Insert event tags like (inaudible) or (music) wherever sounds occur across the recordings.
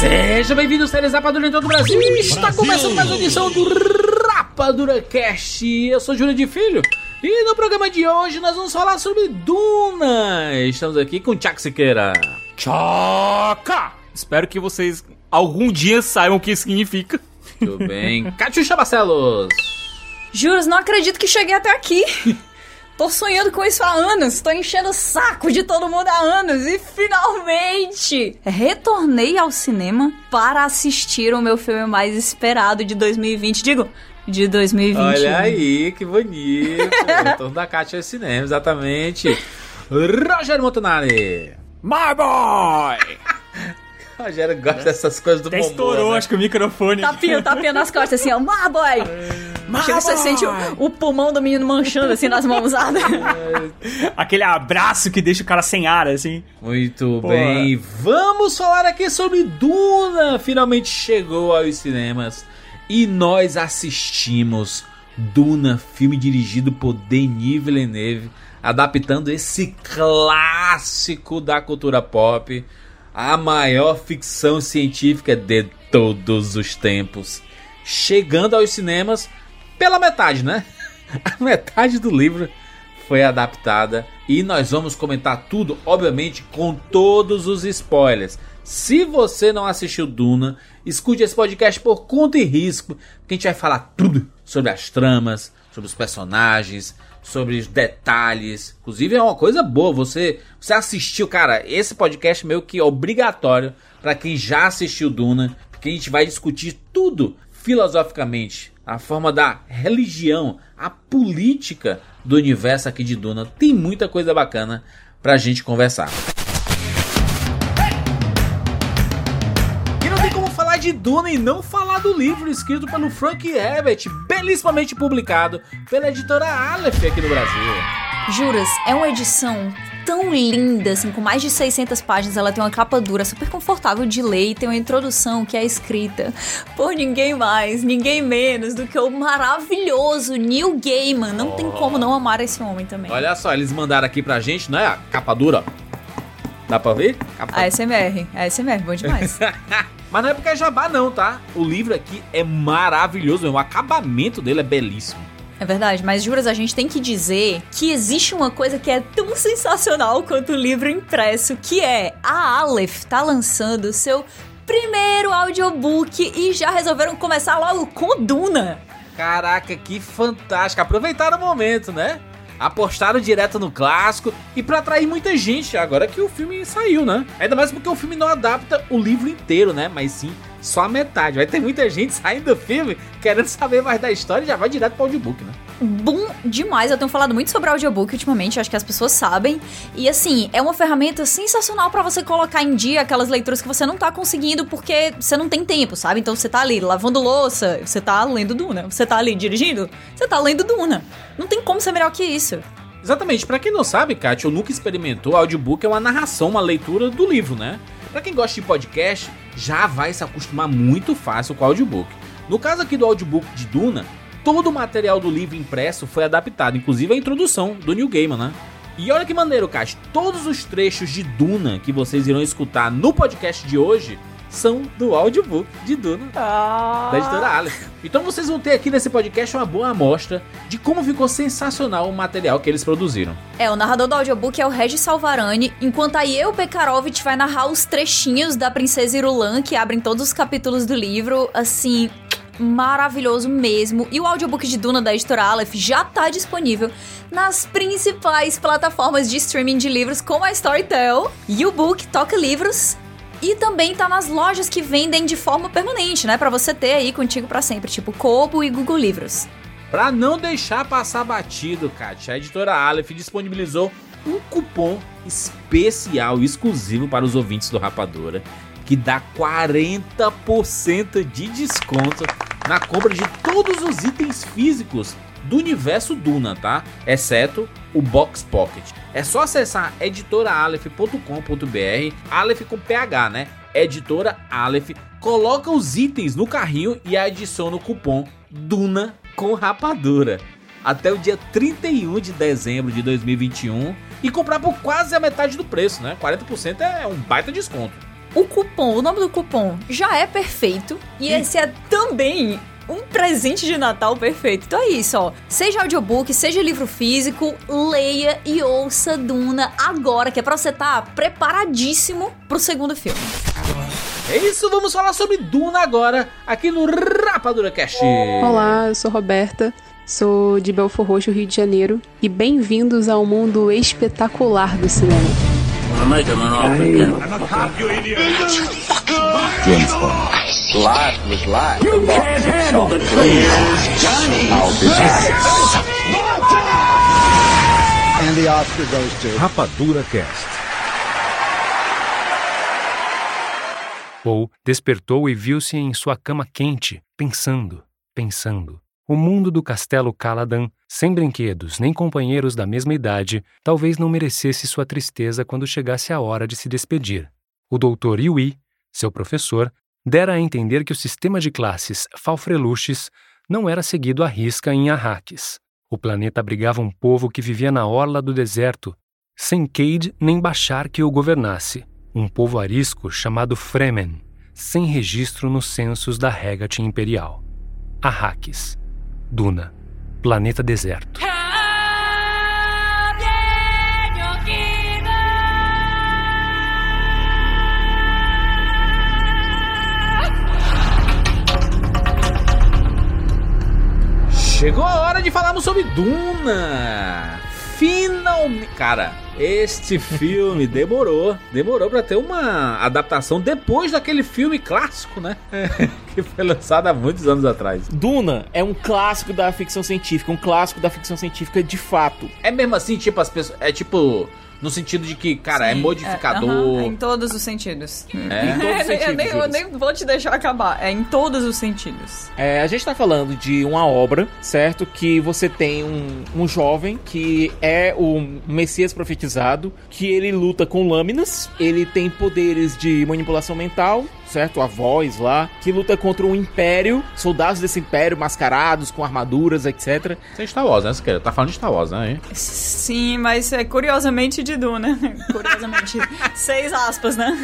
Sejam bem-vindos, séries Rapadura em todo o Brasil. Está começando mais uma edição do Rapadura Cast. Eu sou Júlio de Filho. E no programa de hoje nós vamos falar sobre Duna. Estamos aqui com o Tchak Siqueira. Choca! Espero que vocês algum dia saibam o que isso significa. Tudo bem. (laughs) Catiuxa Barcelos. Juros, não acredito que cheguei até aqui. (laughs) Tô sonhando com isso há anos, tô enchendo o saco de todo mundo há anos e finalmente retornei ao cinema para assistir o meu filme mais esperado de 2020. Digo, de 2021. Olha aí, que bonito. (laughs) Retorno da Cátia ao cinema, exatamente. Rogério Montanari. My boy! Rogério gosta dessas coisas do Até bombom, estourou, né? acho que o microfone. Tapinha, tapinha nas costas, assim, ó, má boy! Chega, você sente o, o pulmão do menino manchando, assim, nas mãozadas. (laughs) Aquele abraço que deixa o cara sem ar, assim. Muito Porra. bem, vamos falar aqui sobre Duna. Finalmente chegou aos cinemas e nós assistimos Duna, filme dirigido por Denis Villeneuve, adaptando esse clássico da cultura pop, a maior ficção científica de todos os tempos, chegando aos cinemas pela metade, né? (laughs) A metade do livro foi adaptada e nós vamos comentar tudo, obviamente, com todos os spoilers. Se você não assistiu Duna, escute esse podcast por conta e risco, que a gente vai falar tudo sobre as tramas, sobre os personagens, sobre os detalhes. Inclusive é uma coisa boa, você você assistiu, cara, esse podcast é meio que obrigatório para quem já assistiu Duna, porque a gente vai discutir tudo filosoficamente, a forma da religião, a política do universo aqui de Duna. Tem muita coisa bacana pra gente conversar. E não tem como falar de Duna e não falar do livro escrito pelo Frank Herbert, belíssimamente publicado pela editora Aleph aqui no Brasil. Juras, é uma edição tão linda, assim, com mais de 600 páginas. Ela tem uma capa dura, super confortável de ler e tem uma introdução que é escrita por ninguém mais, ninguém menos do que o maravilhoso Neil Gaiman. Não tem como não amar esse homem também. Olha só, eles mandaram aqui pra gente, não é? A capa dura. Dá pra ver? Capa ASMR, ASMR, bom demais. (laughs) Mas não é porque é jabá, não, tá? O livro aqui é maravilhoso, o acabamento dele é belíssimo. É verdade, mas juras, a gente tem que dizer que existe uma coisa que é tão sensacional quanto o livro impresso, que é a Aleph tá lançando o seu primeiro audiobook e já resolveram começar logo com Duna. Caraca, que fantástico. Aproveitaram o momento, né? Apostaram direto no clássico e pra atrair muita gente agora que o filme saiu, né? Ainda mais porque o filme não adapta o livro inteiro, né? Mas sim só a metade. Vai ter muita gente saindo do filme querendo saber mais da história e já vai direto pro audiobook, né? Bom demais, eu tenho falado muito sobre audiobook ultimamente, acho que as pessoas sabem. E assim, é uma ferramenta sensacional pra você colocar em dia aquelas leituras que você não tá conseguindo porque você não tem tempo, sabe? Então você tá ali lavando louça, você tá lendo Duna. Você tá ali dirigindo, você tá lendo Duna. Não tem como ser melhor que isso. Exatamente. Pra quem não sabe, Kátia, ou nunca experimentou, audiobook é uma narração, uma leitura do livro, né? Pra quem gosta de podcast, já vai se acostumar muito fácil com o audiobook. No caso aqui do audiobook de Duna, todo o material do livro impresso foi adaptado, inclusive a introdução do New Gaiman, né? E olha que maneiro, Kátia, todos os trechos de Duna que vocês irão escutar no podcast de hoje são do audiobook de Duna da editora Aleph. Então vocês vão ter aqui nesse podcast uma boa amostra de como ficou sensacional o material que eles produziram. É, o narrador do audiobook é o Regis Salvarani, enquanto aí eu, Pekarovich, vai narrar os trechinhos da Princesa Irulan, que abrem todos os capítulos do livro, assim, maravilhoso mesmo. E o audiobook de Duna da editora Aleph já tá disponível nas principais plataformas de streaming de livros, como a Storytel, YouBook, Toca Livros e também tá nas lojas que vendem de forma permanente, né? Pra você ter aí contigo pra sempre, tipo Kobo e Google Livros. Pra não deixar passar batido, Kátia, a editora Aleph disponibilizou um cupom especial exclusivo para os ouvintes do Rapadura que dá 40% de desconto na compra de todos os itens físicos do universo Duna, tá? Exceto o Box Pocket. É só acessar editoraalef.com.br, Aleph com PH, né? Editora Aleph, coloca os itens no carrinho e adiciona o cupom Duna com rapadura até o dia 31 de dezembro de 2021 e comprar por quase a metade do preço, né? 40% é um baita desconto. O cupom, o nome do cupom já é perfeito e esse é também um presente de Natal perfeito. Então é isso, ó. Seja audiobook, seja livro físico, leia e ouça Duna agora, que é pra você estar tá preparadíssimo pro segundo filme. É isso, vamos falar sobre Duna agora, aqui no Rapadura Cast. Olá, eu sou Roberta. Sou de Belfor Roxo, Rio de Janeiro, e bem-vindos ao mundo espetacular do cinema. James Bond. Life was life. You can't handle the truth. Johnny. I'll be back. And the Oscar goes to Rapadura Cast. Paul despertou e viu-se em sua cama quente, pensando, pensando. O mundo do castelo Caladan, sem brinquedos nem companheiros da mesma idade, talvez não merecesse sua tristeza quando chegasse a hora de se despedir. O doutor Yui, seu professor, dera a entender que o sistema de classes Falfreluches não era seguido à risca em Arrakis. O planeta abrigava um povo que vivia na orla do deserto, sem Cade nem Bashar que o governasse. Um povo arisco chamado Fremen, sem registro nos censos da Regat Imperial. Arrakis Duna, planeta deserto. Chegou a hora de falarmos sobre Duna. Finalmente, cara, este filme demorou, demorou para ter uma adaptação depois daquele filme clássico, né? (laughs) que foi lançado há muitos anos atrás. Duna é um clássico da ficção científica, um clássico da ficção científica de fato. É mesmo assim, tipo as pessoas, é tipo no sentido de que, cara, é Sim, é modificador. É, uh -huh, em todos os sentidos. É? Em todos os sentidos. (laughs) eu, nem, eu, nem, vou te deixar acabar. É em todos os sentidos. É, a gente tá falando de uma obra, certo? Que você tem um, um jovem que é o Messias profetizado, que ele luta com lâminas, ele tem poderes de manipulação mental, certo? A voz lá, que luta contra um império, soldados desse império mascarados, com armaduras, etc. Isso é Star Wars, né? Você tá falando de Star Wars, né? Sim, mas é curiosamente de Duna. (laughs) Curiosamente. Seis aspas, né?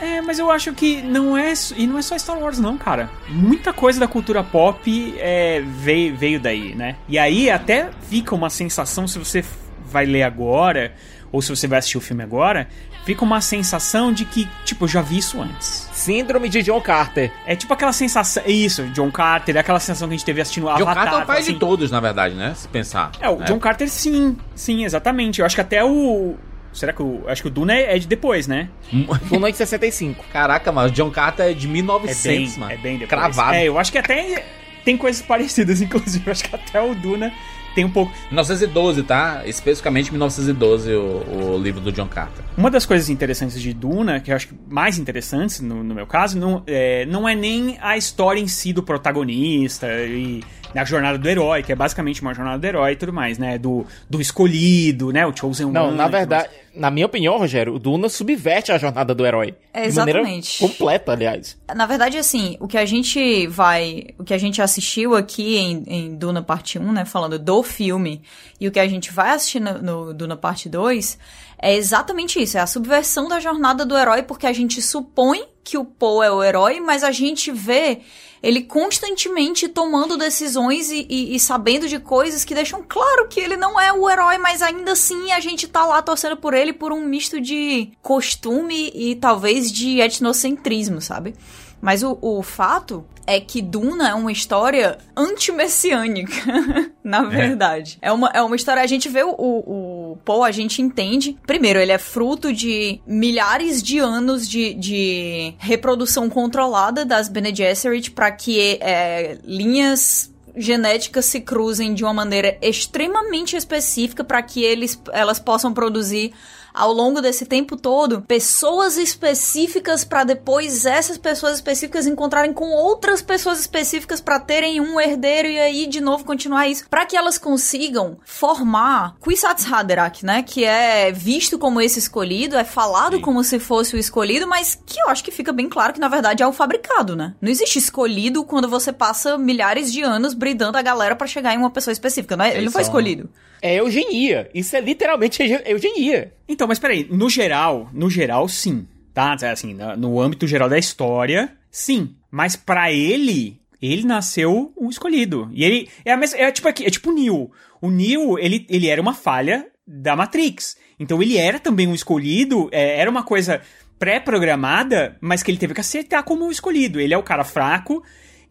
É. é, mas eu acho que não é. E não é só Star Wars, não, cara. Muita coisa da cultura pop é, veio, veio daí, né? E aí até fica uma sensação, se você vai ler agora, ou se você vai assistir o filme agora, fica uma sensação de que, tipo, eu já vi isso antes. Síndrome de John Carter. É tipo aquela sensação. Isso, John Carter, é aquela sensação que a gente teve assistindo Avatar. John Carter é o pai assim. de todos, na verdade, né? Se pensar. É, o é. John Carter, sim. Sim, exatamente. Eu acho que até o. Será que o. Acho que o Duna é, de depois, né? (laughs) Duna é de 65. Caraca, mas o John Carter é de 1900, é bem, mano. É bem depois. Cravado. É, eu acho que até. Tem coisas parecidas, (laughs) inclusive. Eu acho que até o Duna tem um pouco. 1912, tá? Especificamente 1912, o, o livro do John Carter. Uma das coisas interessantes de Duna, que eu acho que mais interessantes no, no meu caso, não é, não é nem a história em si do protagonista e na jornada do herói, que é basicamente uma jornada do herói e tudo mais, né? Do, do escolhido, né? O Chosen Não, One. na verdade, na minha opinião, Rogério, o Duna subverte a jornada do herói. É, exatamente. completa, aliás. Na verdade, assim, o que a gente vai. O que a gente assistiu aqui em, em Duna Parte 1, né? Falando do filme, e o que a gente vai assistir no, no Duna Parte 2 é exatamente isso. É a subversão da jornada do herói, porque a gente supõe que o Poe é o herói, mas a gente vê ele constantemente tomando decisões e, e, e, sabendo de coisas que deixam claro que ele não é o herói, mas ainda assim a gente tá lá torcendo por ele por um misto de costume e talvez de etnocentrismo, sabe? Mas o, o fato é que Duna é uma história anti-messiânica, (laughs) na é. verdade. É. é. uma, é uma história. A gente vê o, o, o Paul, a gente entende. Primeiro, ele é fruto de milhares de anos de, de reprodução controlada das Bene Gesserit para que é, linhas genéticas se cruzem de uma maneira extremamente específica para que eles, elas possam produzir ao longo desse tempo todo pessoas específicas para depois essas pessoas específicas encontrarem com outras pessoas específicas para terem um herdeiro e aí de novo continuar isso, para que elas consigam formar Kwisatz Haderach, né, que é visto como esse escolhido, é falado Sim. como se fosse o escolhido, mas que eu acho que fica bem claro que na verdade é o fabricado, né? Não existe escolhido quando você passa milhares de anos bridando a galera para chegar em uma pessoa específica, não é? Ele não foi escolhido. É eugenia. Isso é literalmente euge- eugenia. Então, mas peraí, no geral, no geral, sim, tá? Assim, no, âmbito geral da história, sim. Mas pra ele, ele nasceu o escolhido. E ele é, a mesma, é tipo é tipo o Neo. O Neo, ele, ele era uma falha da Matrix. Então ele era também um escolhido, é, era uma coisa pré-programada, mas que ele teve que acertar como um escolhido. Ele é o cara fraco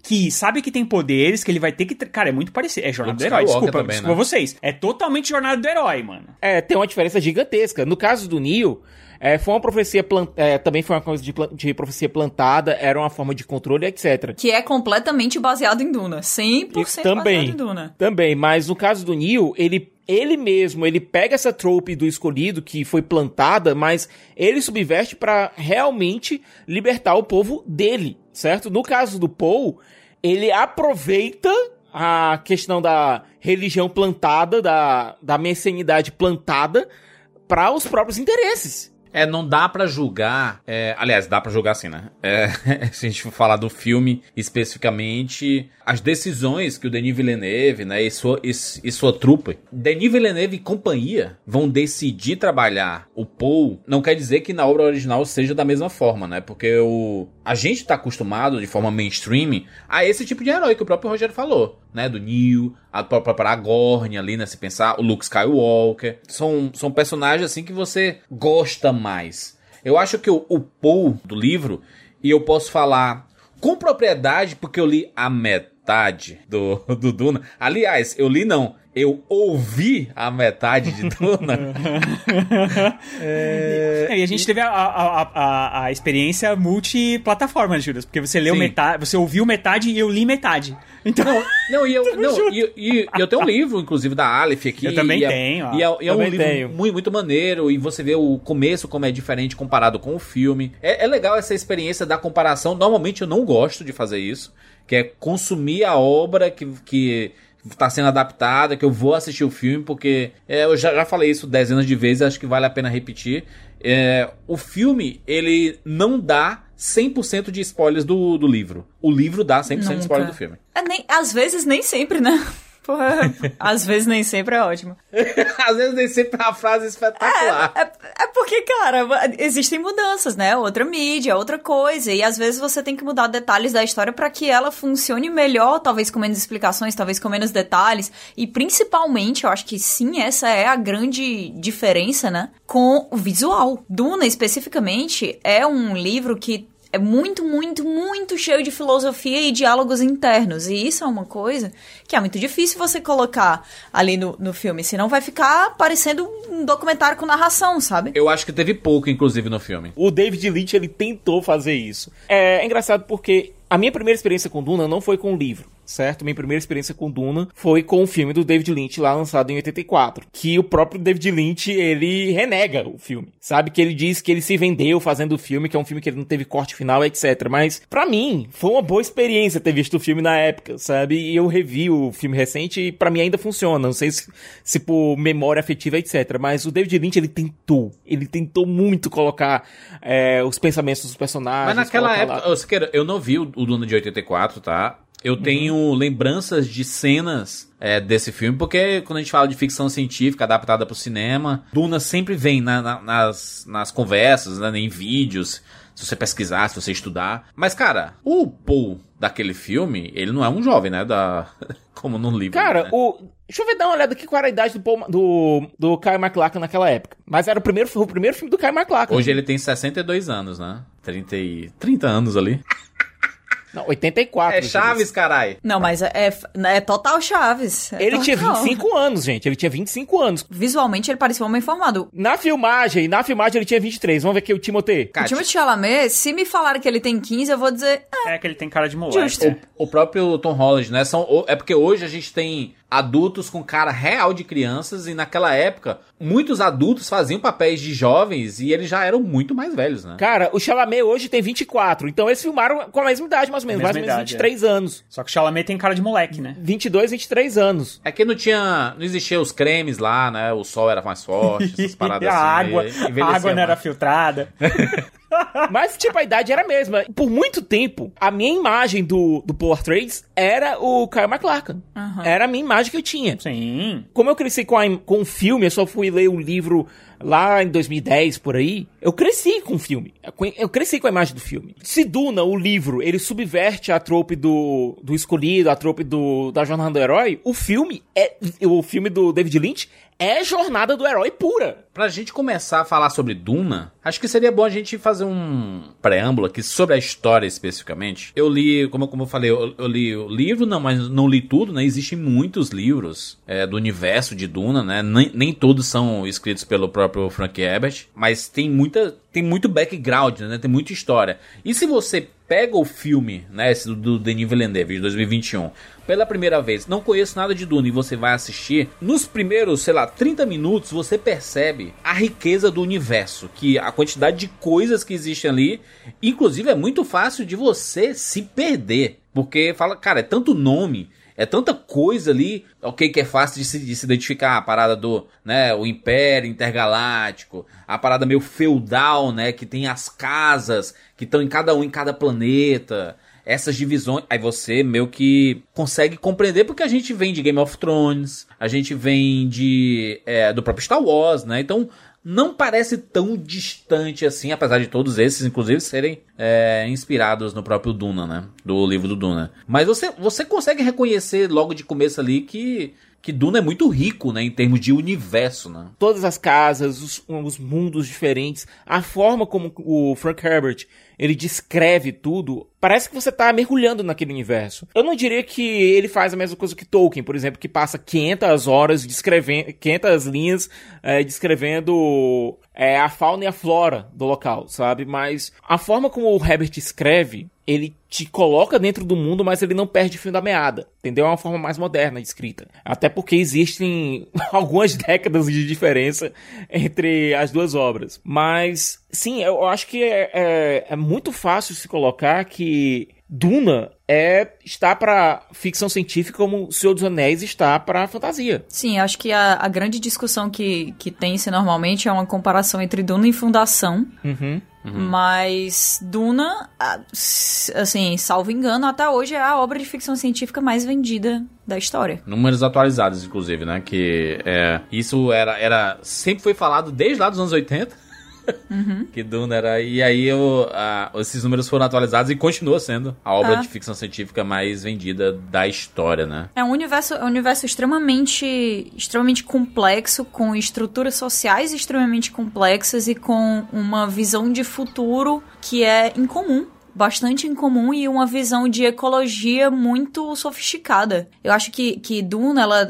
que sabe que tem poderes, que ele vai ter que. Cara, é muito parecido. É Jornada do Herói, desculpa, também, desculpa né? vocês. É totalmente Jornada do Herói, mano. É, tem uma diferença gigantesca. No caso do Neo, é, foi uma profecia plan- é, também foi uma coisa de, plan- de profecia plantada, era uma forma de controle, etc. Que é completamente baseado em Duna. 100% Isso também. baseado em Duna. Também, mas no caso do Neo, ele ele mesmo, ele pega essa trope do escolhido que foi plantada, mas ele subverte pra realmente libertar o povo dele, certo? No caso do Paul, ele aproveita a questão da religião plantada, da, da messianidade plantada para os próprios interesses. É, não dá pra julgar. é, aliás, dá pra julgar sim, né? É, (laughs) se a gente for falar do filme especificamente, as decisões que o Denis Villeneuve, né, e sua, e, e sua trupe, Denis Villeneuve e companhia vão decidir trabalhar o Paul, não quer dizer que na obra original seja da mesma forma, né? Porque o, a gente tá acostumado de forma mainstream a esse tipo de herói que o próprio Rogério falou, né? Do Neo, a própria Agorn ali, né? Se pensar, o Luke Skywalker. São, são personagens assim que você gosta mais. Eu acho que o, o Paul do livro, e eu posso falar com propriedade porque eu li a metade do, do Duna. Aliás, eu li não. Eu ouvi a metade de Duna. (laughs) É, e a gente teve a, a, a, a, experiência multiplataforma, Judas, porque você leu Sim. metade, você ouviu metade e eu li metade. Então, Não, e eu, (laughs) não, e, e- e eu tenho um livro, inclusive, da Aleph aqui. Eu também e é- tenho, ó. E é, e é um Também livro tenho. muito, muito maneiro. E você vê o começo como é diferente comparado com o filme. É, é legal essa experiência da comparação. Normalmente eu não gosto de fazer isso. Que é consumir a obra que, que tá sendo adaptada, que eu vou assistir o filme, porque é, eu já, já falei isso dezenas de vezes, acho que vale a pena repetir. É, o filme, ele não dá 100% de spoilers do, do livro. O livro dá 100% de Nunca. spoiler do filme. É, nem, às vezes nem sempre, né? Porra, (laughs) às vezes nem sempre é ótimo. (laughs) Às vezes nem sempre é uma frase espetacular. É, é porque, cara, existem mudanças, né? Outra mídia, outra coisa. E às vezes você tem que mudar detalhes da história para que ela funcione melhor, talvez com menos explicações, talvez com menos detalhes. E principalmente, eu acho que sim, essa é a grande diferença, né? Com o visual. Duna, especificamente, é um livro que é muito, muito, muito cheio de filosofia e diálogos internos. E isso é uma coisa que é muito difícil você colocar ali no, no filme, senão vai ficar parecendo um documentário com narração, sabe? Eu acho que teve pouco, inclusive, no filme. O David Lynch, ele tentou fazer isso. É, é engraçado porque a minha primeira experiência com Duna não foi com o livro, certo? Minha primeira experiência com Duna foi com o filme do David Lynch lá lançado em 84, que o próprio David Lynch, ele renega o filme, sabe? Que ele diz que ele se vendeu fazendo o filme, que é um filme que ele não teve corte final, etc. Mas, pra mim, foi uma boa experiência ter visto o filme na época, sabe? E eu revi o filme recente e pra mim ainda funciona, não sei se, se por memória afetiva, etc. Mas o David Lynch, ele tentou, ele tentou muito colocar é, os pensamentos dos personagens. Mas naquela lá- época, ô, Siqueira, eu não vi o, o Duna de 84, tá? Eu tenho lembranças de cenas é, desse filme, porque quando a gente fala de ficção científica adaptada pro cinema, Duna sempre vem na- na- nas, nas conversas, né, em vídeos, se você pesquisar, se você estudar. Mas, cara, o Paul daquele filme, ele não é um jovem, né? Da, (laughs) como no livro. Cara, né? o. Deixa eu ver dar uma olhada aqui qual era a idade do, Paul do, do Kyle MacLachlan naquela época. Mas era o primeiro, o primeiro filme do Kyle MacLachlan. Hoje ele tem 62 anos, né? 30, e... 30 anos ali. Não, 84. É. Chaves, carai. Não, mas é, é, é total Chaves. É Ele tinha total. 25 anos, gente. Ele tinha 25 anos. Visualmente ele parecia um homem formado. Na filmagem, na filmagem ele tinha 23. Vamos ver aqui o Timothée. O Cara, Timothée Chalamet, se me falarem que ele tem 15, eu vou dizer, ah, é que ele tem cara de moleque. O, o próprio Tom Holland, né? São, o- é porque hoje a gente tem adultos com cara real de crianças, e naquela época, muitos adultos faziam papéis de jovens e eles já eram muito mais velhos, né? Cara, o Chalamet hoje tem 24, então eles filmaram com a mesma idade, mais ou menos, mais ou menos idade, 23 anos. Só que o Chalamet tem cara de moleque, né? 22, 23 anos. É que não tinha. Não existia os cremes lá, né? O sol era mais forte, essas (laughs) paradas a assim. água, e a água não era filtrada. (laughs) Mas, tipo, a idade era a mesma. Por muito tempo, a minha imagem do, do Portraits era o Kyle MacLachlan. Era a minha imagem que eu tinha. Sim. Como eu cresci com, a, com o filme, eu só fui ler o livro lá em 2010, por aí. Eu cresci com o filme. Eu cresci com a imagem do filme. Se Duna, o livro, ele subverte a trope do, do escolhido, a trope do, da jornada do herói, o filme é. O filme do David Lynch é jornada do herói pura. Pra gente começar a falar sobre Duna, acho que seria bom a gente fazer um preâmbulo aqui sobre a história especificamente. Eu li, como, como eu falei, eu, eu li o livro, não, mas não li tudo, né? Existem muitos livros é, do universo de Duna, né? Nem, nem todos são escritos pelo próprio Frank Herbert, mas tem muita. Tem muito background, né? Tem muita história. E se você pega o filme, né? Esse do, do Denis Villeneuve de 2021, pela primeira vez, não conheço nada de Duna e você vai assistir, nos primeiros, sei lá, 30 minutos você percebe a riqueza do universo, que a quantidade de coisas que existem ali, inclusive é muito fácil de você se perder, porque fala, cara, é tanto nome, é tanta coisa ali, ok, que é fácil de se, de se identificar, a parada do, né, o Império Intergaláctico, a parada meio feudal, né, que tem as casas que estão em cada um em cada planeta, essas divisões, aí você meio que consegue compreender porque a gente vem de Game of Thrones, a gente vem de é, do próprio Star Wars, né? Então não parece tão distante assim, apesar de todos esses, inclusive, serem é, inspirados no próprio Duna, né? Do livro do Duna. Mas você, você consegue reconhecer logo de começo ali que que Duna é muito rico, né, em termos de universo, né? Todas as casas, os, os mundos diferentes, a forma como o Frank Herbert ele descreve tudo, parece que você tá mergulhando naquele universo. Eu não diria que ele faz a mesma coisa que Tolkien, por exemplo, que passa 500 horas descrevendo, 500 linhas é, descrevendo é, a fauna e a flora do local, sabe? Mas a forma como o Herbert escreve, ele te coloca dentro do mundo, mas ele não perde o fio da meada, entendeu? É uma forma mais moderna de escrita. Até porque existem (laughs) algumas décadas de diferença entre as duas obras. Mas, sim, eu acho que é, é, é muito fácil se colocar que Duna é está para ficção científica como O Senhor dos Anéis está para fantasia. Sim, acho que a, a grande discussão que, que tem-se normalmente é uma comparação entre Duna e Fundação. Uhum. Mas Duna, assim, salvo engano, até hoje é a obra de ficção científica mais vendida da história. Números atualizados, inclusive, né? Que é, isso era, era. Sempre foi falado desde lá dos anos 80. Que Duna era. E aí o, a- esses números foram atualizados e continua sendo a obra Ah. de ficção científica mais vendida da história, né? É um universo, é um universo extremamente, extremamente complexo, com estruturas sociais extremamente complexas e com uma visão de futuro que é incomum. Bastante incomum e uma visão de ecologia muito sofisticada. Eu acho que, que Duna, ela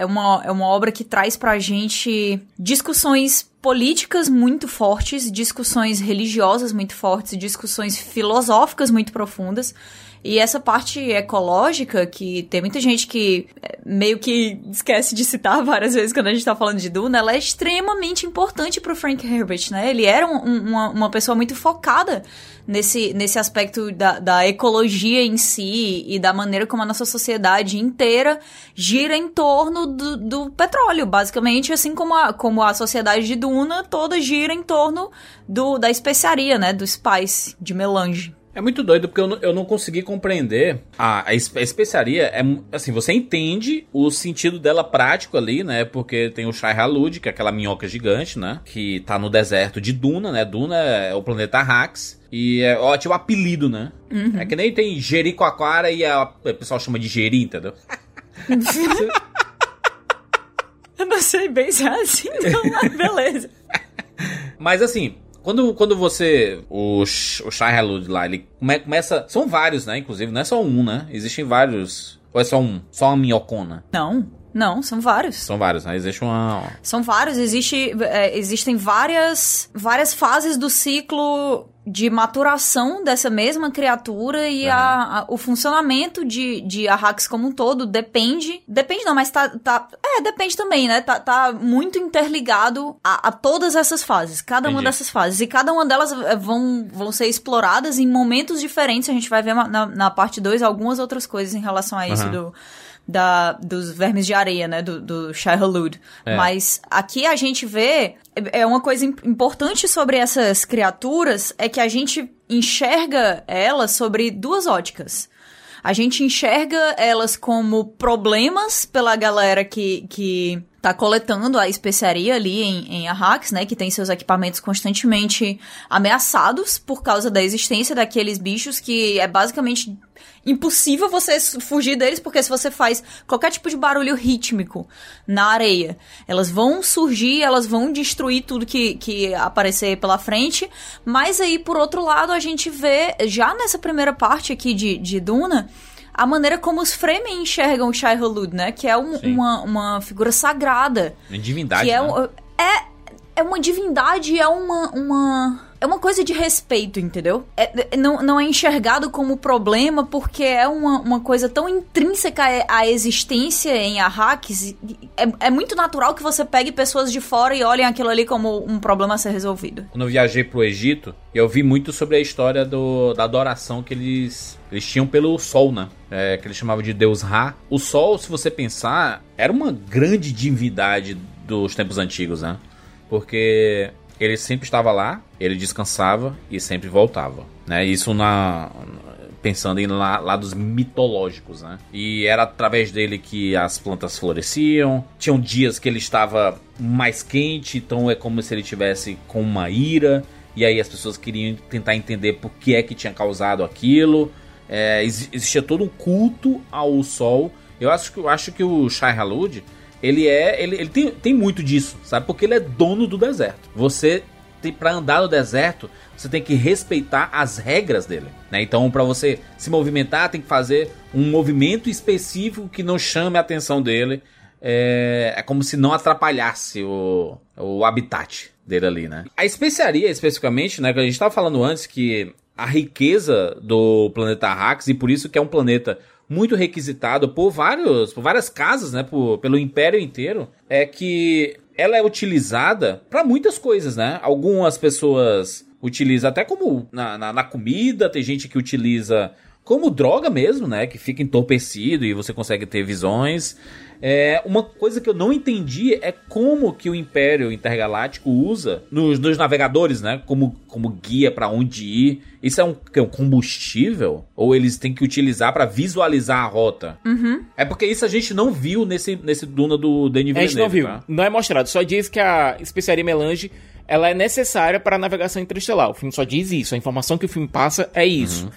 é uma, é uma obra que traz pra gente discussões políticas muito fortes, discussões religiosas muito fortes, discussões filosóficas muito profundas. E essa parte ecológica, que tem muita gente que é, meio que esquece de citar (laughs) várias vezes quando a gente tá falando de Duna, ela é extremamente importante pro Frank Herbert, né? Ele era um- um- uma, uma pessoa muito focada nesse, nesse aspecto da, da ecologia em si e da maneira como a nossa sociedade inteira gira em torno do, do petróleo, basicamente, assim como a, como a sociedade de Duna toda gira em torno do, da especiaria, né? Do spice, de melange. É muito doido porque eu não, eu não consegui compreender. A, a, espe- a especiaria é assim, você entende o sentido dela prático ali, né? Porque tem o Shai Halud, que é aquela minhoca gigante, né? Que tá no deserto de Duna, né? Duna é o planeta Hax. E é ótimo apelido, né? É que nem tem Jericoacoara e a, o pessoal chama de Jeri, entendeu? (laughs) Eu não sei bem se é assim, não, mas beleza. (laughs) Mas assim, quando, quando você. O, o Shai Halud lá, ele come- começa. São vários, né? Inclusive, não é só um, né? Existem vários. Ou é só um? Só uma minhocona? Não, não, são vários. São vários, né? Existe uma. São vários, existe, é, existem várias, várias fases do ciclo de maturação dessa mesma criatura e Aham. a, a- o funcionamento de, de Arrax como um todo depende. Depende não, mas tá. tá é, depende também, né? Tá, tá muito interligado a, a todas essas fases. Cada uma Entendi. dessas fases. E cada uma delas eh, vão, vão ser exploradas em momentos diferentes. A gente vai ver na, na parte 2 algumas outras coisas em relação a isso Aham. do. Da, dos vermes de areia, né? Do, do Shai Hulud. É. Mas aqui a gente vê. É é uma coisa im- importante sobre essas criaturas é que a gente enxerga elas sobre duas óticas. A gente enxerga elas como problemas pela galera que, que tá coletando a especiaria ali em, em Arrax, né? Que tem seus equipamentos constantemente ameaçados por causa da existência daqueles bichos que é basicamente impossível você fugir deles, porque se você faz qualquer tipo de barulho rítmico na areia, elas vão surgir, elas vão destruir tudo que, que aparecer pela frente. Mas aí, por outro lado, a gente vê, já nessa primeira parte aqui de, de Duna, a maneira como os Fremen enxergam o Shai Hulud, né? Que é um- uma, uma figura sagrada. Divindade. que é, né? é, é uma divindade, é uma, uma. É uma coisa de respeito, entendeu? É- é- não, não é enxergado como problema porque é uma, uma coisa tão intrínseca à- existência em Arrakis. É, é muito natural que você pegue pessoas de fora e olhem aquilo ali como um problema a ser resolvido. Quando eu viajei pro Egito, eu vi muito sobre a história do, da adoração que eles, eles tinham pelo sol, né? É, que eles chamavam de Deus Ra. O sol, se você pensar, era uma grande divindade dos tempos antigos, né? Porque ele sempre estava lá, ele descansava e sempre voltava, né? Isso na pensando em la- lados mitológicos, né? E era através dele que as plantas floresciam. Tinham dias que ele estava mais quente, então é como se ele tivesse com uma ira. E aí as pessoas queriam tentar entender por que é que tinha causado aquilo. É, exi- existia todo um culto ao sol. Eu acho que, eu acho que o Shai Halud, ele é. Ele, ele tem, tem muito disso, sabe? Porque ele é dono do deserto. Você para andar no deserto, você tem que respeitar as regras dele, né? Então, para você se movimentar, tem que fazer um movimento específico que não chame a atenção dele. É, é como se não atrapalhasse o, o habitat dele ali, né? A especiaria, especificamente, né? Que a gente estava falando antes que a riqueza do planeta Arrakis, e por isso que é um planeta muito requisitado por vários, por várias casas, né, por- pelo império inteiro, é que ela é utilizada para muitas coisas, né? Algumas pessoas utilizam até como na, na, na comida, tem gente que utiliza como droga mesmo, né? Que fica entorpecido e você consegue ter visões. É, uma coisa que eu não entendi é como que o Império Intergaláctico usa nos, nos navegadores, né? Como, como guia para onde ir. Isso é um, é um combustível? Ou eles têm que utilizar para visualizar a rota? É porque isso a gente não viu nesse, nesse Duna do Denis A gente não Villeneuve, viu. tá? Não é mostrado. Só diz que a especiaria melange ela é necessária para a navegação interestelar. O filme só diz isso. A informação que o filme passa é isso. Uhum.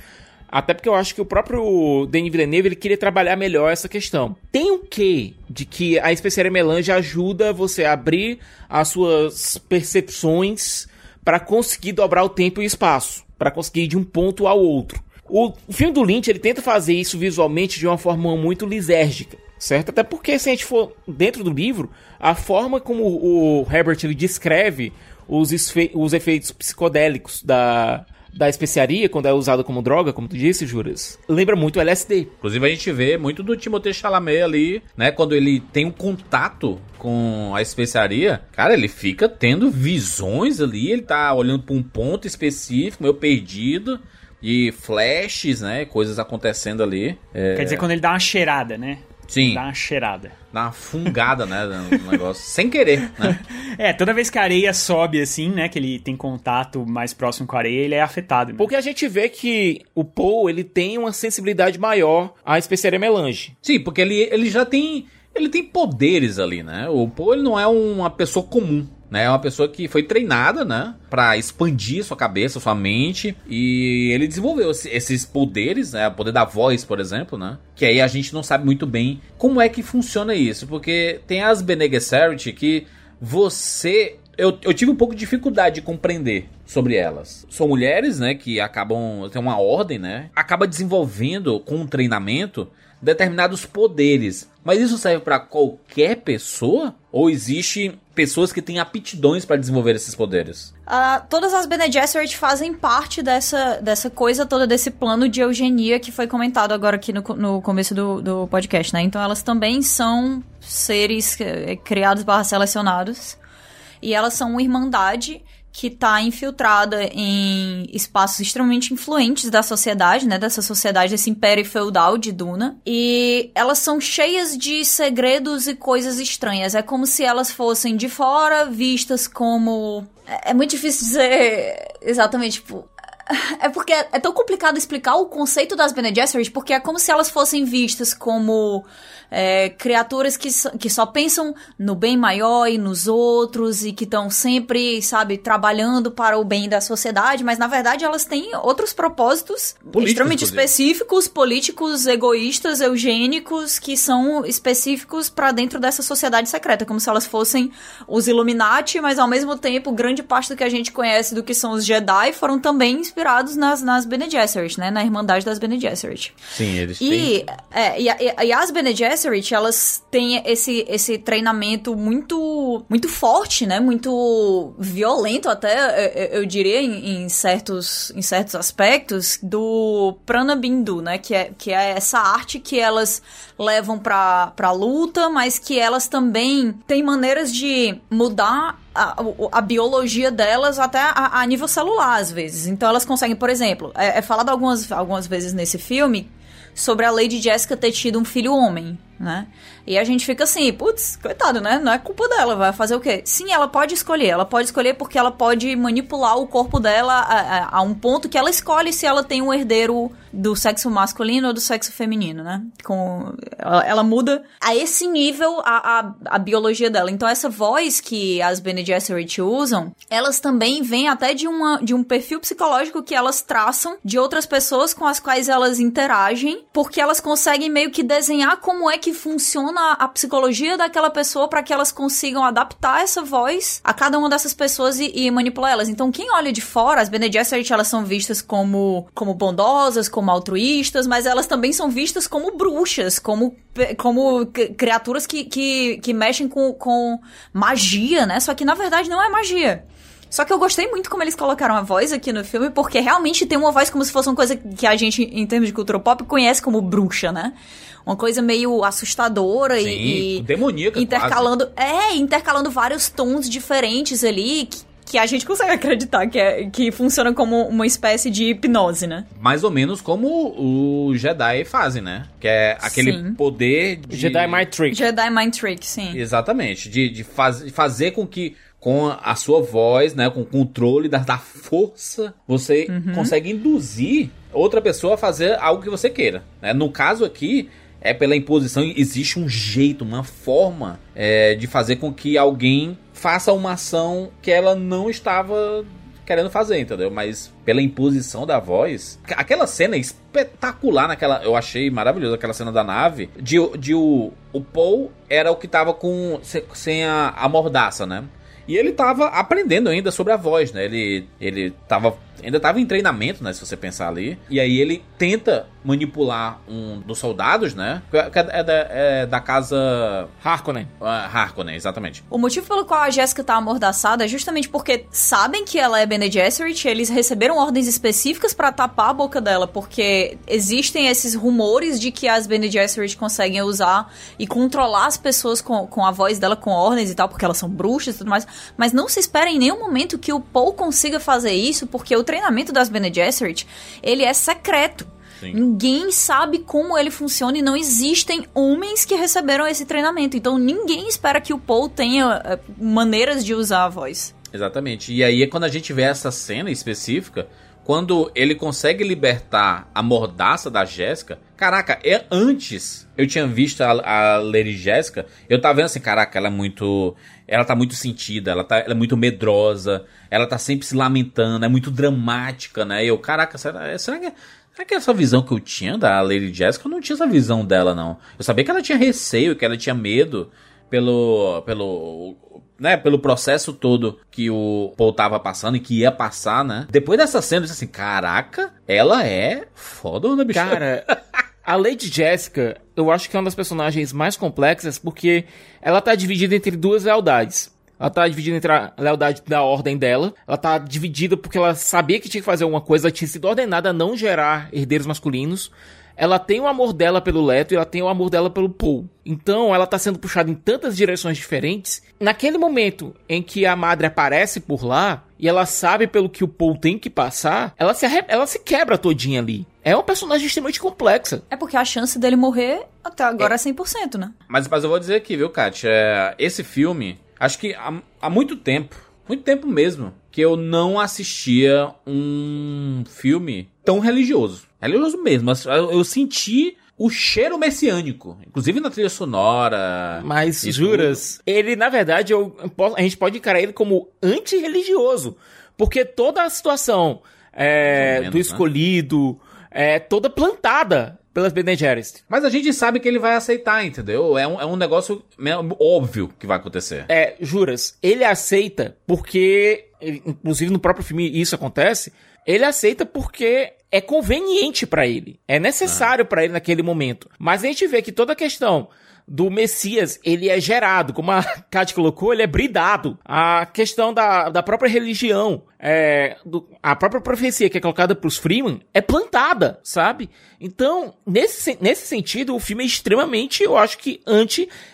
Até porque eu acho que o próprio Denis Villeneuve ele queria trabalhar melhor essa questão. Tem o quê de que a especiaria melange ajuda você a abrir as suas percepções para conseguir dobrar o tempo e o espaço, para conseguir ir de um ponto ao outro. O, o filme do Lynch ele tenta fazer isso visualmente de uma forma muito lisérgica, certo? Até porque se a gente for dentro do livro, a forma como o Herbert ele descreve os, os efeitos psicodélicos da, da especiaria quando é usada como droga, como tu disse, Juras, lembra muito o LSD. Inclusive a gente vê muito do Timothée Chalamet ali, né? Quando ele tem um contato com a especiaria, cara, ele fica tendo visões ali, ele tá olhando pra um ponto específico, meio perdido, e flashes, né? Coisas acontecendo ali. É, Quer dizer, quando ele dá uma cheirada, né? Sim, Dá uma cheirada. dá uma fungada, né? No (laughs) negócio, sem querer, né? É, toda vez que a areia sobe assim, né? Que ele tem contato mais próximo com a areia, ele é afetado. Né? Porque a gente vê que o Poe ele tem uma sensibilidade maior à especiaria melange. Sim, porque ele, ele já tem. Ele tem poderes ali, né? O Poe ele não é uma pessoa comum. Né? É uma pessoa que foi treinada, né? Pra expandir sua cabeça, sua mente. E ele desenvolveu esse- esses poderes, né? O poder da voz, por exemplo, né? Que aí a gente não sabe muito bem como é que funciona isso. Porque tem as Bene Gesserit que você eu, eu tive um pouco de dificuldade de compreender sobre elas. São mulheres, né, que acabam. tem uma ordem, né? Acaba desenvolvendo com um treinamento determinados poderes. Mas isso serve pra qualquer pessoa? Ou existe pessoas que têm aptidões para desenvolver esses poderes. Ah, todas as Bene Gesserit fazem parte dessa, dessa coisa toda, desse plano de eugenia que foi comentado agora aqui no, no começo do, do podcast, né? Então elas também são seres eh, criados barra selecionados. E elas são uma irmandade que tá infiltrada em espaços extremamente influentes da sociedade, né? Dessa sociedade, desse império feudal de Duna. E elas são cheias de segredos e coisas estranhas. É como se elas fossem de fora vistas como. É é muito difícil dizer exatamente, tipo. É porque é tão complicado explicar o conceito das Bene Gesserit, porque é como se elas fossem vistas como é, criaturas que, só- que só pensam no bem maior e nos outros e que estão sempre, sabe, trabalhando para o bem da sociedade, mas na verdade elas têm outros propósitos Políticos, extremamente inclusive. específicos, políticos, egoístas, eugênicos, que são específicos para dentro dessa sociedade secreta, como se elas fossem os Illuminati, mas ao mesmo tempo grande parte do que a gente conhece do que são os Jedi foram também inspirados nas, nas Bene Gesserit, né, na Irmandade das Bene Gesserit. Sim, eles têm. E, é, e, a- e as Bene Gesserit, elas têm esse, esse treinamento muito muito forte, né? Muito violento até, eu, eu diria, em, em certos, em certos aspectos, do Prana Bindu, né? Que é, que é essa arte que elas levam pra, pra luta, mas que elas também têm maneiras de mudar a, a biologia delas até a, a nível celular, às vezes. Então elas conseguem, por exemplo, é, é falado algumas, algumas vezes nesse filme sobre a Lady Jessica ter tido um filho homem, né? E a gente fica assim, putz, coitado, né? Não é culpa dela, vai fazer o quê? Sim, ela pode escolher. Ela pode escolher porque ela pode manipular o corpo dela a, a- a um ponto que ela escolhe se ela tem um herdeiro do sexo masculino ou do sexo feminino, né? Com, ela, ela muda a esse nível a, a, a biologia dela. Então, essa voz que as Bene Gesserit usam, elas também vêm até de, uma, de um perfil psicológico que elas traçam de outras pessoas com as quais elas interagem, porque elas conseguem meio que desenhar como é que funciona a psicologia daquela pessoa para que elas consigam adaptar essa voz a cada uma dessas pessoas e, e manipular elas. Então, quem olha de fora, as Bene Gesserit, elas são vistas como, como bondosas, como altruístas, mas elas também são vistas como bruxas, como, como criaturas que, que, que mexem com, com magia, né? Só que na verdade não é magia. Só que eu gostei muito como eles colocaram a voz aqui no filme, porque realmente tem uma voz como se fosse uma coisa que a gente, em termos de cultura pop, conhece como bruxa, né? Uma coisa meio assustadora Sim, e, e demoníaca intercalando, é, intercalando vários tons diferentes ali que, que a gente (laughs) consegue acreditar que, é, que funciona como uma espécie de hipnose, né? Mais ou menos como os Jedi fazem, né? Que é aquele Sim. poder de... Jedi Mind Trick. Jedi Mind Trick, sim. Exatamente, de, de faz, fazer com que com a sua voz, né, com o controle da, da força, você Uhum. consegue induzir outra pessoa a fazer algo que você queira. Né? No caso aqui, é pela imposição, existe um jeito, uma forma é, de fazer com que alguém faça uma ação que ela não estava querendo fazer, entendeu? Mas pela imposição da voz, aquela cena espetacular naquela, eu achei maravilhoso aquela cena da nave, de, de o, o Paul era o que tava com se- sem a, a mordaça, né? E ele tava aprendendo ainda sobre a voz, né? Ele, ele tava, ainda tava em treinamento, né? Se você pensar ali. E aí ele tenta manipular um dos soldados, né? Que é, que é da, é da casa Harkonnen. ah, Harkonnen, exatamente. O motivo pelo qual a Jéssica tá amordaçada é justamente porque sabem que ela é Bene Gesserit, eles receberam ordens específicas pra tapar a boca dela, porque existem esses rumores de que as Bene Gesserit conseguem usar e controlar as pessoas com, com a voz dela, com ordens e tal, porque elas são bruxas e tudo mais, mas não se espera em nenhum momento que o Paul consiga fazer isso, porque o treinamento das Bene Gesserit, ele é secreto. Sim. Ninguém sabe como ele funciona e não existem homens que receberam esse treinamento. Então ninguém espera que o Paul tenha eh, maneiras de usar a voz. Exatamente. E aí é quando a gente vê essa cena específica, quando ele consegue libertar a mordaça da Jéssica. Caraca, é antes eu tinha visto a, a Lady Jéssica, eu tava vendo assim, caraca, ela é muito. Ela tá muito sentida, ela, tá, ela é muito medrosa, ela tá sempre se lamentando, é muito dramática, né? E eu, caraca, será, será que. Será que essa visão que eu tinha da Lady Jéssica, eu não tinha essa visão dela, não. Eu sabia que ela tinha receio, que ela tinha medo pelo. pelo. né, pelo processo todo que o Paul tava passando e que ia passar, né? Depois dessa cena, eu disse assim, caraca, ela é fodona, bicho. Cara, (laughs) a Lady Jessica, eu acho que é uma das personagens mais complexas porque ela tá dividida entre duas lealdades. ela tá dividida entre a lealdade da ordem dela, ela tá dividida porque ela sabia que tinha que fazer alguma coisa, ela tinha sido ordenada a não gerar herdeiros masculinos. Ela tem o amor dela pelo Leto e ela tem o amor dela pelo Paul. Então ela tá sendo puxada em tantas direções diferentes. Naquele momento em que a madre aparece por lá e ela sabe pelo que o Paul tem que passar, ela se, ela se quebra todinha ali. É uma personagem extremamente complexa. É porque a chance dele morrer até agora é 100%, né? Mas, mas eu vou dizer aqui, viu, Kat? É, esse filme, acho que há, há muito tempo, muito tempo mesmo, que eu não assistia um filme tão religioso. Religioso mesmo. mas Eu, senti o cheiro messiânico, inclusive na trilha sonora. Mas, juras, ele, na verdade, eu, posso- a gente pode encarar ele como antirreligioso. Porque toda a situação é, menos, do né? escolhido é toda plantada pelas Bene Gesserit. Mas a gente sabe que ele vai aceitar, entendeu? É um, é um negócio óbvio que vai acontecer. É, juras, ele aceita porque, inclusive no próprio filme isso acontece, ele aceita porque é conveniente pra ele, é necessário pra ele naquele momento. Mas a gente vê que toda a questão do Messias, ele é gerado, como a (laughs) Kat colocou, ele é bridado. A questão da, da própria religião, é, do- a própria profecia que é colocada pros Freeman é plantada, sabe? Então, nesse, nesse sentido, o filme é extremamente, eu acho que,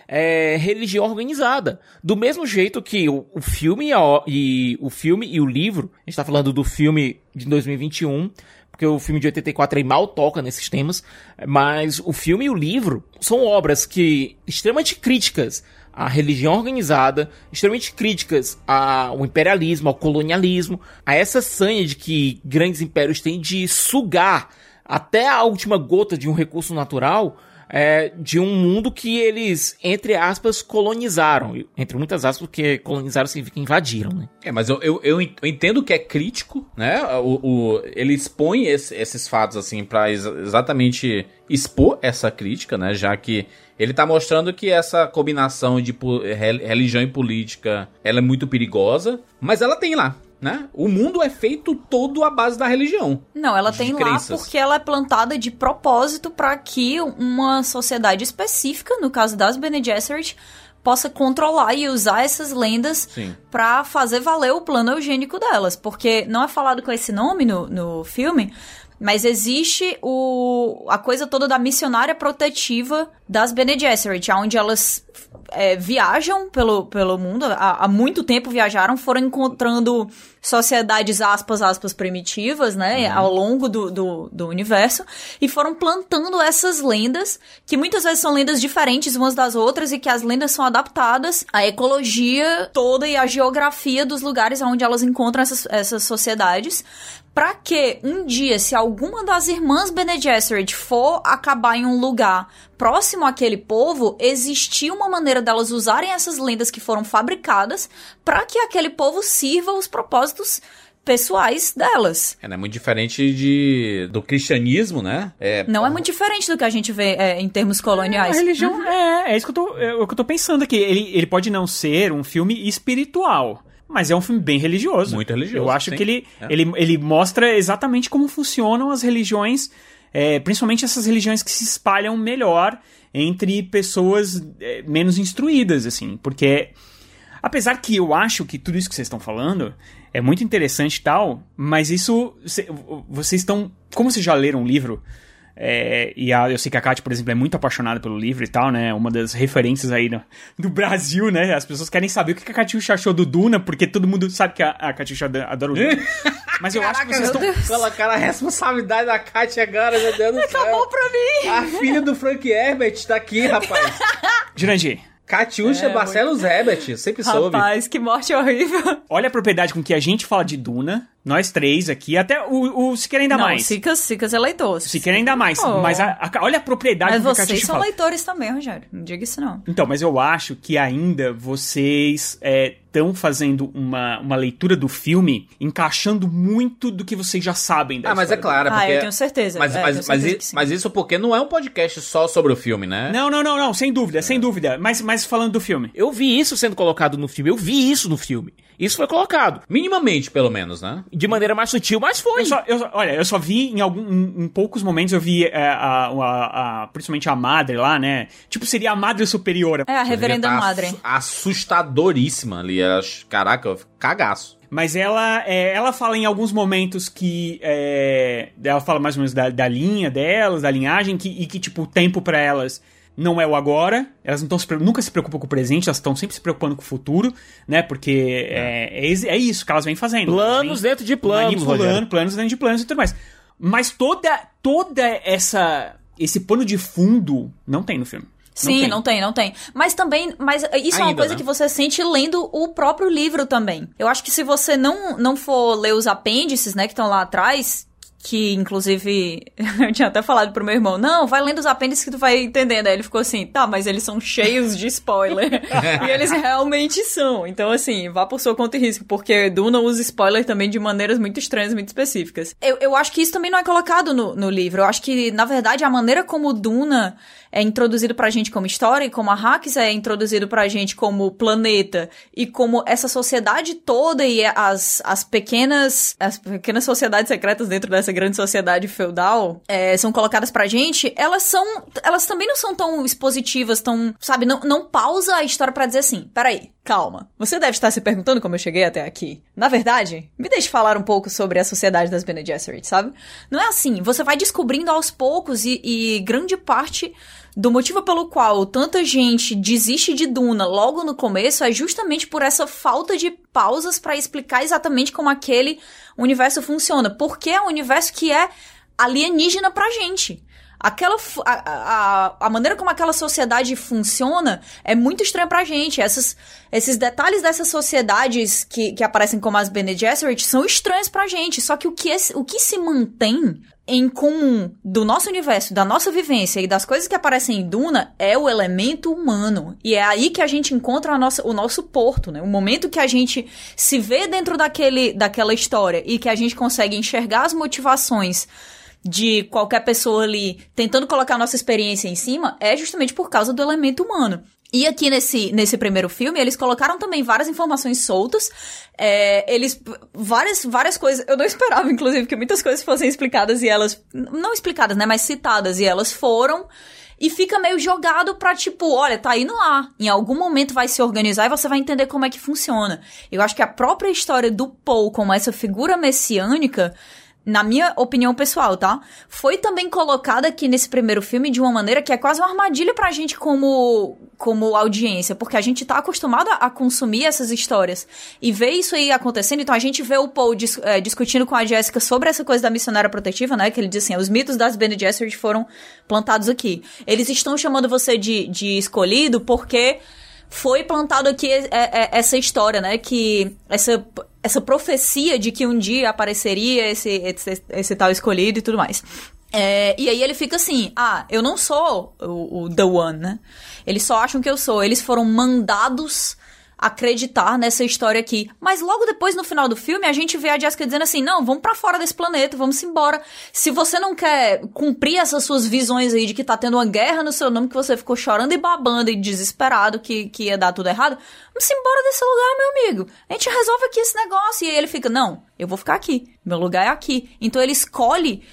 anti-religião organizada. Do mesmo jeito que o, o filme e, a- e o filme e o livro, a gente tá falando do filme de 2021, porque o filme de 84 aí mal toca nesses temas, mas o filme e o livro são obras que extremamente críticas à religião organizada, extremamente críticas ao imperialismo, ao colonialismo, a essa sanha de que grandes impérios têm de sugar até a última gota de um recurso natural é, de um mundo que eles, entre aspas, colonizaram. Entre muitas aspas, porque colonizaram significa invadiram, né? É, mas eu, eu, eu en- eu entendo que é crítico, né? O, o- ele expõe esse- esses fatos, assim, pra ex- exatamente expor essa crítica, né? Já que ele tá mostrando que essa combinação de religião e política, ela é muito perigosa, mas ela tem lá, né? O mundo é feito todo à base da religião. Não, ela tem lá crenças. porque ela é plantada de propósito para que uma sociedade específica, no caso das Bene Gesserit, possa controlar e usar essas lendas pra fazer valer o plano eugênico delas. Porque não é falado com esse nome no, no filme, mas existe o, a coisa toda da missionária protetiva das Bene Gesserit, onde elas é, viajam pelo, pelo mundo, há, há muito tempo viajaram, foram encontrando sociedades, aspas, aspas, primitivas, né, ao longo do, do, do universo, e foram plantando essas lendas, que muitas vezes são lendas diferentes umas das outras, e que as lendas são adaptadas à ecologia toda e à geografia dos lugares onde elas encontram essas, essas sociedades, Pra que um dia, se alguma das irmãs Bene Gesserit for acabar em um lugar próximo àquele povo, existir uma maneira delas usarem essas lendas que foram fabricadas pra que aquele povo sirva os propósitos pessoais delas. É né? muito diferente de, do cristianismo, né? É, Não é muito diferente do que a gente vê é, em termos A coloniais. religião é, é isso que eu tô, é o que eu tô pensando aqui. Ele, ele pode não ser um filme espiritual, mas é um filme bem religioso. Muito religioso, Eu acho sim. que ele, É. ele, ele mostra exatamente como funcionam as religiões, é, principalmente essas religiões que se espalham melhor entre pessoas é, menos instruídas, assim, porque apesar que eu acho que tudo isso que vocês estão falando é muito interessante e tal, mas isso cê- vocês estão, como vocês já leram o livro, é, e a- eu sei que a Kátia, por exemplo, é muito apaixonada pelo livro e tal, né? Uma das referências aí no, (laughs) do Brasil, né? As pessoas querem saber o que a Catiuxa achou do Duna, porque todo mundo sabe que a, a adora o Duna. (laughs) Mas eu acho que vocês estão. Colocaram a responsabilidade da Kátia agora, meu Deus do (laughs) céu. Acabou pra mim! A filha do Frank Herbert tá aqui, rapaz. Jurandir, Catiuxa É, Barcelos Herbert, sempre soube. Rapaz, que morte horrível. olha a propriedade com que a gente fala de Duna, nós três aqui, até o, o Siqueira ainda Não, mais. Sicas, Sicas é leitor. Siqueira ainda mais. Oh. Mas a- a- olha a propriedade Mas com que a vocês são fala. leitores também, Rogério. Não diga isso não. Então, mas eu acho que ainda vocês estão fazendo uma, uma leitura do filme encaixando muito do que vocês já sabem da Ah, mas é claro, Ah, porque... eu tenho certeza. Mas, É, mas, tenho mas, certeza sim. mas isso porque não é um podcast só sobre o filme, né? Não, não, não, não, sem dúvida, sem dúvida. Mas, mas falando do filme. Eu vi isso sendo colocado no filme, eu vi isso no filme. Isso foi colocado. Minimamente, pelo menos, né? De maneira mais sutil, mas foi. Eu só, eu só- olha, eu só vi em algum, em, em poucos momentos eu vi é, a, a- a- principalmente a madre lá, né? Tipo, seria a madre superior. É, a reverenda Tá madre. assu- Assustadoríssima ali. Caraca, eu fico cagaço. Mas ela, é, ela fala em alguns momentos que. é, ela fala mais ou menos da, da linha delas, da linhagem, que, e que, tipo, o tempo pra elas não é o agora. Elas não se nunca se preocupam com o presente, elas estão sempre se preocupando com o futuro, né? Porque é, é, é isso que elas vêm fazendo. Planos vêm dentro de planos, manipulando, Rogério. planos dentro de planos e tudo mais. Mas toda, toda essa. Esse pano de fundo não tem no filme. Sim, não tem. não tem, Mas também, mas isso é uma Ainda, coisa né? que você sente lendo o próprio livro também. Eu acho que se você não, não for ler os apêndices, né, que estão lá atrás, que inclusive (laughs) eu tinha até falado pro meu irmão, não, vai lendo os apêndices que tu vai entendendo. Aí ele ficou assim, tá, mas eles são cheios de spoiler. (laughs) e eles realmente são. Então, assim, vá por sua conta e risco, porque Duna usa spoiler também de maneiras muito estranhas, muito específicas. Eu, eu acho que isso também não é colocado no, no livro. Eu acho que, na verdade, a maneira como Duna é introduzido pra gente como história e como a Hax é introduzido pra gente como planeta e como essa sociedade toda e as, as pequenas as pequenas sociedades secretas dentro dessa grande sociedade feudal é, são colocadas pra gente, elas são elas também não são tão expositivas, tão, sabe, não, não pausa a história pra dizer assim, peraí, calma, você deve estar se perguntando como eu cheguei até aqui. Na verdade, me deixe falar um pouco sobre a sociedade das Bene Gesserit, sabe? Não é assim, você vai descobrindo aos poucos e, e grande parte do motivo pelo qual tanta gente desiste de Duna logo no começo é justamente por essa falta de pausas pra explicar exatamente como aquele universo funciona. Porque é um universo que é alienígena pra gente. Aquela, a, a, a maneira como aquela sociedade funciona é muito estranha pra gente. Essas, esses detalhes dessas sociedades que, que aparecem como as Bene Gesserit são estranhos pra gente. Só que o que, é- o que se mantém em comum do nosso universo, da nossa vivência e das coisas que aparecem em Duna é o elemento humano. E é aí que a gente encontra a nossa, o nosso porto, né? O momento que a gente se vê dentro daquele, daquela história e que a gente consegue enxergar as motivações de qualquer pessoa ali tentando colocar a nossa experiência em cima é justamente por causa do elemento humano. E aqui nesse, nesse primeiro filme, eles colocaram também várias informações soltas. É, eles. Várias, várias coisas. Eu não esperava, inclusive, que muitas coisas fossem explicadas e elas. Não explicadas, né? Mas citadas. E elas foram. E fica meio jogado pra, tipo, olha, tá indo lá. Em algum momento vai se organizar e você vai entender como é que funciona. Eu acho que a própria história do Paul como essa figura messiânica na minha opinião pessoal, tá? Foi também colocada aqui nesse primeiro filme de uma maneira que é quase uma armadilha pra gente como, como audiência, porque a gente tá acostumado a, consumir essas histórias e ver isso aí acontecendo. Então a gente vê o Paul dis- eh, discutindo com a Jessica sobre essa coisa da missionária protetiva, né? Que ele diz assim: os mitos das Bene Gesserit foram plantados aqui. Eles estão chamando você de, de escolhido porque foi plantado aqui é, é, essa história, né? Que essa, essa profecia de que um dia apareceria esse, esse, esse tal escolhido e tudo mais. É, e aí ele fica assim, ah, eu não sou o, o The One, né? Eles só acham que eu sou. Eles foram mandados acreditar nessa história aqui. Mas logo depois, no final do filme, a gente vê a Jessica dizendo assim: não, vamos pra fora desse planeta, vamos embora. Se você não quer cumprir essas suas visões aí de que tá tendo uma guerra no seu nome, que você ficou chorando e babando e desesperado que, que ia dar tudo errado, vamos embora desse lugar, meu amigo. A gente resolve aqui esse negócio. E aí ele fica: não, eu vou ficar aqui. Meu lugar é aqui. Então ele escolhe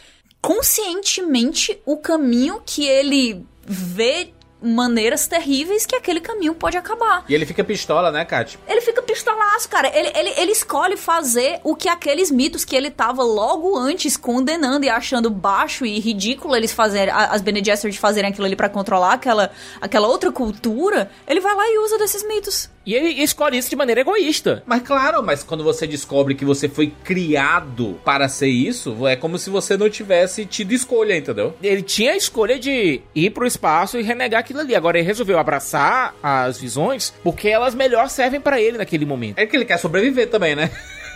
conscientemente o caminho que ele vê maneiras terríveis que aquele caminho pode acabar. E ele fica pistola, né, Kat? Ele fica pistolaço, cara. Ele, ele, ele escolhe fazer o que aqueles mitos que ele tava logo antes condenando e achando baixo e ridículo eles fazerem, as Bene Gesserit fazerem aquilo ali pra controlar aquela, aquela outra cultura, ele vai lá e usa desses mitos. E ele escolhe isso de maneira egoísta. Mas claro, mas quando você descobre que você foi criado para ser isso, é como se você não tivesse tido escolha, entendeu? Ele tinha a escolha de ir pro espaço e renegar aquilo ali. Agora ele resolveu abraçar as visões porque elas melhor servem pra ele naquele momento. É que ele quer sobreviver também, né?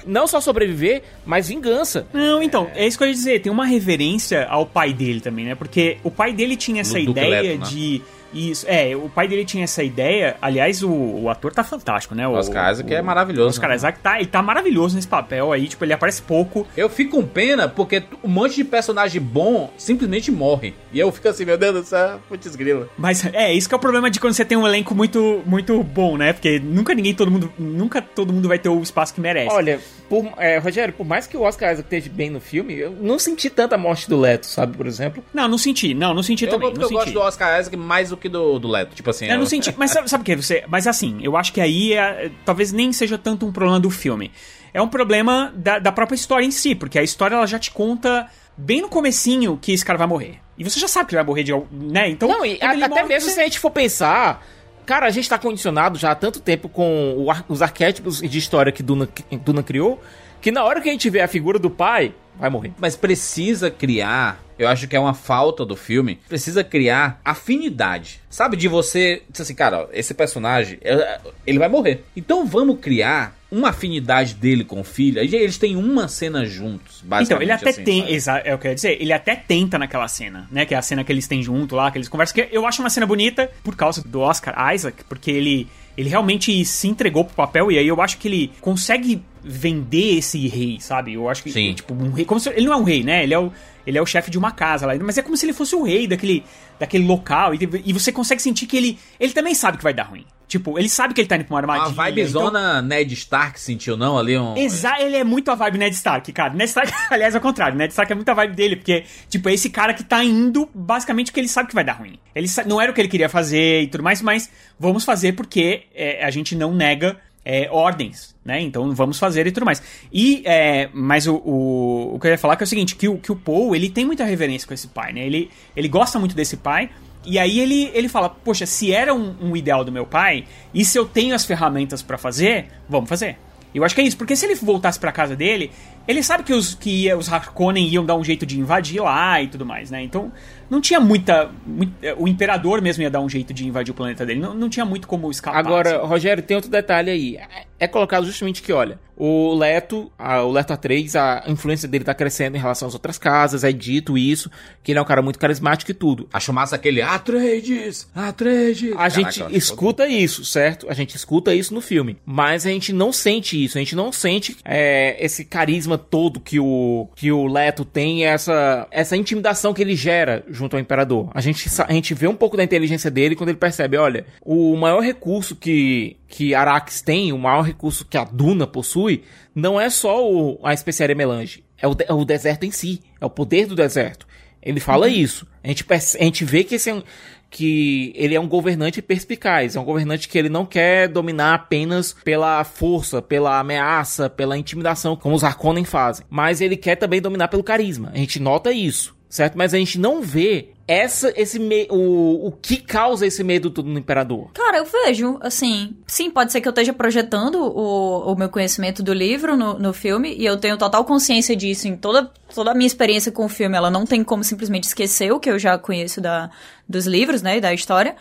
Não só sobreviver, mas vingança. Não, então, é isso que eu ia dizer. Tem uma reverência ao pai dele também, né? Porque o pai dele tinha essa No ideia Leto, né? de. Isso, é, o pai dele tinha essa ideia. Aliás, o, o ator tá fantástico, né? O Oscar Isaac é maravilhoso, O Oscar né? Isaac tá, ele tá maravilhoso nesse papel aí, tipo, ele aparece pouco. Eu fico com pena porque um monte de personagem bom simplesmente morre. E eu fico assim, meu Deus do céu, putz grila. Mas é, isso que é o problema de quando você tem um elenco muito, muito bom, né? Porque nunca ninguém, todo mundo, nunca todo mundo vai ter o espaço que merece. Olha, por, é, Rogério, por mais que o Oscar Isaac esteja bem no filme, eu não senti tanta morte do Leto, sabe, por exemplo. Não, não senti. Não, não senti Eu, também. eu não gosto senti. do Oscar Isaac mais do que do, do Leto. Tipo assim. Eu não senti. Mas sabe, sabe o que? Você, mas assim, eu acho que aí é- talvez nem seja tanto um problema do filme. É um problema da, da própria história em si, porque a história ela já te conta bem no comecinho que esse cara vai morrer. E você já sabe que ele vai morrer de. né? Então. Não, e a- até morre, mesmo você- se a gente for pensar, cara, a gente tá condicionado já há tanto tempo com ar- os arquétipos de história que Duna, que Duna criou, que na hora que a gente vê a figura do pai, vai morrer. Mas precisa criar, eu acho que é uma falta do filme, precisa criar afinidade. Sabe, de você, assim, cara, esse personagem, é- ele vai morrer. Então vamos criar uma afinidade dele com o filho. Eles têm uma cena juntos, basicamente. Então, ele até assim, tem, sabe? é o que eu ia dizer, ele até tenta naquela cena, né? Que é a cena que eles têm junto lá, que eles conversam, que eu acho uma cena bonita por causa do Oscar Isaac, porque ele, ele realmente se entregou pro papel e aí eu acho que ele consegue vender esse rei, sabe? Eu acho que, Sim. tipo, um rei, como se, ele não é um rei, né? Ele é o, ele é o chefe de uma casa lá, mas é como se ele fosse o rei daquele, daquele local e, e você consegue sentir que ele, ele também sabe que vai dar ruim. Tipo, ele sabe que ele tá indo pra uma armadilha. Uma vibezona Ned Stark sentiu, não? Ali um. Exa ele é muito a vibe Ned Stark, cara. Ned Stark, (laughs) aliás, ao contrário, Ned Stark é muito a vibe dele, porque, tipo, é esse cara que tá indo basicamente porque ele sabe que vai dar ruim. Ele sa- não era o que ele queria fazer e tudo mais, mas vamos fazer porque é, a gente não nega é, ordens, né? Então vamos fazer e tudo mais. E, é, mas o, o, o que eu ia falar que é o seguinte, que o, que o Paul, ele tem muita reverência com esse pai, né? Ele, ele gosta muito desse pai, e aí ele, ele fala, poxa, se era um, um ideal do meu pai, e se eu tenho as ferramentas pra fazer, vamos fazer. Eu acho que é isso, porque se ele voltasse pra casa dele, ele sabe que os que os Harkonnen iam dar um jeito de invadir lá e tudo mais, né? Então, não tinha muita. mui- o imperador mesmo ia dar um jeito de invadir o planeta dele. Não, não tinha muito como escapar. Agora, assim. Rogério, tem outro detalhe aí. É- É colocado justamente que, olha, o Leto, a- o Leto A3, a influência dele tá crescendo em relação às outras casas, é dito isso, que ele é um cara muito carismático e tudo. Acho massa aquele Atreides, Atreides. A gente Caraca, escuta isso, certo? A gente escuta isso no filme. Mas a gente não sente isso. A gente não sente é, esse carisma todo que o, que o Leto tem, essa, essa intimidação que ele gera junto ao Imperador. A gente, a gente vê um pouco da inteligência dele quando ele percebe, olha, o maior recurso que, que Arax tem, o maior recurso que a Duna possui, não é só o, a especiaria melange. É o, é o deserto em si. É o poder do deserto. Ele fala isso. A gente, a gente vê que esse é um, que ele é um governante perspicaz, é um governante que ele não quer dominar apenas pela força, pela ameaça, pela intimidação, como os Harkonnen fazem, mas ele quer também dominar pelo carisma. A gente nota isso, certo? Mas a gente não vê essa, esse me, o, o que causa esse medo todo no imperador. Cara, eu vejo, assim. Sim, pode ser que eu esteja projetando o, o meu conhecimento do livro no, no filme, e eu tenho total consciência disso em toda, toda a minha experiência com o filme. Ela não tem como simplesmente esquecer o que eu já conheço da, dos livros, né, e da história.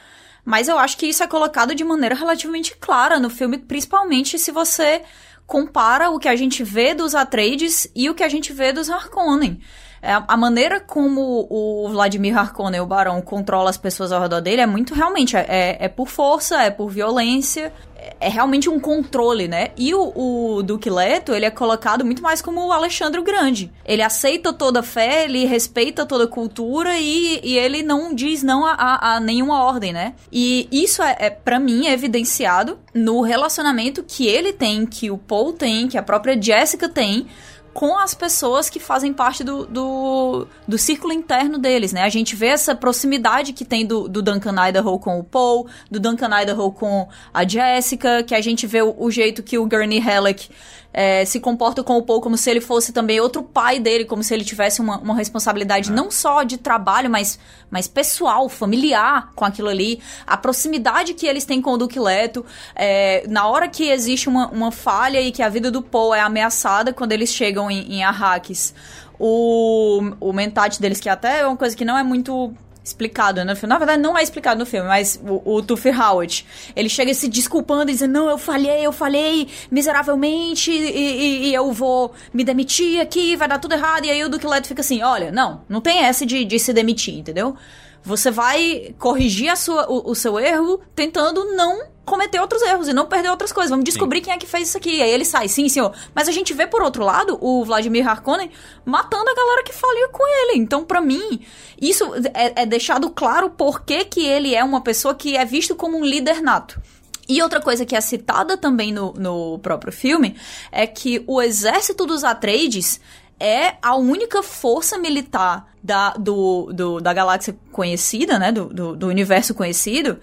Mas eu acho que isso é colocado de maneira relativamente clara no filme, principalmente se você compara o que a gente vê dos Atreides e o que a gente vê dos Harkonnen. É, a maneira como o Vladimir Harkonnen, o Barão, controla as pessoas ao redor dele é muito realmente é, é- é por força, é por violência, é, é realmente um controle, né? E o, o Duque Leto, ele é colocado muito mais como o Alexandre o Grande. Ele aceita toda a fé, ele respeita toda a cultura e, e ele não diz não a, a- a nenhuma ordem, né? E isso é, é para mim, é evidenciado no relacionamento que ele tem, que o Paul tem, que a própria Jessica tem com as pessoas que fazem parte do, do, do círculo interno deles, né? A gente vê essa proximidade que tem do, do Duncan Idaho com o Paul, do Duncan Idaho com a Jessica, que a gente vê o, o jeito que o Gurney Halleck é, se comporta com o Paul como se ele fosse também outro pai dele, como se ele tivesse uma, uma responsabilidade não só de trabalho, mas, mas pessoal, familiar com aquilo ali. A proximidade que eles têm com o Duque Leto. é, na hora que existe uma, uma falha e que a vida do Paul é ameaçada quando eles chegam em, em Arrakis, o, o mentate deles, que até é uma coisa que não é muito explicado no filme. Na verdade, não é explicado no filme, mas o, o Tuffy Howard, ele chega se desculpando e dizendo, não, eu falhei, eu falhei miseravelmente e, e- e eu vou me demitir aqui, vai dar tudo errado. E aí o Duque Leto fica assim, olha, não, não tem essa de, de se demitir, entendeu? Você vai corrigir a sua, o, o seu erro tentando não cometer outros erros e não perder outras coisas. Vamos descobrir quem é que fez isso aqui. E aí ele sai, sim, senhor. Mas a gente vê, por outro lado, o Vladimir Harkonnen matando a galera que falia com ele. Então, pra mim, isso é, é deixado claro por que que ele é uma pessoa que é visto como um líder nato. E outra coisa que é citada também no, no próprio filme é que o exército dos Atreides é a única força militar da, do, do- da galáxia conhecida, né? Do, do, do universo conhecido,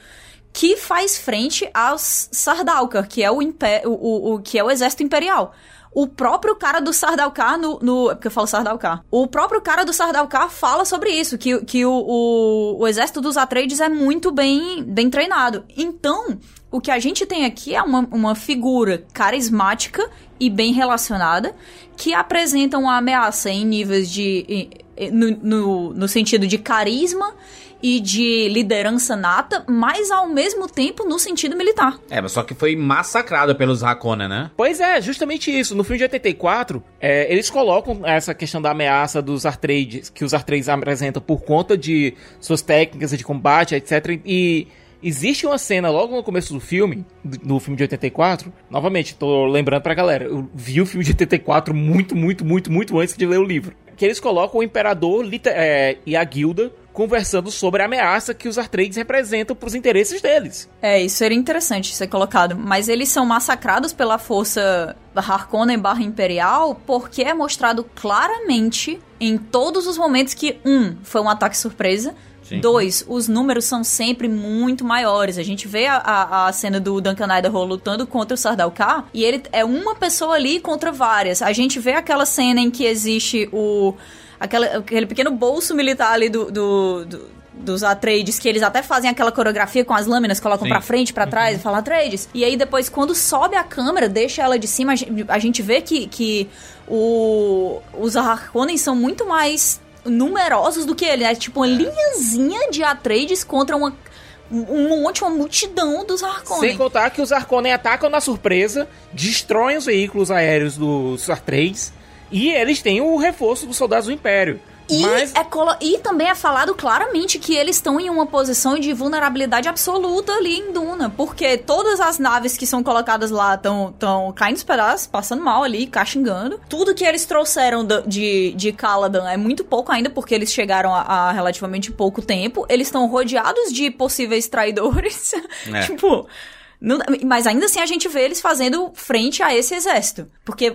que faz frente aos Sardaukar, que é o, o, o- que é o exército imperial. O próprio cara do Sardaukar no, no. É porque eu falo Sardaukar. O próprio cara do Sardaukar fala sobre isso, que, que o, o, o exército dos Atreides é muito bem, bem treinado. Então, o que a gente tem aqui é uma, uma figura carismática e bem relacionada, que apresenta uma ameaça em níveis de. no, no, no sentido de carisma e de liderança nata, mas ao mesmo tempo no sentido militar. É, mas só que foi massacrado pelos Hakona, né? Pois é, justamente isso. No filme de 84, é, eles colocam essa questão da ameaça dos Artrades, que os Artrades apresentam por conta de suas técnicas de combate, etc. E existe uma cena logo no começo do filme, do filme de 84. Novamente, tô lembrando pra galera, eu vi o filme de 84 muito, muito, muito, muito antes de ler o livro. Que eles colocam o Imperador é, e a Guilda conversando sobre a ameaça que os Artrades representam pros interesses deles. É, isso seria interessante ser colocado. Mas eles são massacrados pela força Harkonnen barra Imperial porque é mostrado claramente em todos os momentos que, um, foi um ataque surpresa. Sim. Dois, os números são sempre muito maiores. A gente vê a, a, a cena do Duncan Idaho lutando contra o Sardaukar e ele é uma pessoa ali contra várias. A gente vê aquela cena em que existe o aquela, aquele pequeno bolso militar ali do, do, do- dos Atreides, que eles até fazem aquela coreografia com as lâminas, colocam pra frente, pra trás e falam Atreides. E aí depois, quando sobe a câmera, deixa ela de cima, a gente, a gente vê que, que o, os Harkonnen são muito mais numerosos do que ele, né? Tipo, uma linhazinha de Atreides contra uma um monte, uma multidão dos Harkonnen. Sem contar que os Harkonnen atacam na surpresa, destroem os veículos aéreos dos Artrades e eles têm o reforço dos soldados do Império. E, Mas é e também é falado claramente que eles estão em uma posição de vulnerabilidade absoluta ali em Duna. Porque todas as naves que são colocadas lá estão caindo os pedaços, passando mal ali, caxingando. Tudo que eles trouxeram do- de, de Caladan é muito pouco ainda, porque eles chegaram a, a relativamente pouco tempo. Eles estão rodeados de possíveis traidores. (laughs) É. tipo. Não- mas ainda assim a gente vê eles fazendo frente a esse exército. Porque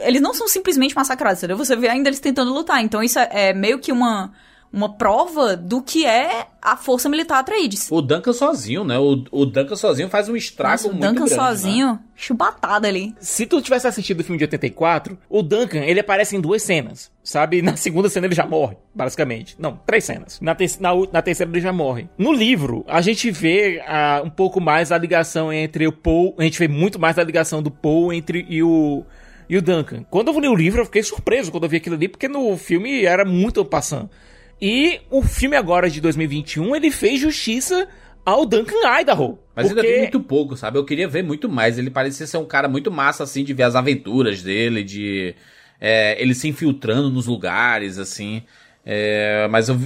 eles não são simplesmente massacrados, entendeu? Você vê ainda eles tentando lutar. Então isso é, é meio que uma, uma prova do que é a força militar Atreides. O Duncan sozinho, né? O, o Duncan sozinho faz um estrago Nossa, o muito Duncan grande, né? sozinho, chubatada ali. se tu tivesse assistido o filme de 84, o Duncan, ele aparece em duas cenas, sabe? Na segunda cena ele já morre, basicamente. Não, três cenas. Na, te na, na terceira ele já morre. No livro, a gente vê ah, um pouco mais a ligação entre o Paul, a gente vê muito mais a ligação do Paul entre e o e o Duncan. Quando eu li o livro, eu fiquei surpreso quando eu vi aquilo ali, porque no filme era muito passando. E o filme agora de 2021, ele fez justiça ao Duncan Idaho. Mas ainda porque- vi muito pouco, sabe? Eu queria ver muito mais. Ele parecia ser um cara muito massa, assim, de ver as aventuras dele, de é, ele se infiltrando nos lugares, assim. É, mas eu,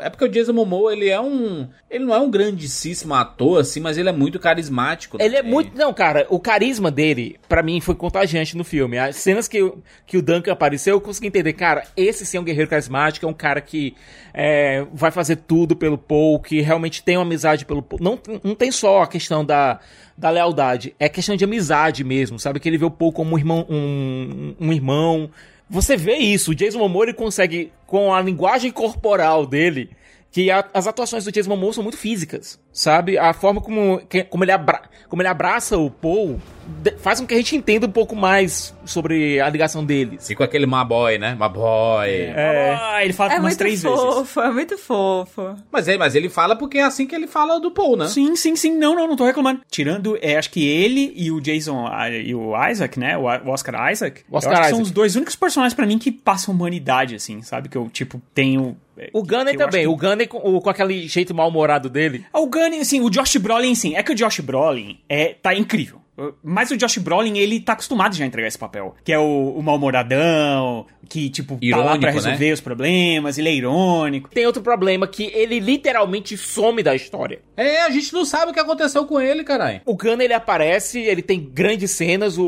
é porque o Jason Momoa, ele é um. Ele não é um grandíssimo ator, assim, mas ele é muito carismático. Ele é também. muito. Não, cara, o carisma dele, pra mim, foi contagiante no filme. As cenas que, o- que o Duncan apareceu, eu consegui entender. Cara, esse sim é um guerreiro carismático, é um cara que é, vai fazer tudo pelo Paul, que realmente tem uma amizade pelo Paul. Não, não tem só a questão da, da lealdade, é questão de amizade mesmo, sabe? Que ele vê o Paul como um irmão. Um, um irmão. Você vê isso, o Jason Momoa ele consegue, com a linguagem corporal dele, que a- as atuações do Jason Momoa são muito físicas, sabe? A forma como, que- como, ele, abra, como ele abraça o Paul de- faz com que a gente entenda um pouco mais sobre a ligação deles. E com aquele Maboy, né? Maboy. Ah, ele fala É umas muito três vezes. fofo, é muito fofo. Mas, ele, mas ele fala porque é assim que ele fala do Paul, né? Sim, sim, sim. Não, não, não tô reclamando. Tirando, é, acho que ele e o Jason e o Isaac, né? O, o Oscar Isaac. O Oscar eu acho que são Isaac. os dois únicos personagens pra mim que passam humanidade, assim, sabe? Que eu, tipo, tenho... é, O Gunner também, que- o Gunner com, com aquele jeito mal-humorado dele. Ah, O Gunny, assim, o Josh Brolin, sim. É que o Josh Brolin é, tá incrível. Mas o Josh Brolin, ele tá acostumado já a entregar esse papel. Que é o, o mal-humoradão, que, tipo, tá lá Irônico, pra né? resolver os problemas, ele é irônico. Tem outro problema que ele literalmente some da história. É, a gente não sabe o que aconteceu com ele, caralho. O Gunn ele aparece, ele tem grandes cenas, o,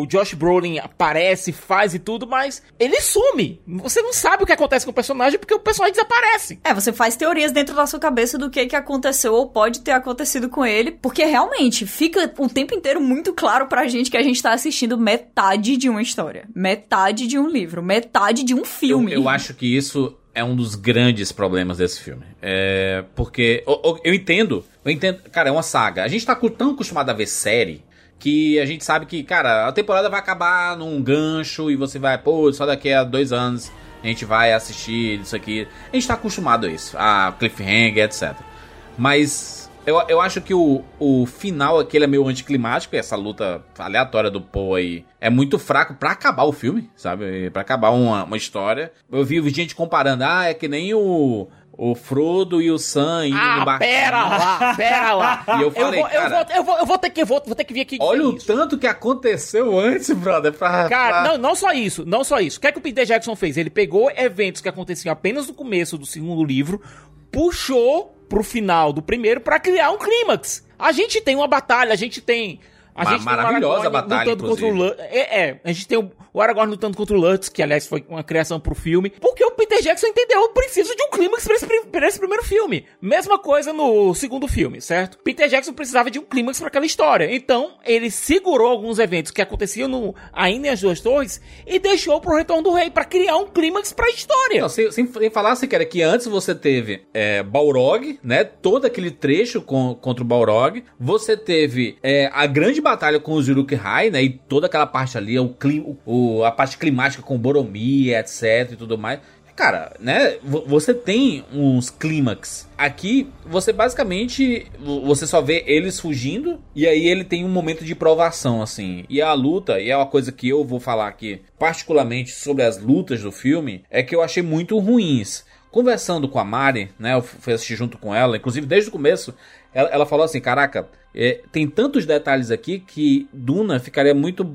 o Josh Brolin aparece, faz e tudo, mas ele some. Você não sabe o que acontece com o personagem porque o personagem desaparece. É, você faz teorias dentro da sua cabeça do que que aconteceu ou pode ter acontecido com ele, porque realmente fica o tempo inteiro muito claro pra gente que a gente tá assistindo metade de uma história, metade de um livro, metade de um Eu, filme. eu acho que isso é um dos grandes problemas desse filme. É. Porque. Eu, eu- eu entendo. Eu entendo. Cara, é uma saga. A gente tá tão acostumado a ver série. Que a gente sabe que, cara, a temporada vai acabar num gancho e você vai, pô, só daqui a dois anos a gente vai assistir isso aqui. A gente tá acostumado a isso, a cliffhanger, etc. Mas eu, eu acho que o, o final aqui ele é meio anticlimático, essa luta aleatória do Poe aí é muito fraco pra acabar o filme, sabe? Pra acabar uma, uma história. Eu vi gente comparando, ah, é que nem o, o Frodo e o Sam indo no Ah, barquinho. pera lá, pera lá. (laughs) E eu falei, vou, eu, cara- vou, eu, vou, eu vou ter que, vou, vou ter que vir aqui Olha o isso. tanto que aconteceu antes, brother, pra... Cara, pra- não, não só isso, não só isso. O que é que o Peter Jackson fez? Ele pegou eventos que aconteciam apenas no começo do segundo livro, puxou pro final do primeiro pra criar um clímax. A gente tem uma batalha, a gente tem. A Ma- gente tem maravilhosa Aragorn batalha, lutando contra o. É, é, a gente tem o, o Aragorn lutando contra o Lutz, que aliás foi uma criação pro filme. Porque o Peter Jackson entendeu, eu preciso de um clímax pra esse, pra esse primeiro filme. Mesma coisa no segundo filme, certo? Peter Jackson precisava de um clímax pra aquela história. Então, ele segurou alguns eventos que aconteciam no, ainda em As Duas Torres e deixou pro Retorno do Rei pra criar um clímax pra história. Não, sem, sem, falar, se quer que antes você teve é, Balrog, né? Todo aquele trecho com, contra o Balrog. Você teve é, a grande batalha com os Uruk-hai, né? E toda aquela parte ali, o, clim, o- a parte climática com Boromir, etc e tudo mais. Cara, né? vo- Você tem uns clímax. Aqui, você basicamente. vo- Você só vê eles fugindo. E aí ele tem um momento de provação, assim. E a luta, e é uma coisa que eu vou falar aqui, particularmente sobre as lutas do filme, é que eu achei muito ruins. Conversando com a Mari, né? Eu fui assistir junto com ela, inclusive desde o começo, ela, ela falou assim: Caraca, é, tem tantos detalhes aqui que Duna ficaria muito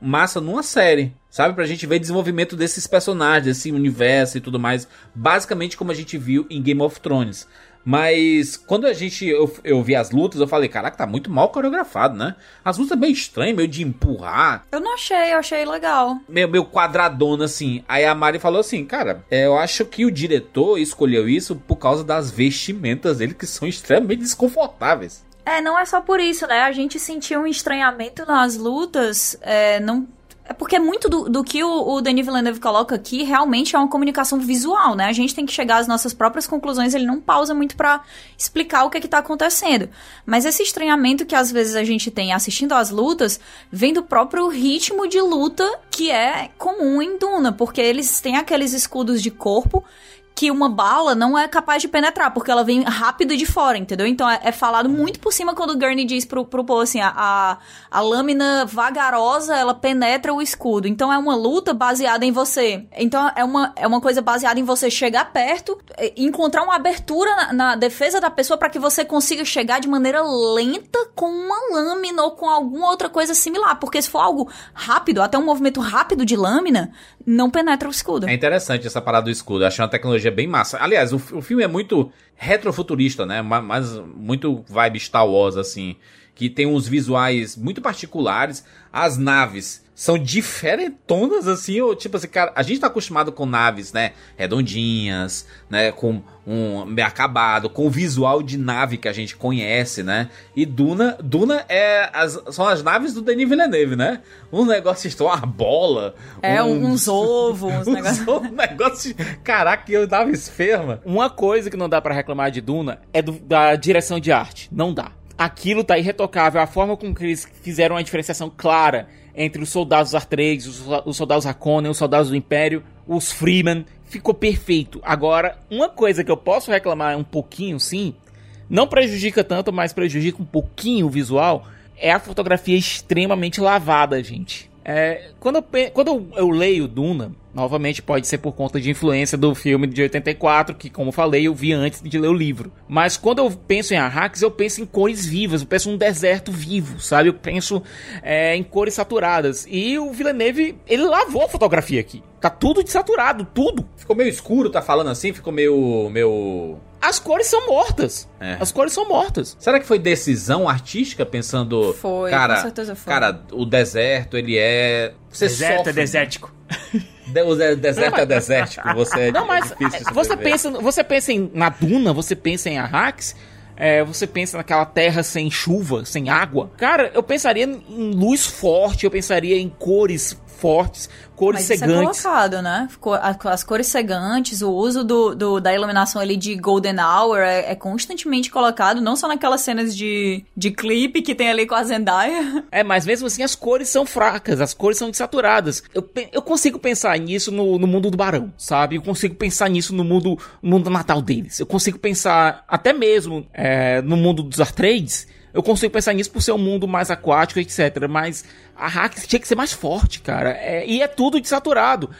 massa numa série, sabe? Pra gente ver desenvolvimento desses personagens, desse universo e tudo mais. Basicamente como a gente viu em Game of Thrones. Mas quando a gente eu, eu vi as lutas, eu falei, caraca, tá muito mal coreografado, né? As lutas bem estranhas, meio de empurrar, Eu não achei, eu achei legal. meio, meio quadradona assim. Aí a Mari falou assim, cara, é, eu acho que o diretor escolheu isso por causa das vestimentas dele que são extremamente desconfortáveis. É, não é só por isso, né? A gente sentiu um estranhamento nas lutas, é, não... É porque muito do, do que o, o Denis Villeneuve coloca aqui realmente é uma comunicação visual, né? A gente tem que chegar às nossas próprias conclusões, ele não pausa muito pra explicar o que é que tá acontecendo. Mas esse estranhamento que às vezes a gente tem assistindo às lutas, vem do próprio ritmo de luta que é comum em Duna, porque eles têm aqueles escudos de corpo que uma bala não é capaz de penetrar, porque ela vem rápido de fora, entendeu? Então é, é falado muito por cima quando o Gurney diz pro, pro Poe assim, a, a, a lâmina vagarosa, ela penetra o escudo. Então é uma luta baseada em você. Então é uma, é uma coisa baseada em você chegar perto, é, encontrar uma abertura na, na defesa da pessoa para que você consiga chegar de maneira lenta com uma lâmina ou com alguma outra coisa similar. Porque se for algo rápido, até um movimento rápido de lâmina, não penetra o escudo. É interessante essa parada do escudo. Eu achei uma tecnologia bem massa. Aliás, o, o filme é muito retrofuturista, né? Ma- Mas muito vibe Star Wars, assim. Que tem uns visuais muito particulares. As naves são diferentonas, assim. Ou, tipo assim, cara, a gente tá acostumado com naves, né? Redondinhas, né? Com um meio acabado, com o visual de nave que a gente conhece, né? E Duna, Duna é as, são as naves do Denis Villeneuve, né? Um negócio, estão uma bola. É, um- uns ovos, uns (laughs) negócios. um negócio. de- Caraca, eu dava esferma. Uma coisa que não dá pra reclamar de Duna é do- da direção de arte. Não dá. Aquilo tá irretocável. A forma com que eles fizeram uma diferenciação clara entre os soldados Artrades, os, os soldados Harkonnen, os soldados do Império, os Freeman, ficou perfeito. Agora, uma coisa que eu posso reclamar um pouquinho, sim, não prejudica tanto, mas prejudica um pouquinho o visual, é a fotografia extremamente lavada, gente. É, quando eu, quando eu, eu leio Duna, Novamente, pode ser por conta de influência do filme de 84, que, como eu falei, eu vi antes de ler o livro. Mas quando eu penso em Arrakis, eu penso em cores vivas, eu penso em um deserto vivo, sabe? Eu penso é, em cores saturadas. E o Villeneuve, ele lavou a fotografia aqui. Tá tudo desaturado, tudo. Ficou meio escuro, tá falando assim? Ficou meio. meio. As cores são mortas. É. As cores são mortas. Será que foi decisão artística pensando. Foi, cara, com certeza foi. Cara, o deserto, ele é. Você Deserto sofre. é desértico. De- (laughs) o de- deserto é desértico. Você é, Não, mas é você pensa, você pensa em, na Duna, você pensa em Arrakis, é, você pensa naquela terra sem chuva, sem água. Cara, eu pensaria em luz forte, eu pensaria em cores fortes, cores Mas isso é cegantes. colocado, né? As cores cegantes, o uso do, do- da iluminação ali de Golden Hour é, é constantemente colocado, não só naquelas cenas de, de clipe que tem ali com a Zendaya. (laughs) É, mas mesmo assim as cores são fracas, as cores são desaturadas. Eu, eu consigo pensar nisso no, no mundo do Barão, sabe? Eu consigo pensar nisso no mundo, no mundo natal deles. Eu consigo pensar até mesmo é, no mundo dos Atreides. Eu consigo pensar nisso por ser um mundo mais aquático, etc. Mas a Hack tinha que ser mais forte, cara. É, e é tudo desaturado.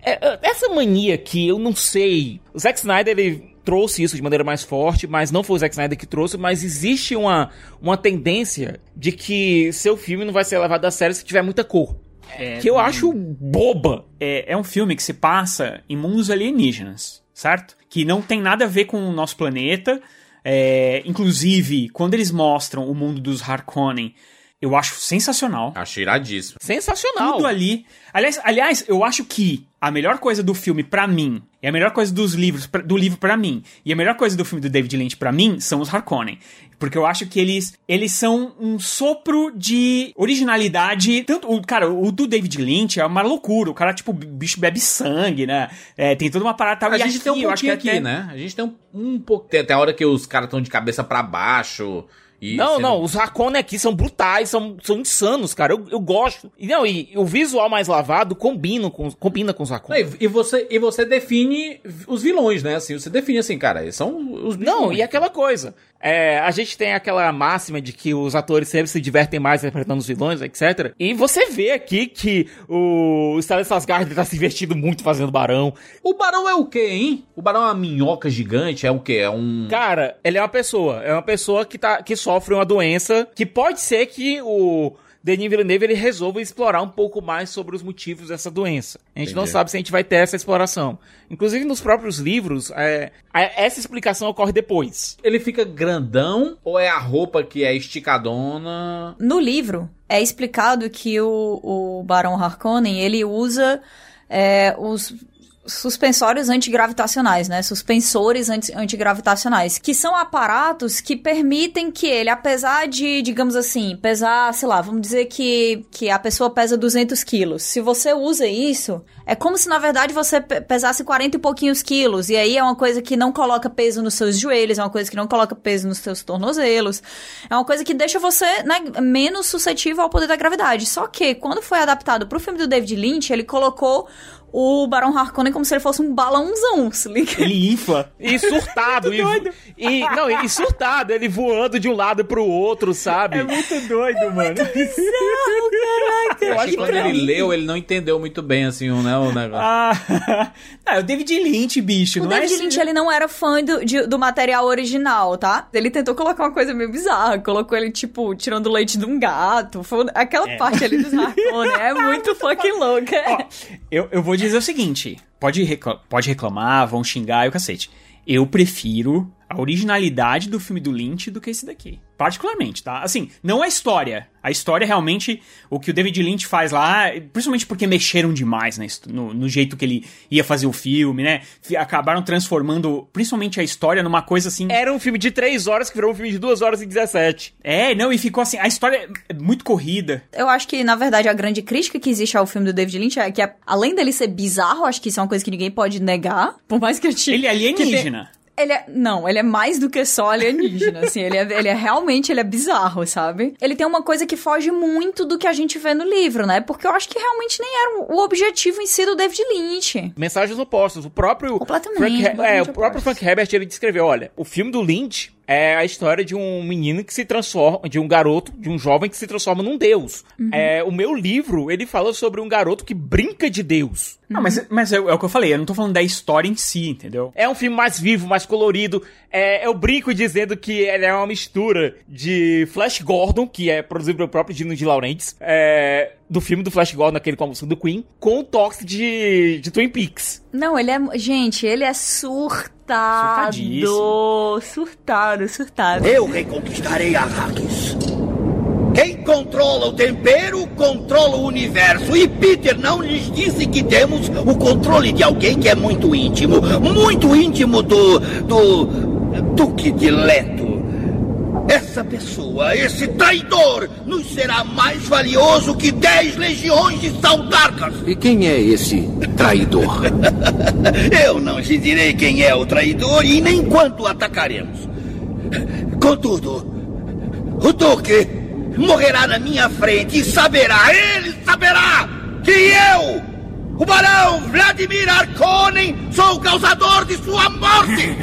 É, é, essa mania que eu não sei. O Zack Snyder ele trouxe isso de maneira mais forte, mas não foi o Zack Snyder que trouxe. Mas existe uma, uma tendência de que seu filme não vai ser levado a sério se tiver muita cor. É, Que eu acho boba. é, é um filme que se passa em mundos alienígenas, certo? Que não tem nada a ver com o nosso planeta. É, inclusive, quando eles mostram o mundo dos Harkonnen, eu acho sensacional. Acho iradíssimo. Sensacional. Tudo ali. Aliás, aliás, eu acho que a melhor coisa do filme pra mim, e a melhor coisa dos livros pra- do livro pra mim, e a melhor coisa do filme do David Lynch pra mim são os Harkonnen. Porque eu acho que eles eles são um sopro de originalidade. Tanto o cara, o do David Lynch é uma loucura. O cara tipo o bicho bebe sangue, né? É, tem toda uma parada tal. A E gente tem um eu acho que pouquinho aqui, até- né? A gente tem um, um pouco. Tem até a hora que os caras estão de cabeça pra baixo. E Não, sendo- não, os Hakone aqui são brutais, são, são insanos, cara. Eu, eu gosto. E não, e o visual mais lavado combina com, combina com os Não, Hakone. e, e você, e você define os vilões, né? Assim, você define assim, cara, eles são os bichos. Não, e aquela coisa. É, a gente tem aquela máxima de que os atores sempre se divertem mais interpretando os vilões, etc. E você vê aqui que o Stellan Skarsgård tá se divertindo muito fazendo barão. O barão é o quê, hein? O barão é uma minhoca gigante? É o quê? É um. Cara, ele é uma pessoa. É uma pessoa que, tá, que sofre uma doença que pode ser que o Denis Villeneuve ele resolva explorar um pouco mais sobre os motivos dessa doença. A gente não Entendi. sabe se a gente vai ter essa exploração. Inclusive, nos próprios livros, é, essa explicação ocorre depois. Ele fica grandão ou é a roupa que é esticadona? No livro, é explicado que o, o Barão Harkonnen, ele usa é, os suspensórios antigravitacionais, né? Suspensores anti- antigravitacionais, que são aparatos que permitem que ele, apesar de, digamos assim, pesar, sei lá, vamos dizer que, que a pessoa pesa 200 quilos. Se você usa isso, é como se na verdade você pe- pesasse 40 e pouquinhos quilos. E aí é uma coisa que não coloca peso nos seus joelhos, é uma coisa que não coloca peso nos seus tornozelos. É uma coisa que deixa você né, menos suscetível ao poder da gravidade. Só que quando foi adaptado pro filme do David Lynch, ele colocou o Barão Harkonnen como se ele fosse um balãozão, se liga? Ele infla. E surtado. (laughs) e, e, não, e surtado, ele voando de um lado pro outro, sabe? É muito doido, mano. Eu acho que quando ele leu, ele não entendeu muito bem, assim, o, né, o negócio. Ah, (laughs) é o David Lynch, bicho. O não David é Lynch, ele não era fã do, de- do material original, tá? Ele tentou colocar uma coisa meio bizarra. Colocou ele, tipo, tirando o leite de um gato. Foi aquela parte ali dos Harkonnen. É (laughs) muito fucking louca. Ó, eu, eu vou dizer o seguinte: pode, recla- pode reclamar, vão xingar e o cacete. Eu prefiro a originalidade do filme do Lynch do que esse daqui. Particularmente, tá? Assim, não a história. A história realmente, o que o David Lynch faz lá, principalmente porque mexeram demais né, no, no jeito que ele ia fazer o filme, né? Acabaram transformando, principalmente a história, numa coisa assim. Era um filme de 3 horas que virou um filme de 2 horas e 17. É, não, e ficou assim. A história é muito corrida. Eu acho que, na verdade, a grande crítica que existe ao filme do David Lynch é que, além dele ser bizarro, acho que isso é uma coisa que ninguém pode negar. Por mais que eu te... Ele é alienígena. Ele é, não, ele é mais do que só alienígena, (laughs) assim, ele é, ele é realmente, ele é bizarro, sabe? Ele tem uma coisa que foge muito do que a gente vê no livro, né? Porque eu acho que realmente nem era o objetivo em si do David Lynch. Mensagens opostas. O próprio Completamente, Frank, é, completamente o próprio. Frank Herbert ele descreveu, olha, o filme do Lynch é a história de um menino que se transforma, de um garoto, de um jovem que se transforma num deus. É, o meu livro, ele fala sobre um garoto que brinca de Deus. Não, mas, mas é, é o que eu falei, eu não tô falando da história em si, entendeu? É um filme mais vivo, mais colorido. É, eu brinco dizendo que ele é uma mistura de Flash Gordon, que é produzido pelo próprio Dino de Laurentiis, é, do filme do Flash Gordon, aquele com a música do Queen, com o toque de, de Twin Peaks. Não, ele é. Gente, ele é surtado. Surtado, surtado. Eu reconquistarei Arrakis. Quem controla o tempero, controla o universo. E Peter não lhes disse que temos o controle de alguém que é muito íntimo. Muito íntimo do. do. Duque de Leto. Essa pessoa, esse traidor, nos será mais valioso que dez legiões de saudarcas. E quem é esse traidor? (laughs) Eu não te direi quem é o traidor e nem quanto atacaremos. Contudo, o Duque morrerá na minha frente e saberá, ele saberá, que eu, o Barão Vladimir Arkonen, sou o causador de sua morte! (laughs)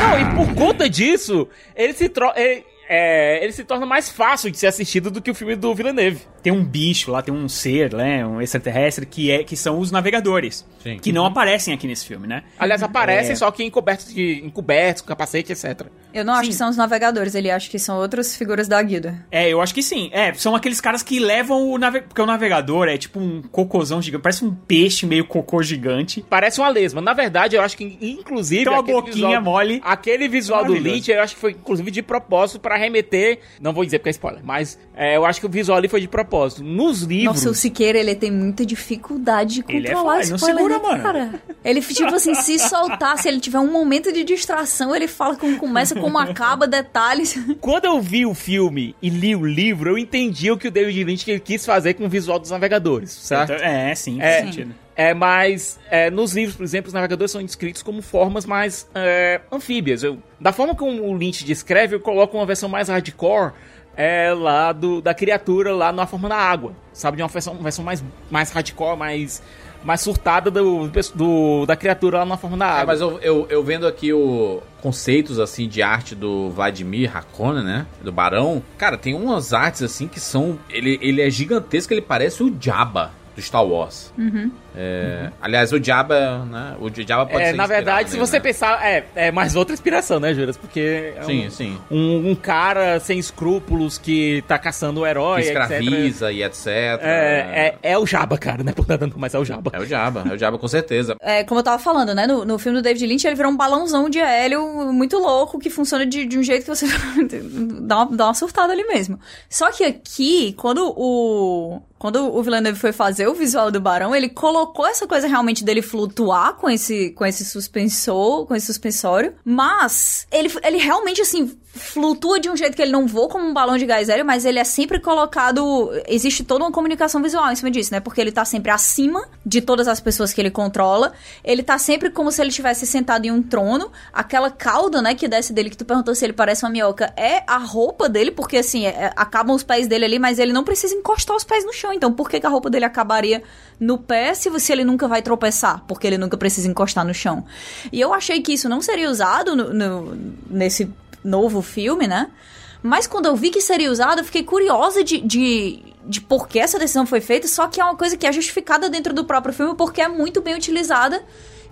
Não, e por conta disso, ele se, tro ele, é, ele se torna mais fácil de ser assistido do que o filme do Villeneuve. Tem um bicho lá, tem um ser, né, um extraterrestre, que, é, que são os navegadores. Sim. Que não aparecem aqui nesse filme, né? Aliás, aparecem É. só que encobertos de encobertos, com capacete, etc. Eu não acho Sim. que são os navegadores, ele acha que são outras figuras da guilda. É, eu acho que sim. É, são aqueles caras que levam o navegador. Porque o navegador é tipo um cocôzão gigante. Parece um peixe meio cocô gigante. Parece uma lesma. Na verdade, eu acho que, inclusive. Tem uma aquele boquinha visual- mole. Aquele visual do. Lynch, eu acho que foi, inclusive, de propósito pra remeter. Não vou dizer porque é spoiler, mas é, eu acho que o visual ali foi de propósito. Nos livros. Nossa, o Siqueira, ele tem muita dificuldade de Ele é controlar ele não spoiler, segura, né, mano. cara? Ele, tipo assim, se soltar, se ele tiver um momento de distração, ele fala como começa, como acaba, detalhes. Quando eu vi o filme e li o livro, eu entendi o que o David Lynch quis fazer com o visual dos navegadores, certo? Então, é, sim, É. sentido. É, mas é, nos livros, por exemplo, os navegadores são descritos como formas mais é, anfíbias. Eu, da forma como o Lynch descreve, eu coloco uma versão mais hardcore é, lá do, da criatura lá na forma da água. Sabe? De uma versão, versão mais, mais hardcore, mais, mais surtada do, do- da criatura lá na forma da É, água. mas eu, eu, eu vendo aqui o conceitos assim de arte do Vladimir Harkonnen, né? Do Barão. Cara, tem umas artes assim que são. Ele, ele é gigantesco, ele parece o Jabba do Star Wars. É, Aliás, o Jabba, né? O Jabba pode É, ser na verdade, se você né? pensar, é, é mais outra inspiração, né, Juras? Porque é Sim, um, sim. Um, um cara sem escrúpulos que tá caçando o herói, Que etc. escraviza e etc. É, é, é o Jabba, cara, (laughs) não é por nada não, mas é o Jabba. É o Jabba, é o Jabba com certeza. É, como eu tava falando, né? No, no filme do David Lynch, ele virou um balãozão de hélio muito louco que funciona de, de um jeito que você (laughs) dá, uma, dá uma surtada ali mesmo. Só que aqui, quando o. Quando o Villeneuve foi fazer o visual do Barão, ele colocou essa coisa realmente dele flutuar com esse, com esse suspensor, com esse suspensório, mas ele, ele realmente, assim, flutua de um jeito que ele não voa como um balão de gás hélio, mas ele é sempre colocado. Existe toda uma comunicação visual em cima disso, né? Porque ele tá sempre acima de todas as pessoas que ele controla. Ele tá sempre como se ele estivesse sentado em um trono. Aquela cauda, né, que desce dele, que tu perguntou se ele parece uma minhoca, é a roupa dele, porque assim, é- acabam os pés dele ali, mas ele não precisa encostar os pés no chão. Então, por que, que a roupa dele acabaria no pé se você ele nunca vai tropeçar? Porque ele nunca precisa encostar no chão. E eu achei que isso não seria usado no- no- nesse novo filme, né? Mas quando eu vi que seria usado, eu fiquei curiosa de, de, de por que essa decisão foi feita, só que é uma coisa que é justificada dentro do próprio filme, porque é muito bem utilizada,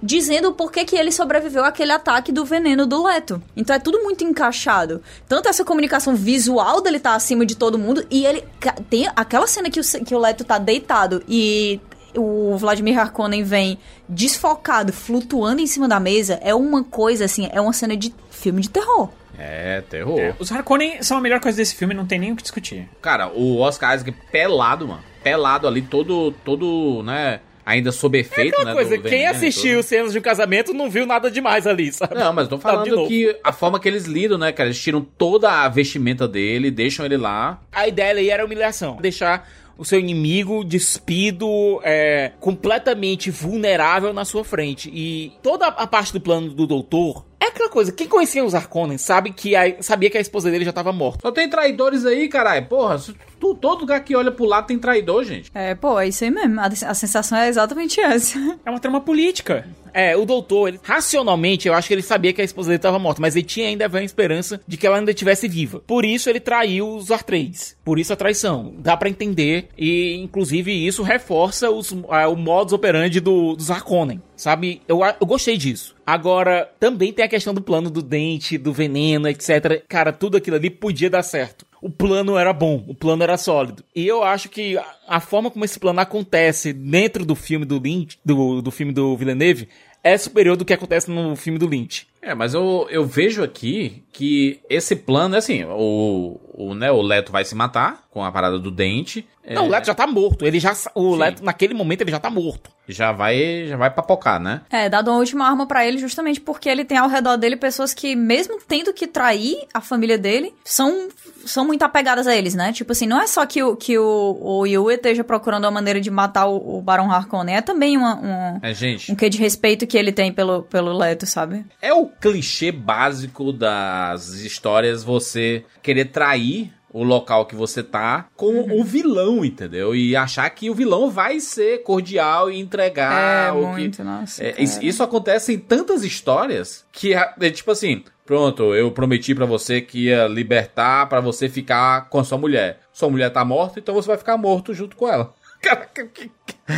dizendo o porquê que ele sobreviveu àquele ataque do veneno do Leto. Então é tudo muito encaixado. Tanto essa comunicação visual dele tá acima de todo mundo, e ele tem aquela cena que o, que o Leto tá deitado e o Vladimir Harkonnen vem desfocado, flutuando em cima da mesa, é uma coisa assim, é uma cena de filme de terror. É, terror. Os Harkonnen são a melhor coisa desse filme, não tem nem o que discutir. Cara, o Oscar Isaac pelado, mano. Pelado ali, todo, todo, né? Ainda sob efeito, Aquela né? coisa, do quem assistiu cenas de um casamento não viu nada demais ali, sabe? Não, mas tô de falando que a forma que eles lidam, né, cara? Eles tiram toda a vestimenta dele, deixam ele lá. A ideia ali era humilhação. Deixar o seu inimigo despido, é, completamente vulnerável na sua frente. E toda a parte do plano do doutor é aquela coisa. Quem conhecia os Harkonnen sabe que a- sabia que a esposa dele já tava morta. Só tem traidores aí, caralho. Porra, tu- todo lugar que olha pro lado tem traidor, gente. É, pô, é isso aí mesmo. A, a sensação é exatamente essa. É uma trama política. É, o doutor, ele, racionalmente, eu acho que ele sabia que a esposa dele estava morta, mas ele tinha ainda a esperança de que ela ainda estivesse viva. Por isso ele traiu os Artrades. Por isso a traição. Dá pra entender. E, inclusive, isso reforça os, ah, o modus operandi do, dos Harkonnen. Sabe? Eu, eu gostei disso. Agora, também tem a questão do plano do dente, do veneno, etc. Cara, tudo aquilo ali podia dar certo o plano era bom, o plano era sólido. E eu acho que a, forma como esse plano acontece dentro do filme do Lynch, do, do filme do Villeneuve, é superior do que acontece no filme do Lynch. É, mas eu, eu vejo aqui que esse plano é assim, o, o, né, o Leto vai se matar com a parada do dente. Não, é, o Leto já tá morto. Ele já. O Sim. Leto, naquele momento, ele já tá morto. Já vai, já vai papocar, né? É, dado uma última arma pra ele justamente porque ele tem ao redor dele pessoas que, mesmo tendo que trair a família dele, são, são muito apegadas a eles, né? Tipo assim, não é só que o, que o, o Yue esteja procurando uma maneira de matar o, o Baron Harkonnen, é também uma, um, É, gente. um quê de respeito que ele tem pelo, pelo Leto, sabe? É o clichê básico das histórias você querer trair o local que você tá com Uhum. o vilão, entendeu? E achar que o vilão vai ser cordial e entregar é, o muito, que. nossa. É, isso, acontece em tantas histórias que é, é tipo assim, pronto, eu prometi pra você que ia libertar pra você ficar com a sua mulher. Sua mulher tá morta, então você vai ficar morto junto com ela. Caraca, que-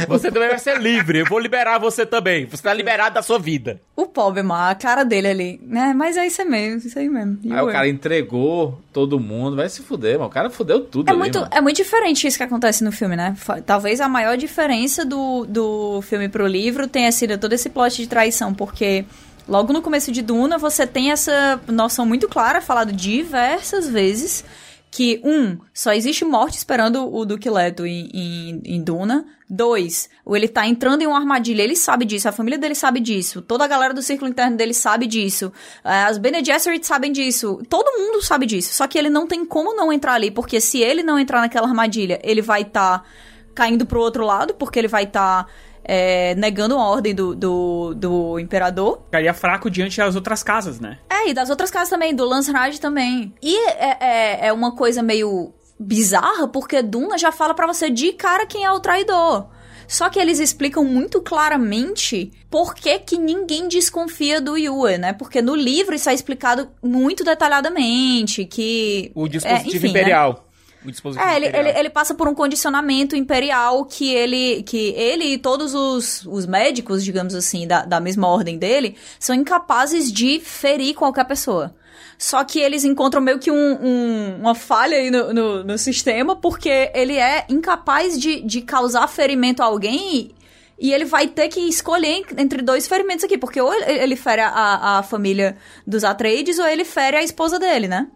Você também vai ser livre. Eu vou liberar você também. Você tá liberado da sua vida. O pobre, mano, a cara dele ali, né? Mas é isso aí mesmo, isso aí mesmo. Aí Yue. o cara entregou todo mundo, vai se fuder, mano. O cara fudeu tudo É ali, muito, mano. é muito diferente isso que acontece no filme, né? Talvez a maior diferença do, do filme pro livro tenha sido todo esse plot de traição, porque logo no começo de Duna você tem essa noção muito clara, falado diversas vezes, que, um, só existe morte esperando o Duque Leto em, em, em Duna. Dois, ou ele tá entrando em uma armadilha, ele sabe disso, a família dele sabe disso, toda a galera do círculo interno dele sabe disso, eh, as Bene Gesserit sabem disso, todo mundo sabe disso, só que ele não tem como não entrar ali, porque se ele não entrar naquela armadilha, ele vai estar caindo pro outro lado, porque ele vai estar negando a ordem do, do, do imperador, Ficaria fraco diante das outras casas, né? é, e das outras casas também, do Lansraj também. E é, é, é uma coisa meio bizarra, porque Duna já fala pra você de cara quem é o traidor. Só que eles explicam muito claramente por que, que ninguém desconfia do Yue, né? Porque no livro isso é explicado muito detalhadamente, que... O dispositivo é, enfim, né? O dispositivo É, ele, ele, ele passa por um condicionamento imperial que ele, que ele e todos os, os médicos, digamos assim, da, da mesma ordem dele, são incapazes de ferir qualquer pessoa. Só que eles encontram meio que um, um- uma falha aí no, no, no sistema, porque ele é incapaz de, de causar ferimento a alguém e ele vai ter que escolher entre dois ferimentos aqui, porque ou ele ele fere a, a família dos Atreides ou ele fere a esposa dele, né?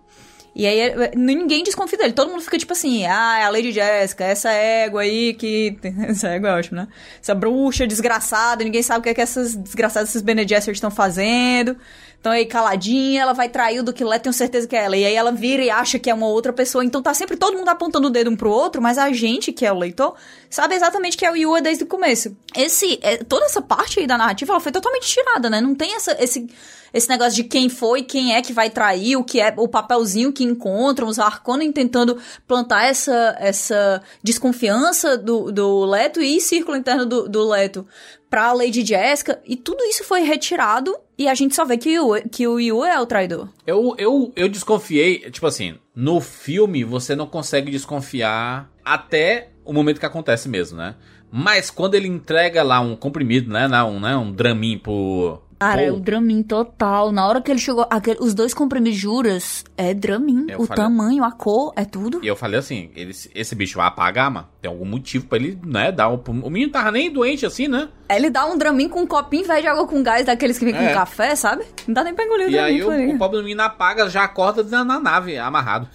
E aí eh, ninguém desconfia dele. Todo mundo fica tipo assim, ah, é a Lady Jessica, essa égua aí que. (laughs) Essa égua é ótima, né? Essa bruxa desgraçada, ninguém sabe o que é que essas desgraçadas, esses Bene Gesserit estão fazendo. Então aí caladinha, ela vai trair o Duque Leto, tenho certeza que é ela. E aí ela vira e acha que é uma outra pessoa. Então tá sempre todo mundo apontando o dedo um pro outro, mas a gente, que é o leitor, sabe exatamente que é o Yua desde o começo. Esse, eh, toda essa parte aí da narrativa, ela foi totalmente tirada, né? Não tem essa, esse, esse negócio de quem foi, quem é que vai trair, o que é o papelzinho que encontram, os Harkonnen tentando plantar essa, essa desconfiança do, do Leto e círculo interno do, do Leto pra Lady Jessica, e tudo isso foi retirado e a gente só vê que o, que o Yu é o traidor. Eu, eu, eu desconfiei, tipo assim, no filme você não consegue desconfiar até o momento que acontece mesmo, né? Mas quando ele entrega lá um comprimido, né? Um, né, um dramin pro. Cara, é o Dramin total. Na hora que ele chegou, aquele- os dois comprimidos juras, é Dramin. Eu O falei- tamanho, a cor, é tudo. E eu falei assim, ele, esse bicho vai apagar, mano. Tem algum motivo pra ele, né, dar um... O menino tava nem doente assim, né? Ele dá um Dramin com um copinho vez de água com gás, daqueles que vem É. com café, sabe? Não dá nem pra engolir o E Dramin. aí o, o pobre menino apaga, já acorda na, na nave, amarrado.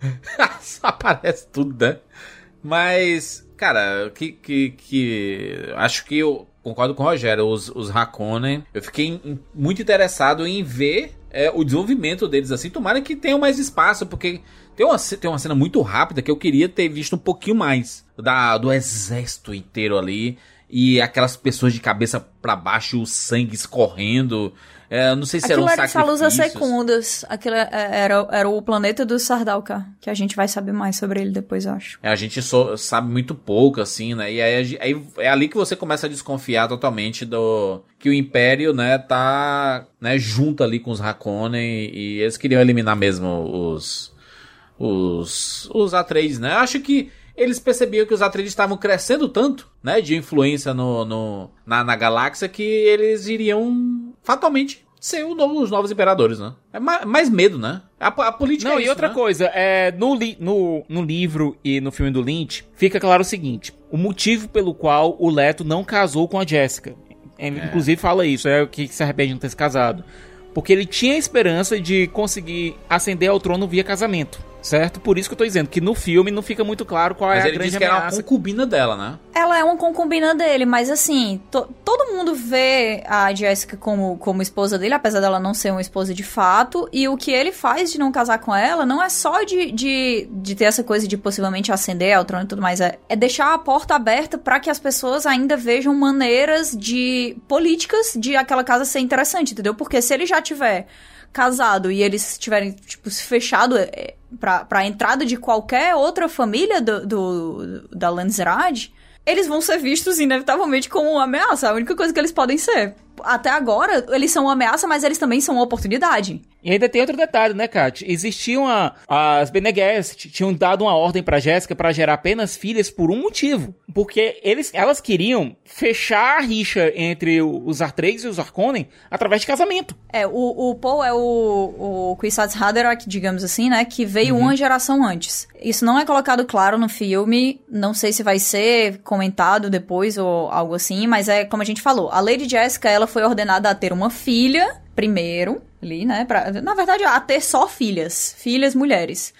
(laughs) Só aparece tudo, né? Mas, cara, que, que, que... Acho que eu concordo com o Rogério. Os, os Hakonnen, eu fiquei muito interessado em ver é, o desenvolvimento deles assim. Tomara que tenham mais espaço, porque tem uma, tem uma cena muito rápida que eu queria ter visto um pouquinho mais da, do exército inteiro ali. e aquelas pessoas de cabeça pra baixo, o sangue escorrendo. É, não sei se Aquilo eram era Salusa sacrifícios. Secundas. Aquilo é- era, era o planeta do Sardaukar. Que a gente vai saber mais sobre ele depois, eu acho. É, A gente só sabe muito pouco, assim, né? E aí, aí é ali que você começa a desconfiar totalmente do. Que o Império, né, tá né, junto ali com os Hakonnen e eles queriam eliminar mesmo os. Os. Os Atreides, né? Eu acho que eles percebiam que os Atreides estavam crescendo tanto, né? De influência no, no, na, na galáxia que eles iriam fatalmente ser novo- os novos imperadores, né? É ma- mais medo, né? A, a política Não, é e isso, outra né? coisa, é, no, li- no, no livro e no filme do Lynch, fica claro o seguinte: o motivo pelo qual o Leto não casou com a Jessica. É, Inclusive fala isso, é o que se arrepende de não ter se casado. Porque ele tinha a esperança de conseguir ascender ao trono via casamento, certo? Por isso que eu tô dizendo que no filme não fica muito claro qual Mas é a ele grande que era uma ameaça. concubina dela, né? Ela é uma concubina dele, mas assim, to- todo mundo vê a Jessica como, como esposa dele, apesar dela não ser uma esposa de fato. E o que ele faz de não casar com ela não é só de, de, de ter essa coisa de possivelmente ascender ao trono e tudo mais, é, é deixar a porta aberta para que as pessoas ainda vejam maneiras de políticas de aquela casa ser interessante, entendeu? Porque se ele já tiver casado e eles tiverem, tipo, se fechado é, pra, pra entrada de qualquer outra família do, do- da Landsrad, eles vão ser vistos inevitavelmente como uma ameaça. A única coisa que eles podem ser. Até agora, eles são uma ameaça, mas eles também são uma oportunidade. E ainda tem outro detalhe, né, Kat? Existiam as Bene Gesserit, tinham dado uma ordem pra Jéssica pra gerar apenas filhas por um motivo. Porque eles, elas queriam fechar a rixa entre os Artreyes e os Arconen através de casamento. É, o, o Paul é o, o Kwisatz Haderach, digamos assim, né? Que veio uma geração antes. Isso não é colocado claro no filme. Não sei se vai ser comentado depois ou algo assim, mas é como a gente falou. A Lady Jessica, ela foi ordenada a ter uma filha primeiro, ali, né? Pra, na verdade, a ter só filhas. Filhas mulheres.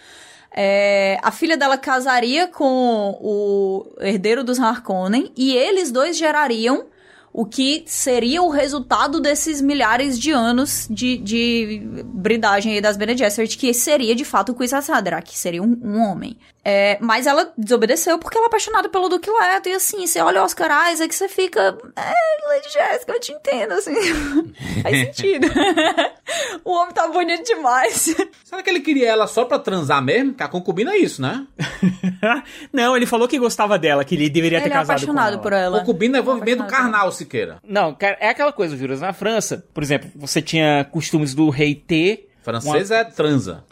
É, a filha dela casaria com o herdeiro dos Harkonnen e eles dois gerariam o que seria o resultado desses milhares de anos de, de bridagem aí das Bene Gesserit, que seria de fato o Haderach, que seria um, um homem. É, mas ela desobedeceu porque ela é apaixonada pelo Duque Leto, e assim, você olha Oscar Isaac, você fica... É, Lady Jessica, eu te entendo, assim, (laughs) faz sentido. (laughs) o homem tá bonito demais. Será que ele queria ela só pra transar mesmo? Que a concubina é isso, né? (laughs) Não, ele falou que gostava dela, que ele deveria ter Ele é casado apaixonado com por ela. ela. Concubina é envolvimento Apaixonado. carnal, Siqueira. Não, cara, é aquela coisa, Juras. Na França, por exemplo, você tinha costumes do rei ter. Francês é transa.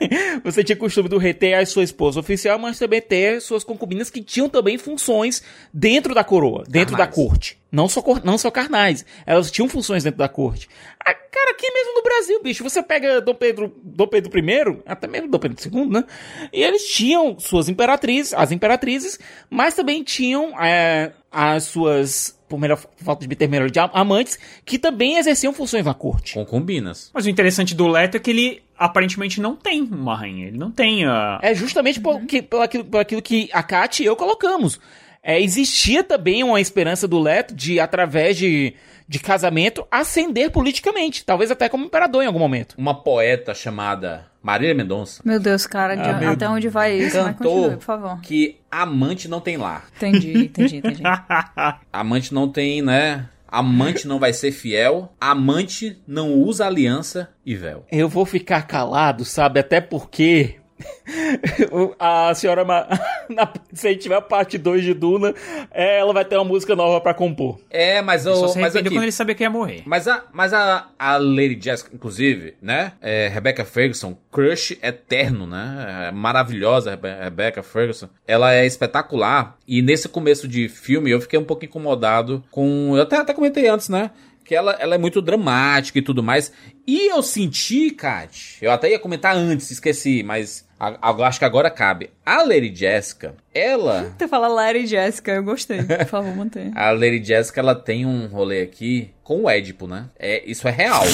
(laughs) Você tinha costume do rei ter a sua esposa oficial, mas também ter suas concubinas que tinham também funções dentro da coroa, dentro Carnais. da corte. Não só, não só carnais. Elas tinham funções dentro da corte. Ah, cara, aqui mesmo no Brasil, bicho, você pega Dom Pedro, Dom Pedro I, até mesmo Dom Pedro II, né? E eles tinham suas imperatrizes, as imperatrizes, mas também tinham é, as suas, por melhor falta de ter melhor de amantes, que também exerciam funções na corte. Concumbinas. Mas o interessante do Leto é que ele aparentemente não tem uma rainha. Ele não tem a. É justamente por, que, por, aquilo, por aquilo que a Kat e eu colocamos. É, existia também uma esperança do Leto de, através de, de casamento, ascender politicamente. Talvez até como imperador em algum momento. Uma poeta chamada Marília Mendonça Meu Deus, cara, de- meu até onde vai isso? Mas continue, cantou por favor. que amante não tem lar. Entendi, entendi, entendi. (laughs) (laughs) Amante não tem, né? Amante não vai ser fiel. Amante não usa aliança e véu. Eu vou ficar calado, sabe? Até porque. (laughs) a senhora. Ma- (laughs) na- se a gente tiver a parte 2 de Duna, é, ela vai ter uma música nova pra compor. É, mas só o. se Mas aqui, quando ele sabia que ia morrer. Mas a, mas a, a Lady Jessica, inclusive, né? É, Rebecca Ferguson, crush eterno, né? É maravilhosa, Rebe Rebecca Ferguson. Ela é espetacular. E nesse começo de filme eu fiquei um pouco incomodado com. Eu até, até comentei antes, né? Que ela, ela é muito dramática e tudo mais. E eu senti, Kat, eu até ia comentar antes, esqueci, mas a- a- acho que agora cabe. A Lady Jessica, ela. Tu fala Larry Jessica, eu gostei. Por (laughs) favor, mantenha. A Lady Jessica, ela tem um rolê aqui com o Édipo, né? É, isso é real. (laughs)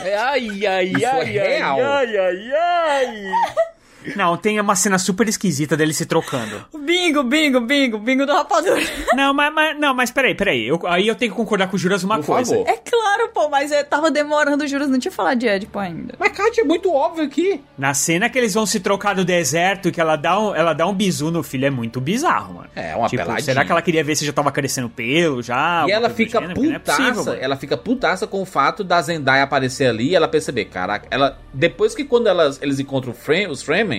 Ai, ai, Isso é ai, ai, real. ai, ai, ai. (laughs) Não, tem uma cena super esquisita dele se trocando. Bingo, bingo, bingo, bingo do rapadura. Não, mas, mas- não, mas peraí, peraí. Eu- aí eu tenho que concordar com o Juras uma Por coisa. favor. É claro, pô, mas eu tava demorando, juros, não tinha falado de Edipo ainda. Mas, Kátia, é muito óbvio aqui. Na cena que eles vão se trocar do deserto, que ela dá um, ela dá um bisu no filho, é muito bizarro, mano. É, uma tipo, peladinha. será que ela queria ver se já tava crescendo pelo já? E ela fica gênero? Porque não é possível, putaça, ela fica putaça com o fato da Zendaya aparecer ali e ela perceber, caraca, ela depois que quando elas, eles encontram o Fre- os Fremen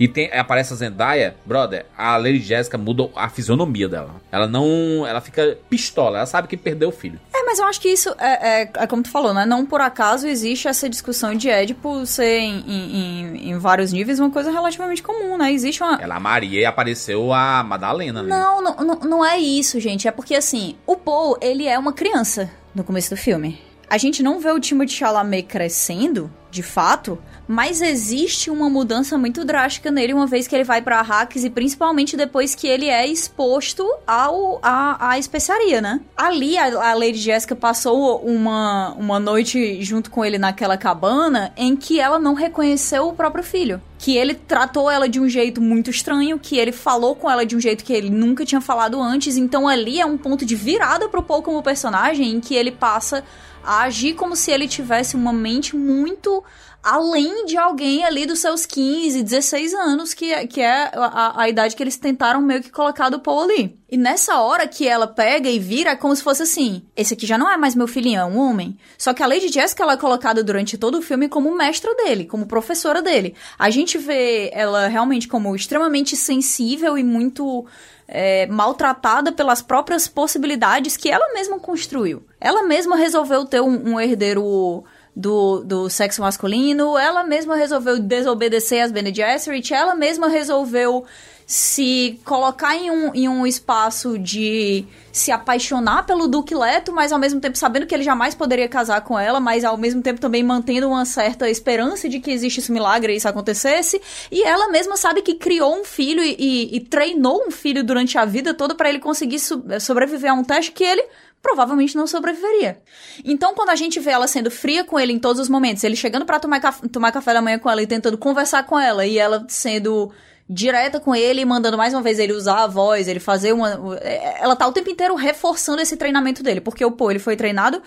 e tem, aparece a Zendaya, brother, a Lady Jessica muda a fisionomia dela. Ela não, ela fica pistola, ela sabe que perdeu o filho. É, mas eu acho que isso é, é- é como tu falou, né? Não por acaso existe essa discussão de Édipo ser em, em- em- vários níveis uma coisa relativamente comum, né? Existe uma. Ela a Maria e apareceu a Madalena, né? Não, não, não, não é isso, gente. É porque, assim, o Paul, ele é uma criança no começo do filme. A gente não vê o Timothée Chalamet crescendo, de fato, mas existe uma mudança muito drástica nele uma vez que ele vai pra Arrakis e principalmente depois que ele é exposto ao, à, à especiaria, né? Ali, a, a Lady Jessica passou uma, uma noite junto com ele naquela cabana em que ela não reconheceu o próprio filho. Que ele tratou ela de um jeito muito estranho, que ele falou com ela de um jeito que ele nunca tinha falado antes. Então ali é um ponto de virada pro Paul como personagem, em que ele passa a agir como se ele tivesse uma mente muito além de alguém ali dos seus 15, 16 anos, que é, que é a, a idade que eles tentaram meio que colocar do Paul ali. E nessa hora que ela pega e vira, é como se fosse assim: esse aqui já não é mais meu filhinho, é um homem. Só que a Lady Jessica ela é colocada durante todo o filme como mestra dele, como professora dele. A gente vê ela realmente como extremamente sensível e muito é, maltratada pelas próprias possibilidades que ela mesma construiu. Ela mesma resolveu ter um, um herdeiro do, do sexo masculino, ela mesma resolveu desobedecer as Bene Gesserit, ela mesma resolveu se colocar em um, em um espaço de se apaixonar pelo Duque Leto, mas ao mesmo tempo sabendo que ele jamais poderia casar com ela, mas ao mesmo tempo também mantendo uma certa esperança de que existisse um milagre e isso acontecesse. E ela mesma sabe que criou um filho e, e- treinou um filho durante a vida toda para ele conseguir so- sobreviver a um teste que ele provavelmente não sobreviveria. Então, quando a gente vê ela sendo fria com ele em todos os momentos, ele chegando pra tomar, tomar café da manhã com ela e tentando conversar com ela, e ela sendo direta com ele, mandando mais uma vez ele usar a voz, ele fazer uma. é, Ela tá o tempo inteiro reforçando esse treinamento dele, porque o Poe ele foi treinado.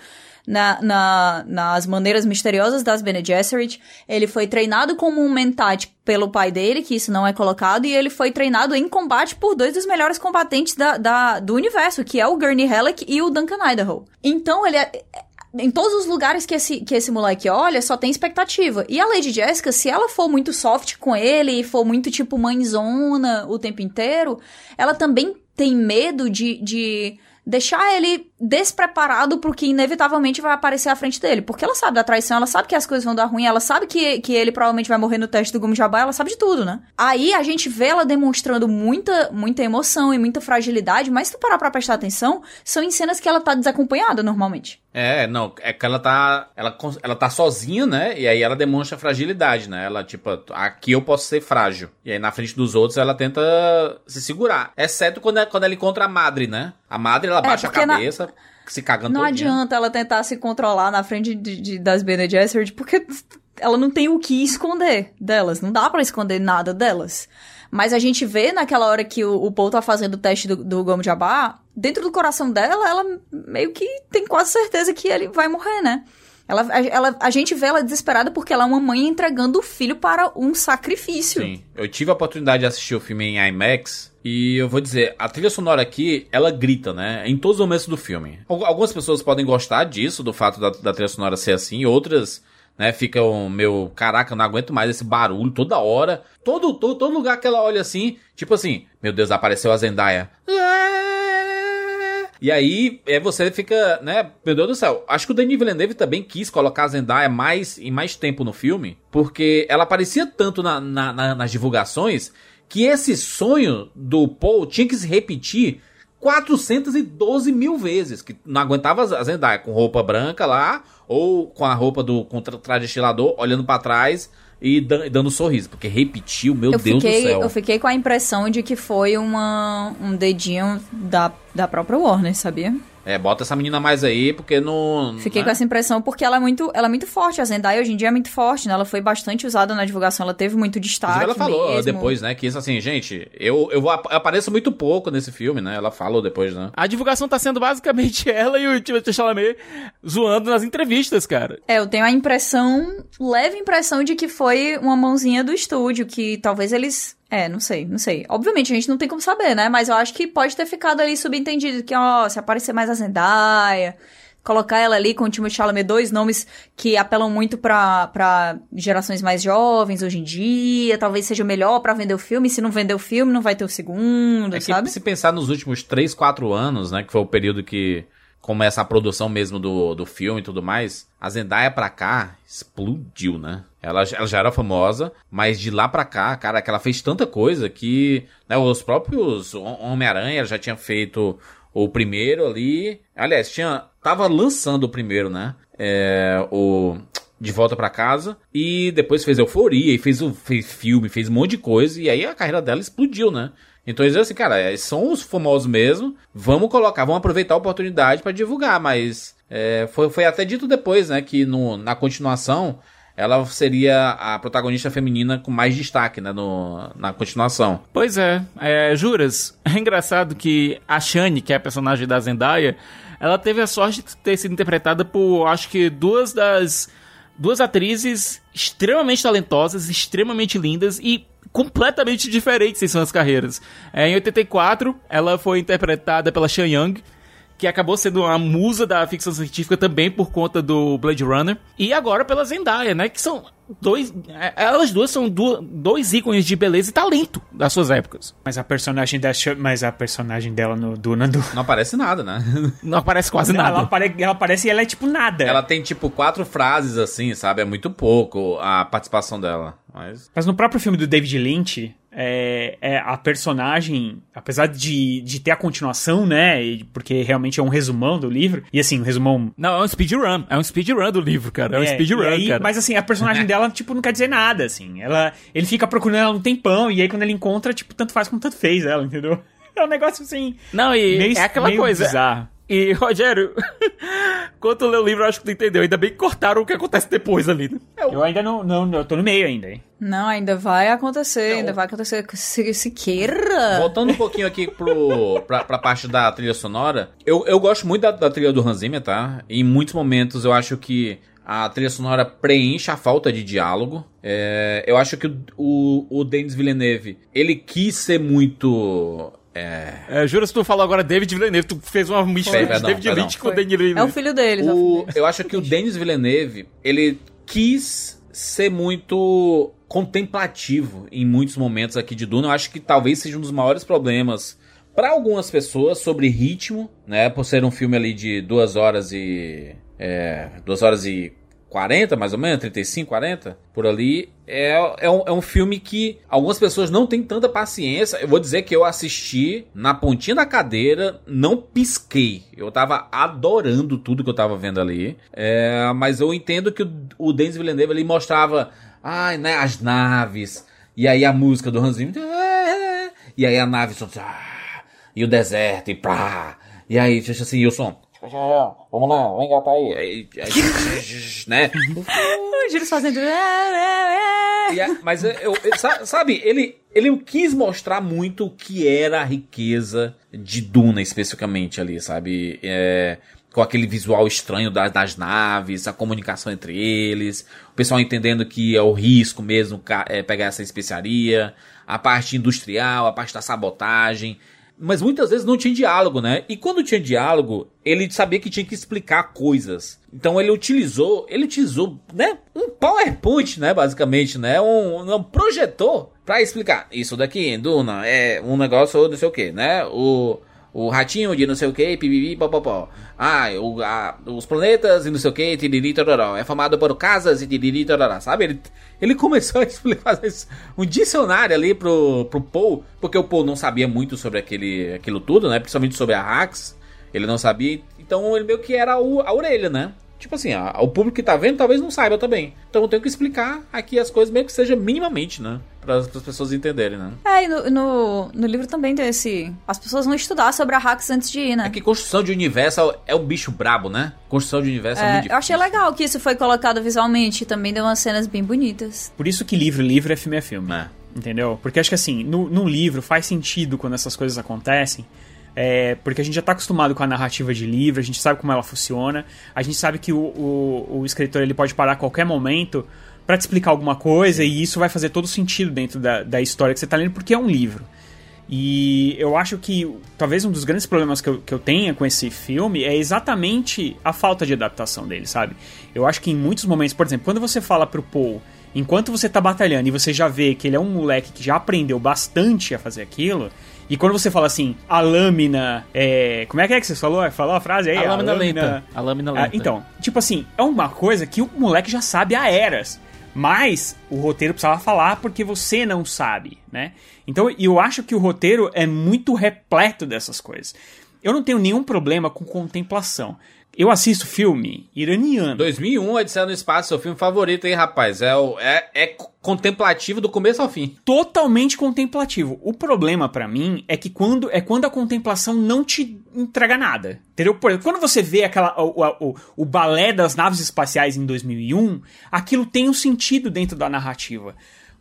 Na, na- nas maneiras misteriosas das Bene Gesserit, ele foi treinado como um mentat pelo pai dele, que isso não é colocado, e ele foi treinado em combate por dois dos melhores combatentes da, da- do universo, que é o Gurney Halleck e o Duncan Idaho. Então ele é, em todos os lugares que esse, que esse moleque olha, só tem expectativa. E a Lady Jessica, se ela for muito soft com ele e for muito tipo mãezona o tempo inteiro, ela também tem medo de, de deixar ele despreparado pro que inevitavelmente vai aparecer à frente dele. Porque ela sabe da traição, ela sabe que as coisas vão dar ruim, ela sabe que, que ele provavelmente vai morrer no teste do Gume Jabá, ela sabe de tudo, né? Aí a gente vê ela demonstrando muita, muita emoção e muita fragilidade, mas se tu parar pra prestar atenção, são em cenas que ela tá desacompanhada normalmente. É, não, é que ela tá. Ela, ela tá sozinha, né? E aí ela demonstra fragilidade, né? Ela, tipo, aqui eu posso ser frágil. E aí na frente dos outros ela tenta se segurar. Exceto quando, ela- quando ela encontra a madre, né? A madre ela É, baixa a porque na- cabeça, se cagando Não todinha. adianta ela tentar se controlar na frente de, de- das Bene Gesserit, porque ela não tem o que esconder delas. Não dá pra esconder nada delas. Mas a gente vê naquela hora que o, o Paul tá fazendo o teste do, do Gomo Jabá, dentro do coração dela, ela meio que tem quase certeza que ele vai morrer, né? Ela, a, ela- a gente vê ela desesperada porque ela é uma mãe entregando o filho para um sacrifício. Sim. Eu tive a oportunidade de assistir o filme em IMAX. E eu vou dizer, a trilha sonora aqui, ela grita, né? Em todos os momentos do filme. Al- Algumas pessoas podem gostar disso, do fato da, da trilha sonora ser assim, outras, né, ficam, meu, caraca, não aguento mais esse barulho toda hora. Todo, todo, todo lugar que ela olha assim, tipo assim, meu Deus, apareceu a Zendaya. E aí, é, você fica, né? Meu Deus do céu. Acho que o Denis Villeneuve também quis colocar a Zendaya mais e mais tempo no filme, porque ela aparecia tanto na- na- na- nas divulgações que esse sonho do Paul tinha que se repetir 412 mil vezes, que não aguentava a Zendaya com roupa branca lá, ou com a roupa do com tra- traje estilador, olhando pra trás e dan- dando um sorriso, porque repetiu, meu eu Deus fiquei, do céu. Eu fiquei com a impressão de que foi uma, um dedinho da, da própria Warner, sabia? É, bota essa menina mais aí, porque não. Fiquei né? com essa impressão porque ela é muito, ela é muito forte. A Zendaya hoje em dia é muito forte, né? Ela foi bastante usada na divulgação, ela teve muito destaque. Inclusive, ela falou mesmo. depois, né? Que isso assim, gente, eu, eu ap- apareço muito pouco nesse filme, né? Ela falou depois, né? A divulgação tá sendo basicamente (laughs) ela e o Timothée Chalamet zoando nas entrevistas, cara. É, eu tenho a impressão, leve impressão de que foi uma mãozinha do estúdio, que talvez eles. É, não sei, não sei. Obviamente a gente não tem como saber, né? Mas eu acho que pode ter ficado ali subentendido que, ó, se aparecer mais a Zendaya, colocar ela ali com o Timothée Chalamet, dois nomes que apelam muito pra, pra gerações mais jovens hoje em dia, talvez seja o melhor pra vender o filme. Se não vender o filme, não vai ter o segundo, É que sabe? se pensar nos últimos 3, 4 anos, né? Que foi o período que começa a produção mesmo do, do filme e tudo mais, a Zendaya pra cá explodiu, né? Ela, ela já era famosa, mas de lá pra cá, cara, que ela fez tanta coisa que né, os próprios Hom- Homem-Aranha já tinha feito o primeiro ali. Aliás, tinha tava lançando o primeiro, né? É, o de volta pra casa e depois fez Euforia e fez o fez filme, fez um monte de coisa e aí a carreira dela explodiu, né? Então eles assim, cara, é, são os famosos mesmo, vamos colocar, vamos aproveitar a oportunidade pra divulgar, mas é, foi, foi até dito depois, né, que no, na continuação ela seria a protagonista feminina com mais destaque, né, no, na continuação. Pois é, é, juras. (laughs) É engraçado que a Shani, que é a personagem da Zendaya, ela teve a sorte de ter sido interpretada por, acho que, duas das. Duas atrizes extremamente talentosas, extremamente lindas e completamente diferentes em suas carreiras. É, em 84, ela foi interpretada pela Sean Young, que acabou sendo a musa da ficção científica também por conta do Blade Runner. E agora pela Zendaya, né? Que são dois. é, Elas duas são du- dois ícones de beleza e talento das suas épocas. Mas a personagem da mas a personagem dela no Duna do Não aparece nada, né? (laughs) Não aparece quase ela, nada. apare... ela aparece e ela é tipo nada. Ela tem tipo quatro frases assim, sabe? É muito pouco a participação dela. Mas. Mas no próprio filme do David Lynch, é, é a personagem, apesar de, de ter a continuação, né? Porque realmente é um resumão do livro. E assim, um resumão. Não, é um speedrun. É um speedrun do livro, cara. É um e speedrun, aí- cara. Mas assim, a personagem (laughs) dela, tipo, não quer dizer nada, assim. Ela, ele fica procurando ela um tempão, e aí quando ele encontra, tipo, tanto faz como tanto fez ela, entendeu? (laughs) É um negócio assim. Não, e meio- é aquela meio coisa. bizarro. E, (laughs) Rogério, (laughs) quando tu lê o livro, eu acho que tu entendeu. Ainda bem que cortaram o que acontece depois ali, né? Eu ainda não, não, eu tô no meio ainda, hein? Não, ainda vai acontecer, ainda vai acontecer. Se, se queira. Voltando um pouquinho aqui pro, pra, pra parte da trilha sonora, eu, eu gosto muito da, da trilha do Hans Zimmer, tá? Em muitos momentos eu acho que a trilha sonora preenche a falta de diálogo. É, eu acho que o, o, o Denis Villeneuve, ele quis ser muito... É, É, juro, se tu falou agora David Villeneuve, tu fez uma mistura de perdão, David perdão. Lynch com o. Denis Villeneuve. É o filho deles. é o eu acho que o Denis Villeneuve, ele quis ser muito contemplativo em muitos momentos aqui de Duna. Eu acho que talvez seja um dos maiores problemas para algumas pessoas sobre ritmo, né? Por ser um filme ali de duas horas e. É, duas horas e 40, mais ou menos, 35, 40, por ali. É, é, um, é um filme que algumas pessoas não têm tanta paciência. Eu vou dizer que eu assisti na pontinha da cadeira, não pisquei. Eu tava adorando tudo que eu tava vendo ali. É, mas eu entendo que o, o Denis Villeneuve ele mostrava ai, né, as naves, e aí a música do Hans Zimmer. E aí a nave. E o deserto, e pá. E aí, assim, e o som. Vamos lá, vem engatar aí. aí, aí (laughs) né? Os eles fazendo. "É, E é- mas eu, eu- sa- sabe, ele, ele quis mostrar muito o que era a riqueza de Duna, especificamente ali, sabe? É, com aquele visual estranho das, das naves, a comunicação entre eles, o pessoal entendendo que é o risco mesmo é, pegar essa especiaria, a parte industrial, a parte da sabotagem. Mas muitas vezes não tinha diálogo, né? E quando tinha diálogo, ele sabia que tinha que explicar coisas. Então ele utilizou, ele utilizou, né? Um PowerPoint, né? Basicamente, né? Um, um projetor pra explicar. Isso daqui, Duna, é um negócio não sei o que, né? O, o ratinho de não sei o que, pipipi, popopó. Ah, o, a, os planetas e não sei o que, tiriri, tororó. É formado por casas e tiriri, tororó. Sabe? Ele, ele (laughs) começou a explicar um dicionário ali pro, pro Paul, porque o Paul não sabia muito sobre aquele, aquilo tudo, né? Principalmente sobre a Hax. Ele não sabia, então ele meio que era a orelha, né? Tipo assim, a- o público que tá vendo talvez não saiba também. Então eu tenho que explicar aqui as coisas meio que seja minimamente, né? para as pessoas entenderem, né? É, e no, no, no livro também tem esse. As pessoas vão estudar sobre a Hax antes de ir, né? É que construção de universo é um bicho brabo, né? Construção de universo é, é muito Eu achei legal que isso foi colocado visualmente. Também deu umas cenas bem bonitas. Por isso que livro, livro é filme é filme. É. Entendeu? Porque acho que assim, no, no livro faz sentido quando essas coisas acontecem. É, porque a gente já está acostumado com a narrativa de livro, a gente sabe como ela funciona, a gente sabe que o, o, o escritor ele pode parar a qualquer momento para te explicar alguma coisa e isso vai fazer todo sentido dentro da, da história que você está lendo, porque é um livro. E eu acho que talvez um dos grandes problemas que eu, que eu tenha com esse filme é exatamente a falta de adaptação dele, sabe? Eu acho que em muitos momentos, por exemplo, quando você fala pro Paul, enquanto você tá batalhando e você já vê que ele é um moleque que já aprendeu bastante a fazer aquilo, e quando você fala assim, a lâmina. É... Como é que é que você falou? Falou a frase aí? A, a lâmina, lâmina lenta. A lâmina lenta. Ah, então, tipo assim, é uma coisa que o moleque já sabe há eras. Mas o roteiro precisava falar porque você não sabe, né? Então eu acho que o roteiro é muito repleto dessas coisas. Eu não tenho nenhum problema com contemplação. Eu assisto filme iraniano. 2001, Odisseia no Espaço, seu filme favorito aí, rapaz. É, o, é, é contemplativo do começo ao fim. Totalmente contemplativo. O problema para mim é que quando é quando a contemplação não te entrega nada. Entendeu? Por exemplo, quando você vê aquela, o, o, o balé das naves espaciais em 2001, aquilo tem um sentido dentro da narrativa.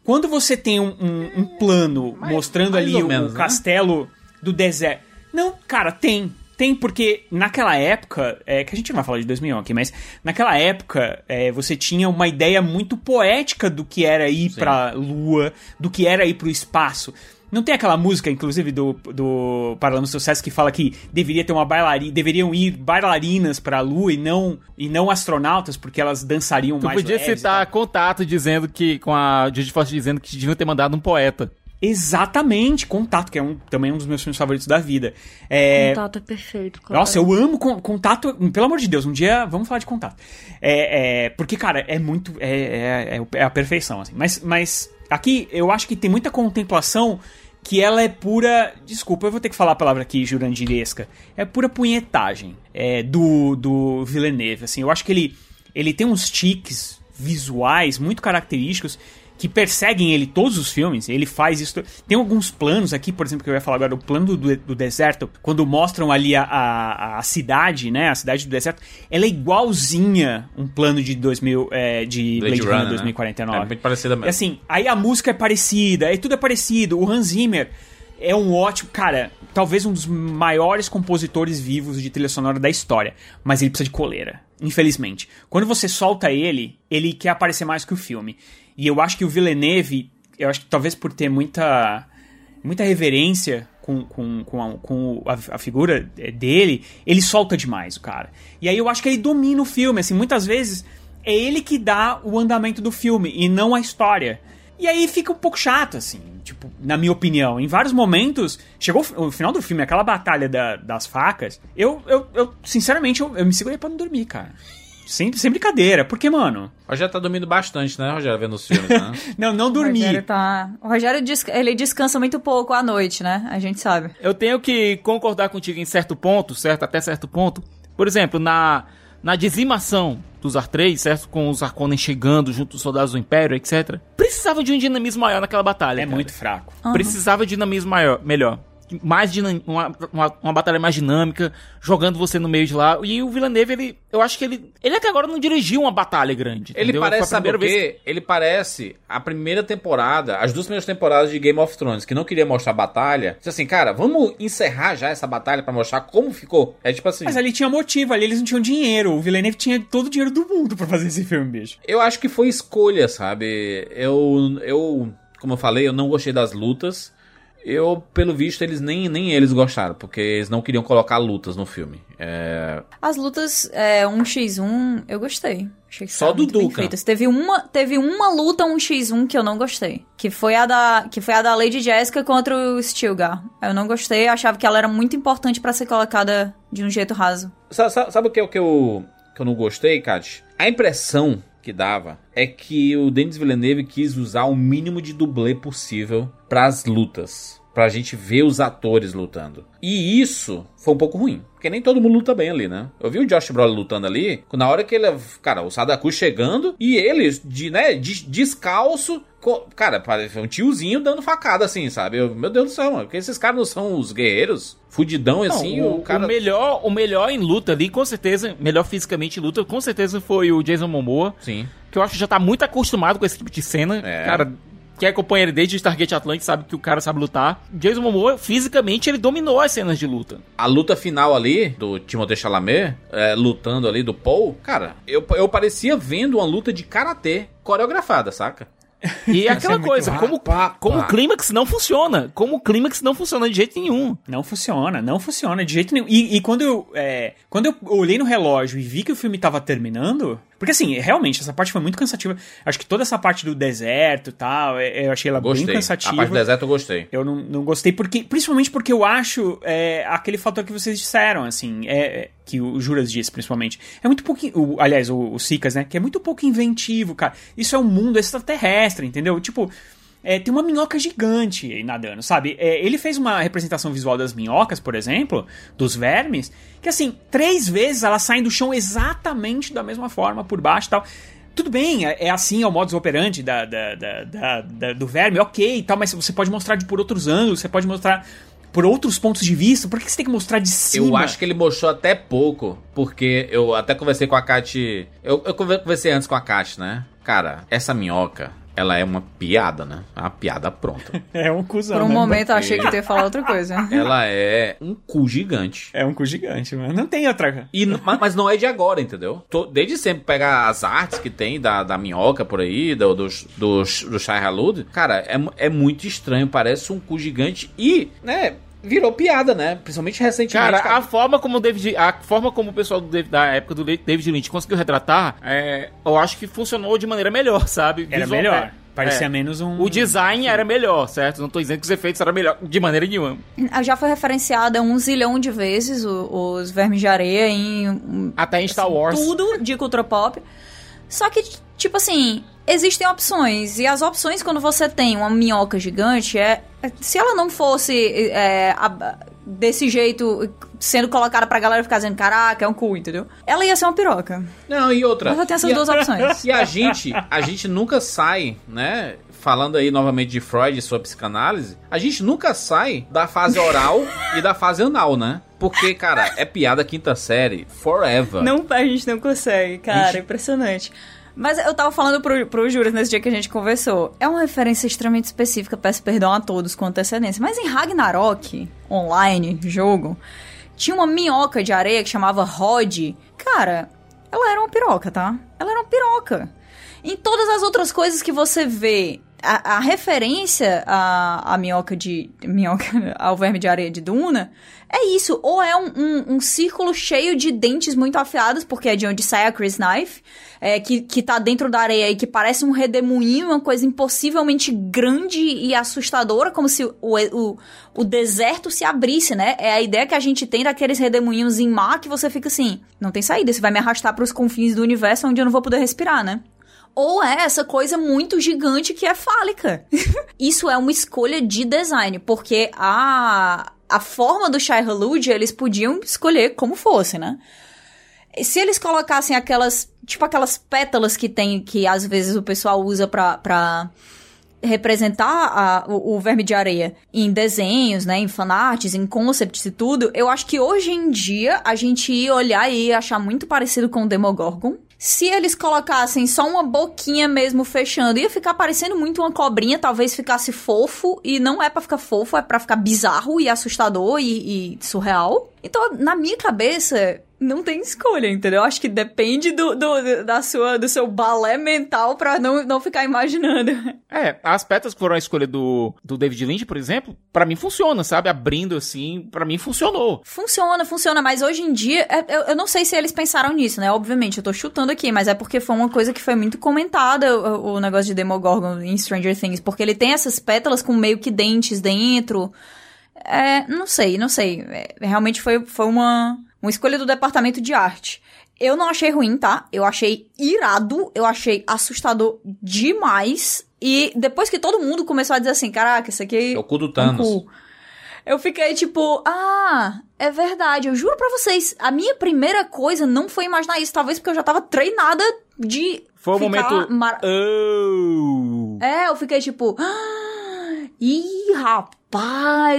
Quando você tem um, um, um plano mais, mostrando mais ali o menos, né? castelo do deserto. Não, cara, tem tem, porque naquela época, é, que a gente não vai falar de 2001 aqui, mas naquela época é, você tinha uma ideia muito poética do que era ir Sim. pra lua, do que era ir pro espaço. Não tem aquela música, inclusive, do, do Paralama Sucesso que fala que deveria ter uma bailarina, deveriam ir bailarinas pra lua e não, e não astronautas, porque elas dançariam tu mais podia citar contato dizendo que, com a Judy Foster dizendo que deviam ter mandado um poeta. Exatamente, Contato, que é um, também um dos meus filmes favoritos da vida. É... Contato é perfeito. Claro. Nossa, eu amo Contato, pelo amor de Deus, um dia vamos falar de Contato. É, é porque, cara, é muito. É, é, é, é a perfeição, assim. Mas, mas aqui eu acho que tem muita contemplação que ela é pura. Desculpa, eu vou ter que falar a palavra aqui jurandiresca. É pura punhetagem é, do, do Villeneuve. Assim, eu acho que ele, ele tem uns tiques visuais muito característicos que perseguem ele todos os filmes. Ele faz isso. Tem alguns planos aqui, por exemplo, que eu ia falar agora, o plano do, do deserto, quando mostram ali a, a, a, cidade, né? A cidade do deserto, ela é igualzinha um plano de 2000, é, de Blade, Blade Runner, Runner 2049. Né? É muito parecida mesmo. assim, aí a música é parecida, aí tudo é parecido. O Hans Zimmer é um ótimo. Cara, talvez um dos maiores compositores vivos de trilha sonora da história. Mas ele precisa de coleira. Infelizmente. Quando você solta ele, ele quer aparecer mais que o filme. E eu acho que o Villeneuve, eu acho que talvez por ter muita, muita reverência com, com, com, a, com a, a, figura dele, ele solta demais o cara. E aí eu acho que ele domina o filme, assim, muitas vezes é ele que dá o andamento do filme e não a história. E aí fica um pouco chato, assim, tipo, na minha opinião. Em vários momentos, chegou o final do filme, aquela batalha da, das facas, eu, eu, eu sinceramente, eu, eu me segurei pra não dormir, cara. Sem, sem brincadeira, porque, mano. O Rogério tá dormindo bastante, né, Rogério, vendo os filmes, né? (laughs) não, não dormi. O Rogério, tá... o Rogério ele descansa muito pouco à noite, né? A gente sabe. Eu tenho que concordar contigo em certo ponto, certo? Até certo ponto. Por exemplo, na, na dizimação dos Ar-3, certo? Com os Arconen chegando junto dos soldados do Império, etc. Precisava de um dinamismo maior naquela batalha. É cara. muito fraco. Uhum. Precisava de dinamismo maior, melhor mais uma, uma, uma, batalha mais dinâmica, jogando você no meio de lá. E o Villeneuve, ele, eu acho que ele, ele até agora não dirigiu uma batalha grande. Ele parece, sabe o quê? Ele parece a primeira temporada, as duas primeiras temporadas de Game of Thrones, que não queria mostrar a batalha. Disse assim, cara, vamos encerrar já essa batalha para mostrar como ficou. É tipo assim. Mas ali tinha motivo, ali eles não tinham dinheiro. O Villeneuve tinha todo o dinheiro do mundo para fazer esse filme, bicho. Eu acho que foi escolha, sabe? Eu, eu, como eu falei, eu não gostei das lutas. Eu, pelo visto, eles nem, nem eles gostaram, porque eles não queriam colocar lutas no filme. É... As lutas é, 1x1, eu gostei. Achei que Só do Duca. Teve uma, teve uma luta 1x1 que eu não gostei. Que foi a da, que foi a da Lady Jessica contra o Stilgar. Eu não gostei, achava que ela era muito importante para ser colocada de um jeito raso. Sabe, sabe, sabe o que, que, eu, que eu não gostei, Kat? A impressão que dava é que o Denis Villeneuve quis usar o mínimo de dublê possível para as lutas. Pra gente ver os atores lutando. E isso foi um pouco ruim. Porque nem todo mundo luta bem ali, né? Eu vi o Josh Brolin lutando ali, na hora que ele. Cara, o Sadaku chegando e ele, de, né, de, descalço. Cara, parece um tiozinho dando facada assim, sabe? Eu, meu Deus do céu, mano. Porque esses caras não são os guerreiros? Fudidão assim, Não, o, cara. o melhor, o melhor em luta ali, com certeza, melhor fisicamente em luta, com certeza foi o Jason Momoa, Sim. que eu acho que já tá muito acostumado com esse tipo de cena. É. Cara, quem acompanha ele desde Stargate Atlantis sabe que o cara sabe lutar. Jason Momoa, fisicamente, ele dominou as cenas de luta. A luta final ali, do Timothée Chalamet, é, lutando ali do Paul, cara, eu, eu parecia vendo uma luta de karatê coreografada, saca? E é aquela coisa, como, pá, pá. como o clímax não funciona. Como o clímax não funciona de jeito nenhum. Não funciona, não funciona de jeito nenhum. E, e quando, eu, é, quando eu olhei no relógio e vi que o filme tava terminando. Porque assim, realmente, essa parte foi muito cansativa. Acho que toda essa parte do deserto e tal, é- eu achei ela Gostei. bem A cansativa. parte do deserto eu gostei. Eu não, não gostei, porque, principalmente porque eu acho é, aquele fator que vocês disseram, assim, é, é, que o Juras disse, principalmente. É muito pouco. o- aliás, o, o Sicas, né? Que é muito pouco inventivo, cara. Isso é um mundo extraterrestre, entendeu? Tipo. É, tem uma minhoca gigante aí nadando, sabe? É, ele fez uma representação visual das minhocas, por exemplo, dos vermes, que assim, três vezes elas saem do chão exatamente da mesma forma, por baixo e tal. Tudo bem, é é assim, é o modus operandi da, da, da- da- do verme, ok e tal, mas você pode mostrar de por outros ângulos, você pode mostrar por outros pontos de vista. Por que você tem que mostrar de cima? Eu acho que ele mostrou até pouco, porque eu até conversei com a Kat. Eu, eu conver- conversei antes com a Kat, né? Cara, essa minhoca, ela é uma piada, né? É uma piada pronta. (laughs) É um cuzão. Por um né? momento eu achei que tu ia falar outra coisa. (laughs) ela é um cu gigante. É um cu gigante, mano. Não tem outra. E, n- ma- mas não é de agora, entendeu? Tô- desde sempre pegar as artes que tem da, da minhoca por aí, do, dos, dos, do Shai Halud, cara, é, é muito estranho, parece um cu gigante e, né, virou piada, né? Principalmente recentemente. Cara, a forma como o David, a forma como o pessoal David- da época do David Lynch conseguiu retratar, é, eu acho que funcionou de maneira melhor, sabe? Era Visual- melhor. Parecia é. menos um. O design era melhor, certo? Não tô dizendo que os efeitos eram melhor de maneira nenhuma. Já foi referenciada um zilhão de vezes o- os vermes de areia em Até em Star Wars. tudo de cultura pop. Só que, tipo assim, existem opções. E as opções, quando você tem uma minhoca gigante, é. é- Se ela não fosse é, a- desse jeito, sendo colocada pra galera ficar dizendo, caraca, é um cu, entendeu? Ela ia ser uma piroca. Não, e outra. Mas eu tenho essas E a- duas opções. (laughs) E a gente, a gente nunca sai, né? Falando aí novamente de Freud e sua psicanálise, a gente nunca sai da fase oral e da fase anal, né? Porque, cara, é piada quinta série, forever. Não, a gente não consegue, cara, Gente. impressionante. Mas eu tava falando pro, pro Juras nesse dia que a gente conversou. É uma referência extremamente específica, peço perdão a todos com antecedência. Mas em Ragnarok, online, jogo, tinha uma minhoca de areia que chamava Rod. Cara, ela era uma piroca, tá? Ela era uma piroca. Em todas as outras coisas que você vê, a, a referência à, à minhoca de. minhoca, (laughs) ao verme de areia de Duna é isso. Ou é um, um, um círculo cheio de dentes muito afiados, porque é de onde sai a Chris Knife, é, que, que tá dentro da areia e que parece um redemoinho, uma coisa impossivelmente grande e assustadora, como se o, o, o deserto se abrisse, né? É a ideia que a gente tem daqueles redemoinhos em mar que você fica assim: não tem saída, você vai me arrastar pros confins do universo onde eu não vou poder respirar, né? Ou é essa coisa muito gigante que é fálica. (laughs) Isso é uma escolha de design, porque a, a forma do Shai Halud, eles podiam escolher como fosse, né? Se eles colocassem aquelas, tipo aquelas pétalas que tem, que às vezes o pessoal usa pra, pra representar a- o, o verme de areia em desenhos, né, em fanarts, em concepts e tudo, eu acho que hoje em dia a gente ia olhar e ia achar muito parecido com o Demogorgon. Se eles colocassem só uma boquinha mesmo fechando, ia ficar parecendo muito uma cobrinha, talvez ficasse fofo, e não é pra ficar fofo, é pra ficar bizarro e assustador e, e surreal. Então, na minha cabeça, não tem escolha, entendeu? Acho que depende do, do, da sua, do seu balé mental pra não, não ficar imaginando. É, as pétalas que foram a escolha do, do David Lynch, por exemplo, pra mim funciona, sabe? Abrindo assim, pra mim funcionou. Funciona, funciona, mas hoje em dia, é- eu, eu não sei se eles pensaram nisso, né? Obviamente, eu tô chutando aqui, mas é porque foi uma coisa que foi muito comentada, o, o negócio de Demogorgon em Stranger Things, porque ele tem essas pétalas com meio que dentes dentro. É, não sei, não sei. É, realmente foi, foi uma, uma escolha do departamento de arte. Eu não achei ruim, tá? Eu achei irado, eu achei assustador demais. E depois que todo mundo começou a dizer assim, caraca, isso aqui É o cu do é um Thanos. cu. Eu fiquei tipo, ah, é verdade. Eu juro pra vocês, a minha primeira coisa não foi imaginar isso. Talvez porque eu já tava treinada de. Foi o momento. mar- Oh! É, eu fiquei tipo. "Ah, Ih, rapaz,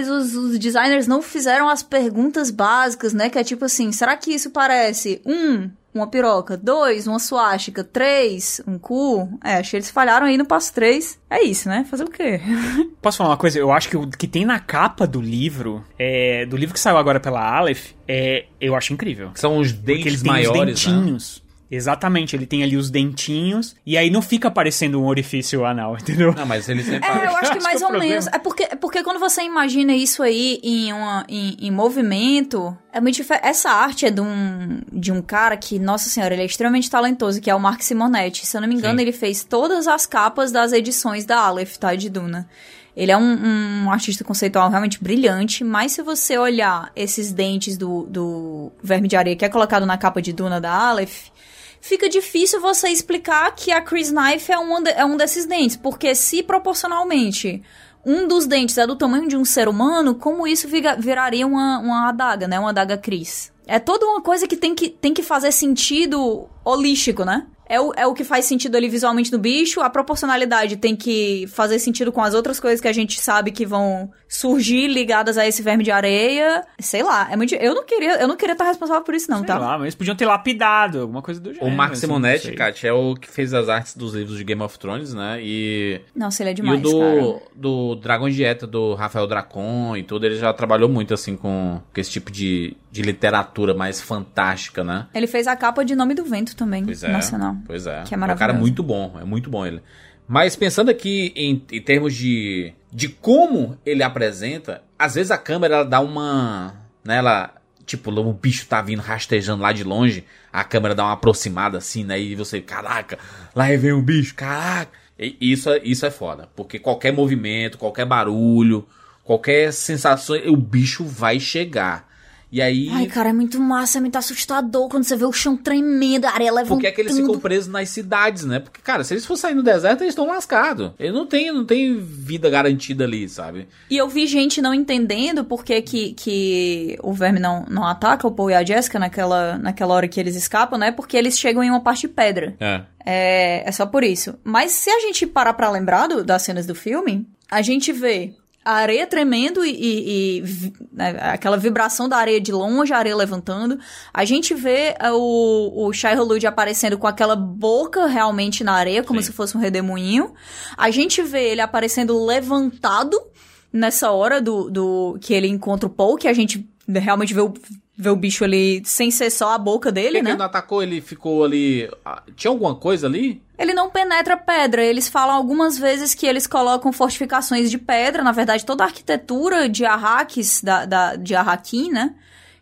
os, os designers não fizeram as perguntas básicas, né? Que é tipo assim: será que isso parece? Um, uma piroca. Dois, uma suástica. Três, um cu. É, acho que eles falharam aí no passo três. É isso, né? Fazer o quê? (laughs) Posso falar uma coisa? Eu acho que o que tem na capa do livro, é, do livro que saiu agora pela Aleph, é, eu acho incrível. São os dentes maiores, os né? Exatamente, ele tem ali os dentinhos. E aí não fica parecendo um orifício anal, (laughs) entendeu? Não, mas eles sempre... É, eu acho que Acho mais que é o ou menos. É porque, é porque quando você imagina isso aí em, uma, em, em movimento, é muito diferente. Essa arte é de um, de um cara que, nossa senhora, ele é extremamente talentoso, que é o Mark Simonetti. Se eu não me engano, Sim. ele fez todas as capas das edições da Aleph, tá? De Duna. Ele é um, um artista conceitual realmente brilhante, mas se você olhar esses dentes do, do verme de areia que é colocado na capa de Duna da Aleph, fica difícil você explicar que a Chris Knife é um, é um desses dentes. Porque se proporcionalmente um dos dentes é do tamanho de um ser humano, como isso viga- viraria uma, uma adaga, né? Uma adaga Chris. É toda uma coisa que tem que, tem que fazer sentido holístico, né? É o, é o que faz sentido ali visualmente no bicho, a proporcionalidade tem que fazer sentido com as outras coisas que a gente sabe que vão surgir ligadas a esse verme de areia. Sei lá, é muito. Eu não queria, eu não queria estar responsável por isso, não, Sei tá? lá, mas eles podiam ter lapidado, alguma coisa do O gênero. Mark assim, Simonetti, não. Kat, é o que fez as artes dos livros de Game of Thrones, né? E, Nossa, ele é e demais, o do, cara. do Dragão de Dieta, do Rafael Dracon e tudo, ele já trabalhou muito, assim, com, com esse tipo de, de literatura mais fantástica, né? Ele fez a capa de Nome do Vento também, Pois é. nacional. Pois é. Que é um cara maravilhoso. muito bom, é muito bom ele. Mas pensando aqui em, em termos de, de como ele apresenta, às vezes a câmera ela dá uma. Né, ela, tipo, o bicho tá vindo rastejando lá de longe, a câmera dá uma aproximada assim, né? E você, caraca, lá vem o bicho, caraca. E isso, é- isso é foda, porque qualquer movimento, qualquer barulho, qualquer sensação, o bicho vai chegar. E aí. Ai, cara, é muito massa, é muito assustador quando você vê o chão tremendo, a areia levantando. Porque é que eles ficam presos nas cidades, né? Porque, cara, se eles for sair no deserto, eles estão lascados. Eles não têm não tem vida garantida ali, sabe? E eu vi gente não entendendo por que, que, que o verme não, não ataca o Paul e a Jessica naquela, naquela hora que eles escapam, né? Porque eles chegam em uma parte de pedra. É. É, é só por isso. Mas se a gente parar pra lembrar do- das cenas do filme, a gente vê a areia tremendo e, e- e né, aquela vibração da areia de longe, a areia levantando. A gente vê é, o, o Shai Hulud aparecendo com aquela boca realmente na areia, como Sim. se fosse um redemoinho. A gente vê ele aparecendo levantado nessa hora do, do que ele encontra o Paul, que a gente realmente vê o, vê o bicho ali sem ser só a boca dele, né? ele não atacou? Ele ficou ali. ah, Tinha alguma coisa ali? Ele não penetra pedra. Eles falam algumas vezes que eles colocam fortificações de pedra. Na verdade, toda a arquitetura de Arrakis, da, da, de Arraquim, né?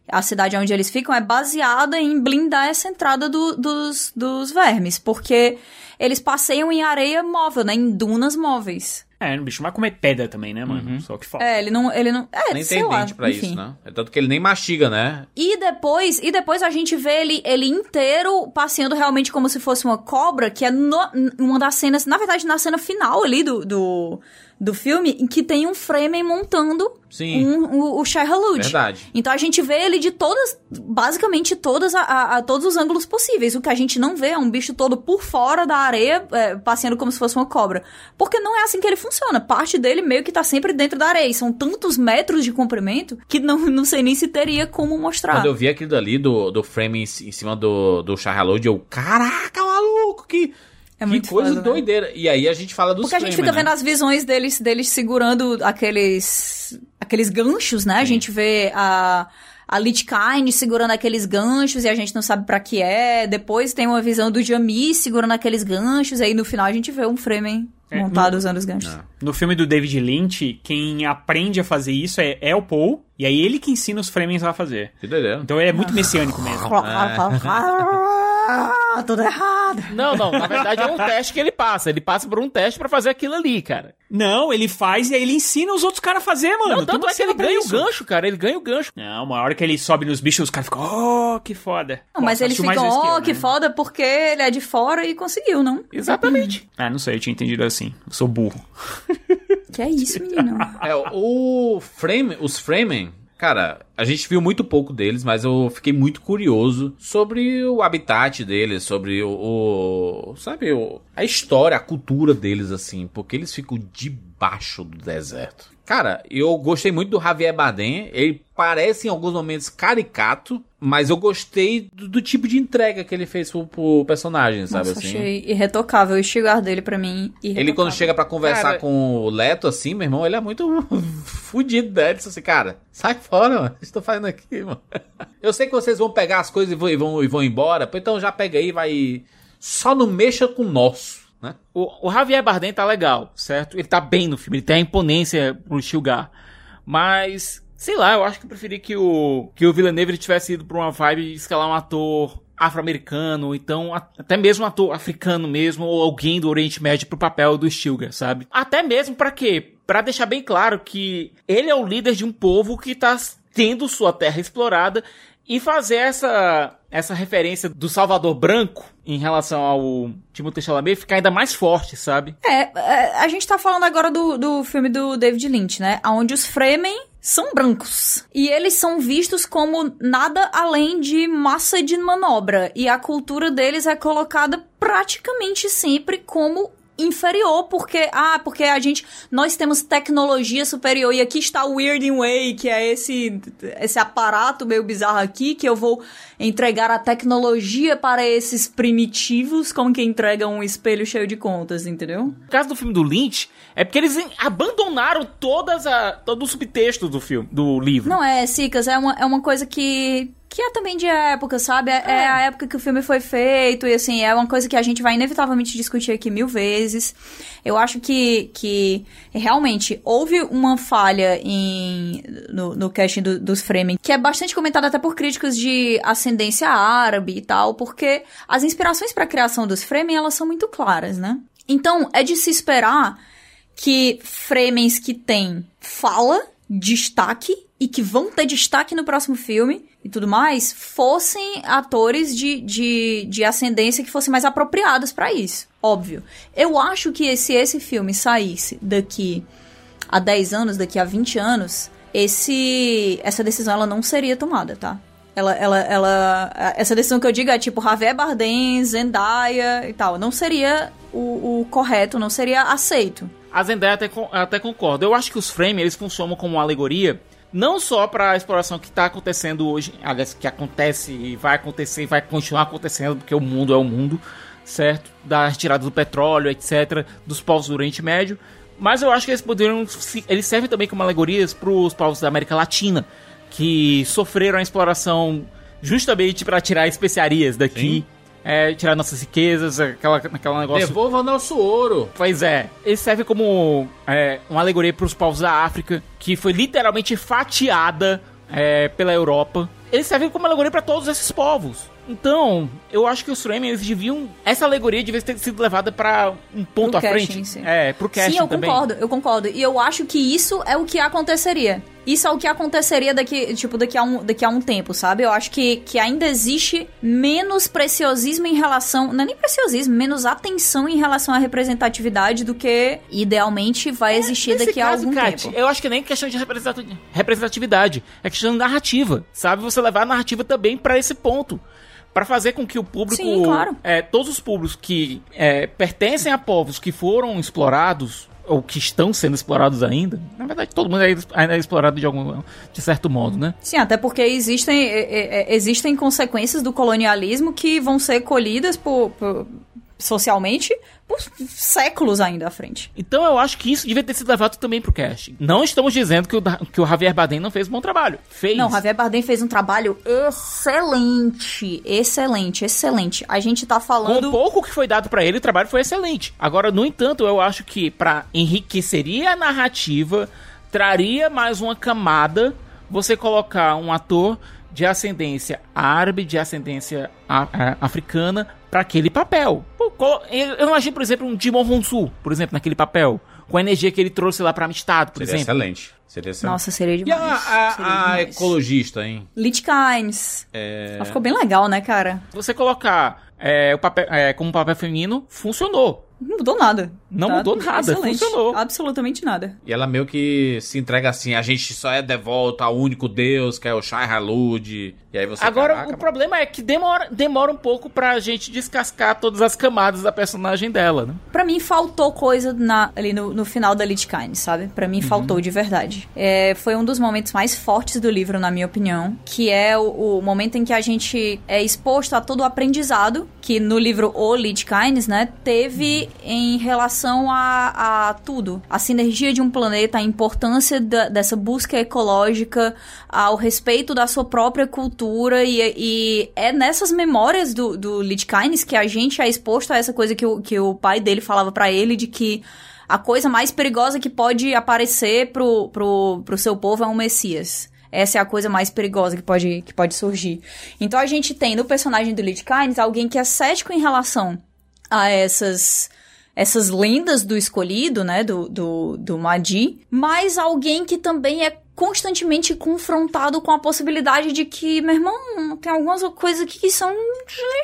A cidade onde eles ficam é baseada em blindar essa entrada do- dos, dos vermes. Porque eles passeiam em areia móvel, né? Em dunas móveis. É, o bicho vai comer pedra também, né, mano? Só que falta. É, ele não... Ele não é, nem sei tem lá, dente pra enfim. isso, né? É tanto que ele nem mastiga, né? E depois, e depois a gente vê ele, ele inteiro passeando realmente como se fosse uma cobra, que é no- uma das cenas, na verdade, na cena final ali do, do, do filme, em que tem um Fremen montando Sim. um- o, o Shai Hulud. Verdade. Então a gente vê ele de todas, basicamente todas, a, a- a todos os ângulos possíveis. O que a gente não vê é um bicho todo por fora da areia, é, passeando como se fosse uma cobra. Porque não é assim que ele funciona. Parte dele meio que tá sempre dentro da areia. E são tantos metros de comprimento que não, não sei nem se teria como mostrar. Quando eu vi aquilo dali do, do frame em, em cima do, do Charlotte, eu, caraca, maluco, que, É que muito coisa foda, né? doideira. E aí a gente fala dos Porque a gente frame, fica né? vendo as visões deles, deles segurando aqueles aqueles ganchos, né? A gente vê a a Litkine segurando aqueles ganchos e a gente não sabe pra que é. Depois tem uma visão do Jami segurando aqueles ganchos. E aí no final a gente vê um Fremen É, montado no- usando os ganchos. No filme do David Lynch, quem aprende a fazer isso é, é o Paul, e aí ele que ensina os Fremens a fazer. Que doideira. Então ele é muito (laughs) messiânico mesmo. Ah, tudo errado. Não, não, na verdade é um teste que ele passa. Ele passa por um teste pra fazer aquilo ali, cara. Não, ele faz e aí ele ensina os outros caras a fazer, mano. Não, tanto Tudo é que ele ganha o isso. gancho, cara. Ele ganha o gancho. Não, uma hora que ele sobe nos bichos, os caras ficam, oh, que foda. Não, mas Pô, eles assistiu mais ficam, ó, eu, que né? foda, porque ele é de fora e conseguiu, não? Exatamente. Ah, não sei, eu tinha entendido assim. Eu sou burro. Que é isso, menino? (laughs) É, o Frame, os Fremen, cara, a gente viu muito pouco deles, mas eu fiquei muito curioso sobre o habitat deles, sobre o, o sabe, o, a história, a cultura deles assim, porque eles ficam debaixo do deserto. Cara, eu gostei muito do Javier Bardem. Ele parece em alguns momentos caricato, mas eu gostei do, do tipo de entrega que ele fez pro, pro personagem, sabe Nossa, assim? achei irretocável o estigar dele pra mim. Ele irretocável. quando chega pra conversar Cara- com o Leto, assim, meu irmão, ele é muito (laughs) fudido, né? Ele disse assim, cara, sai fora, mano. O que estou fazendo aqui, mano? (laughs) Eu sei que vocês vão pegar as coisas e vão, e vão, e vão embora, pô, então já pega aí e vai... Só não mexa com o nosso, né? O, o Javier Bardem tá legal, certo? Ele tá bem no filme, ele tem a imponência pro Stilgar. Mas, sei lá, eu acho que eu preferi que o, que o Villeneuve tivesse ido pra uma vibe de escalar um ator afro-americano, então até mesmo um ator africano mesmo, ou alguém do Oriente Médio pro papel do Stilgar, sabe? Até mesmo pra quê? Pra deixar bem claro que ele é o líder de um povo que tá tendo sua terra explorada e fazer essa essa referência do Salvador Branco em relação ao Timothée Chalamet ficar ainda mais forte, sabe? É, é, a gente tá falando agora do, do filme do David Lynch, né? Onde os Fremen são brancos. E eles são vistos como nada além de massa de manobra. E a cultura deles é colocada praticamente sempre como inferior, porque, ah, porque a gente, nós temos tecnologia superior, e aqui está o Weirding Way, que é esse, esse aparato meio bizarro aqui, que eu vou entregar a tecnologia para esses primitivos, como que entregam um espelho cheio de contas, entendeu? No caso do filme do Lynch, é porque eles abandonaram todas a, todo o subtexto do filme, do livro. Não é, Sicas, é uma, é uma coisa que. Que é também de época, sabe? É, é a época que o filme foi feito, e assim, é uma coisa que a gente vai inevitavelmente discutir aqui mil vezes. Eu acho que, que realmente houve uma falha em, no, no casting do- dos Fremen, que é bastante comentada até por críticos de ascendência árabe e tal, porque as inspirações para a criação dos Fremen, elas são muito claras, né? Então, é de se esperar que Fremens que têm fala, destaque e que vão ter destaque no próximo filme e tudo mais, fossem atores de, de, de ascendência que fossem mais apropriados pra isso. Óbvio. Eu acho que se esse filme saísse daqui a 10 anos, daqui a 20 anos, esse essa decisão ela não seria tomada, tá? Ela, ela, ela, essa decisão que eu digo é tipo Javier Bardem, Zendaya e tal. Não seria o, o correto, não seria aceito. A Zendaya até, até concorda. Eu acho que os frames eles funcionam como uma alegoria não só para a exploração que está acontecendo hoje, aliás, que acontece e vai acontecer e vai continuar acontecendo, porque o mundo é o mundo, certo? Da retirada do petróleo, etc., dos povos do Oriente Médio. Mas eu acho que eles poderiam. Eles servem também como alegorias para os povos da América Latina, que sofreram a exploração justamente para tirar especiarias daqui. É, tirar nossas riquezas, aquela, aquela negócio. Devolva nosso ouro. Pois é, ele serve como é, uma alegoria para os povos da África, que foi literalmente fatiada é, pela Europa. Ele serve como alegoria para todos esses povos. Então, eu acho que os Fremen eles deviam. Essa alegoria devia ter sido levada para um ponto Pro à frente. sim. É, pro casting Sim, eu também. concordo, eu concordo. E eu acho que isso é o que aconteceria. Isso é o que aconteceria daqui, tipo, daqui a um, daqui a um tempo, sabe? Eu acho que, que ainda existe menos preciosismo em relação. Não é nem preciosismo, menos atenção em relação à representatividade do que idealmente vai existir É, Nesse daqui a caso, algum Kat, tempo. eu acho que nem questão de representati- representatividade, é questão de narrativa, sabe? Você levar a narrativa também para esse ponto. Pra fazer com que o público. Sim, claro. é, todos os públicos que é, pertencem a povos que foram explorados, ou que estão sendo explorados ainda. Na verdade, todo mundo é ainda é explorado de algum. de certo modo, né? Sim, até porque existem, é, é, é, existem consequências do colonialismo que vão ser colhidas por, por- socialmente por séculos ainda à frente. Então eu acho que isso devia ter sido levado também pro casting. Não estamos dizendo que o, que o Javier Bardem não fez um bom trabalho. Fez. Não, Javier Bardem fez um trabalho excelente, excelente, excelente. A gente tá Com o falando pouco que foi dado pra ele, o trabalho foi excelente. Agora, no entanto, eu acho que pra enriqueceria a narrativa, traria mais uma camada você colocar um ator de ascendência árabe, de ascendência a- africana, pra aquele papel. Eu eu imagino, por exemplo, um Jimon Honsu, por exemplo, naquele papel, com a energia que ele trouxe lá pra Amistad, por Seria exemplo. excelente. Seria excelente. Nossa, seria E demais. a, a- seria a demais. ecologista, hein? Lit Kynes. É... Ela ficou bem legal, né, cara? Você colocar é, o papel, é, como papel feminino, funcionou. Não mudou nada. Não Tá mudou nada, excelente. funcionou. Absolutamente nada. E ela meio que se entrega assim, a gente só é devolto ao único Deus, que é o Shai Halud. E aí você Agora, caraca, o problema é que demora, demora um pouco pra gente descascar todas as camadas da personagem dela, né? Pra mim, faltou coisa na- ali no, no final da Lich Kind, sabe? Pra mim, faltou de verdade. É, foi um dos momentos mais fortes do livro, na minha opinião, que é o, o momento em que a gente é exposto a todo o aprendizado que no livro O Lich Kind, né, teve em relação a, a tudo. A sinergia de um planeta, a importância da- dessa busca ecológica, ao respeito da sua própria cultura e, e é nessas memórias do, do Lich Kynes que a gente é exposto a essa coisa que o, que o pai dele falava pra ele de que a coisa mais perigosa que pode aparecer pro, pro, pro seu povo é um Messias. Essa é a coisa mais perigosa que pode, que pode surgir. Então a gente tem no personagem do Lich Kynes alguém que é cético em relação a essas essas lendas do escolhido, né, do, do, do Madi, mas alguém que também é constantemente confrontado com a possibilidade de que, meu irmão, tem algumas coisas aqui que são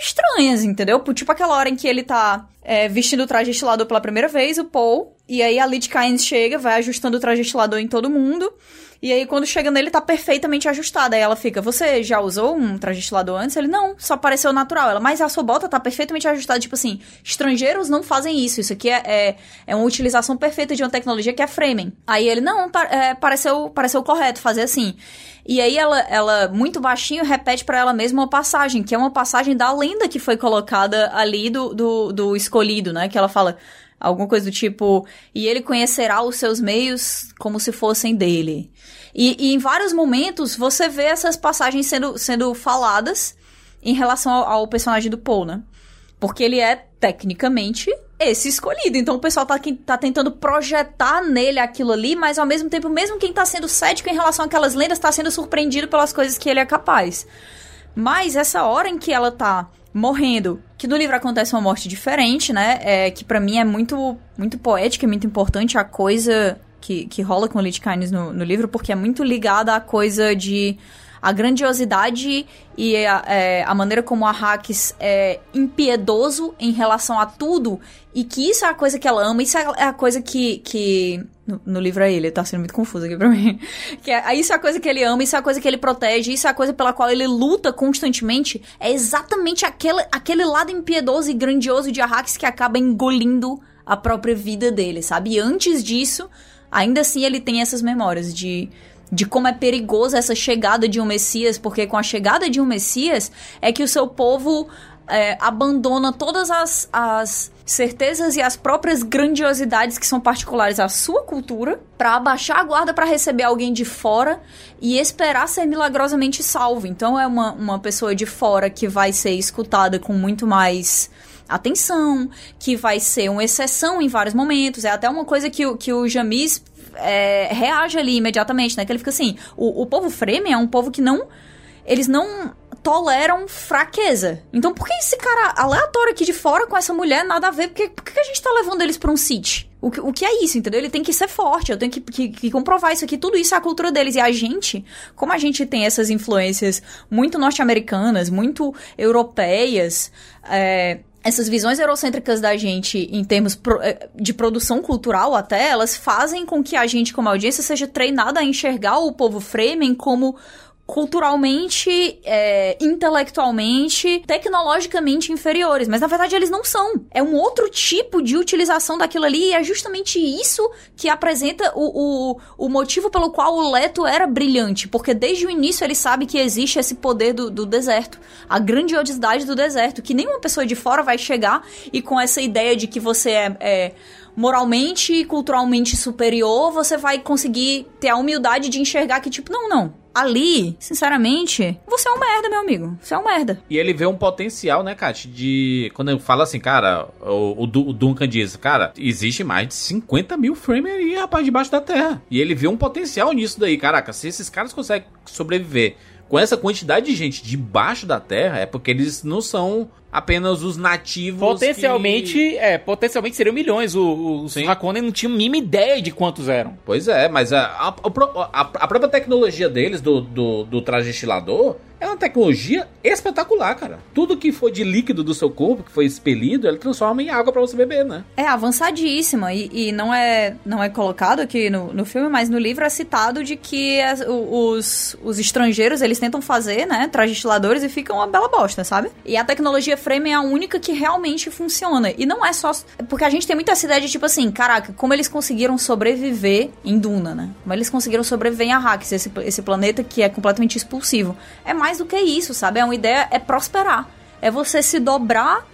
estranhas, entendeu? Tipo aquela hora em que ele tá é, vestindo o traje estilador pela primeira vez, o Paul, e aí a Lich Kynes chega, vai ajustando o traje estilador em todo mundo, e aí, quando chega nele, tá perfeitamente ajustada. Aí ela fica, você já usou um traje estilador antes? Ele, não, só pareceu natural. Ela, mas a sua bota tá perfeitamente ajustada. Tipo assim, estrangeiros não fazem isso. Isso aqui é, é, é uma utilização perfeita de uma tecnologia que é framing. Aí ele, não, é, pareceu, pareceu correto fazer assim. E aí ela, ela muito baixinho, repete pra ela mesma uma passagem, que é uma passagem da lenda que foi colocada ali do, do, do escolhido, né? Que ela fala... Alguma coisa do tipo, e ele conhecerá os seus meios como se fossem dele. E, e em vários momentos você vê essas passagens sendo, sendo faladas em relação ao, ao personagem do Paul, né? Porque ele é, tecnicamente, esse escolhido. Então o pessoal tá, tá tentando projetar nele aquilo ali, mas ao mesmo tempo, mesmo quem tá sendo cético em relação àquelas lendas, tá sendo surpreendido pelas coisas que ele é capaz. Mas essa hora em que ela tá morrendo, que no livro acontece uma morte diferente, né? É, que pra mim é muito, muito poética e muito importante a coisa que, que rola com o Lich Kynes no, no livro, porque é muito ligada à coisa de a grandiosidade e a, é, a maneira como a Hax é impiedoso em relação a tudo e que isso é a coisa que ela ama, isso é a coisa que, que no, no livro é ele, tá sendo muito confuso aqui pra mim. (laughs) Que é, isso é a coisa que ele ama, isso é a coisa que ele protege, isso é a coisa pela qual ele luta constantemente. É exatamente aquele, aquele lado impiedoso e grandioso de Arrax que acaba engolindo a própria vida dele, sabe? E antes disso, ainda assim ele tem essas memórias de de como é perigoso essa chegada de um Messias, porque com a chegada de um Messias é que o seu povo é, abandona todas as, as certezas e as próprias grandiosidades que são particulares à sua cultura para abaixar a guarda para receber alguém de fora e esperar ser milagrosamente salvo. Então é uma, uma pessoa de fora que vai ser escutada com muito mais atenção, que vai ser uma exceção em vários momentos. É até uma coisa que, que o Jamis é, reage ali imediatamente, né? Que ele fica assim: o, o povo Fremen é um povo que não. Eles não toleram fraqueza. Então por que esse cara aleatório aqui de fora com essa mulher nada a ver? Por que, por que a gente tá levando eles pra um City? O que, o que é isso, entendeu? Ele tem que ser forte, eu tenho que, que, que comprovar isso aqui. Tudo isso é a cultura deles. E a gente, como a gente tem essas influências muito norte-americanas, muito europeias, é, essas visões eurocêntricas da gente em termos eh, de produção cultural até, elas fazem com que a gente, como audiência, seja treinada a enxergar o povo Fremen como culturalmente, é, intelectualmente, tecnologicamente inferiores. Mas na verdade eles não são. É um outro tipo de utilização daquilo ali e é justamente isso que apresenta o, o, o motivo pelo qual o Leto era brilhante. Porque desde o início ele sabe que existe esse poder do, do deserto. A grandiosidade do deserto. Que nenhuma pessoa de fora vai chegar e com essa ideia de que você é- é moralmente e culturalmente superior, você vai conseguir ter a humildade de enxergar que, tipo, não, não. Ali, sinceramente, você é um merda, meu amigo. Você é um merda. E ele vê um potencial, né, Kat, de... Quando eu falo assim, cara, o, o o Duncan diz, cara, existe mais de 50 mil frames aí, rapaz, debaixo da terra. E ele vê um potencial nisso daí. Caraca, se esses caras conseguem sobreviver com essa quantidade de gente debaixo da terra, é porque eles não são apenas os nativos Potencialmente, que- é, potencialmente seriam milhões. O- Os Hakonnen não tinham a mínima ideia de quantos eram. Pois é, mas a, a, a, a- própria tecnologia deles, do, do, do traje estilador, tecnologia espetacular, cara. Tudo que for de líquido do seu corpo, que foi expelido, ele transforma em água para você beber, né? É avançadíssima e, e, não é não é colocado aqui no, no filme, mas no livro é citado de que as, os, os estrangeiros eles tentam fazer, né, trajes e ficam uma bela bosta, sabe? E a tecnologia Frame é a única que realmente funciona. E não é só. Porque a gente tem muita ideia de tipo assim, caraca, como eles conseguiram sobreviver em Duna, né? Como eles conseguiram sobreviver em Arrakis, esse, esse planeta que é completamente expulsivo. É mais do que isso, sabe? É uma ideia, é prosperar. É você se dobrar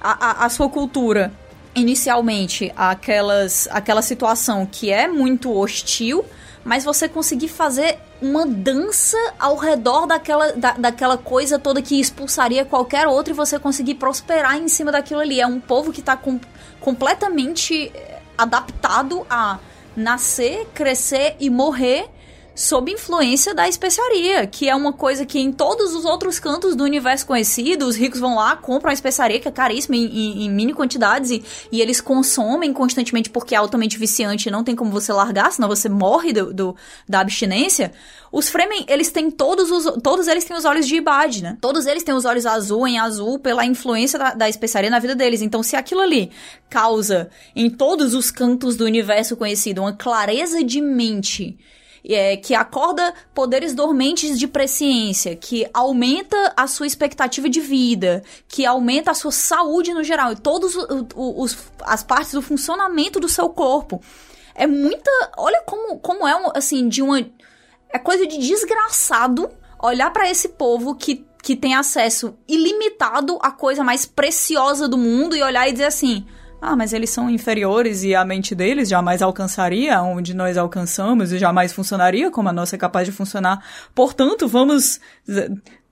a, a, a sua cultura inicialmente aquelas, aquela situação que é muito hostil, mas você conseguir fazer uma dança ao redor daquela, da, daquela coisa toda que expulsaria qualquer outro e você conseguir prosperar em cima daquilo ali. É um povo que está com, completamente eh, adaptado a nascer, crescer e morrer sob influência da especiaria, que é uma coisa que em todos os outros cantos do universo conhecido, os ricos vão lá, compram a especiaria, que é caríssima em, em, em mini quantidades, e, e, eles consomem constantemente porque é altamente viciante e não tem como você largar, senão você morre do, do da abstinência. Os Fremen, eles têm todos os. Todos eles têm os olhos de Ibad, né? Todos eles têm os olhos azul em azul pela influência da, da especiaria na vida deles. Então, se aquilo ali causa em todos os cantos do universo conhecido uma clareza de mente é, que acorda poderes dormentes de presciência, que aumenta a sua expectativa de vida, que aumenta a sua saúde no geral, e todas as partes do funcionamento do seu corpo. É muita. Olha como, como é, assim, de uma. É coisa de desgraçado olhar para esse povo que, que tem acesso ilimitado à coisa mais preciosa do mundo e olhar e dizer assim ah, mas eles são inferiores e a mente deles jamais alcançaria onde nós alcançamos e jamais funcionaria como a nossa é capaz de funcionar. Portanto, vamos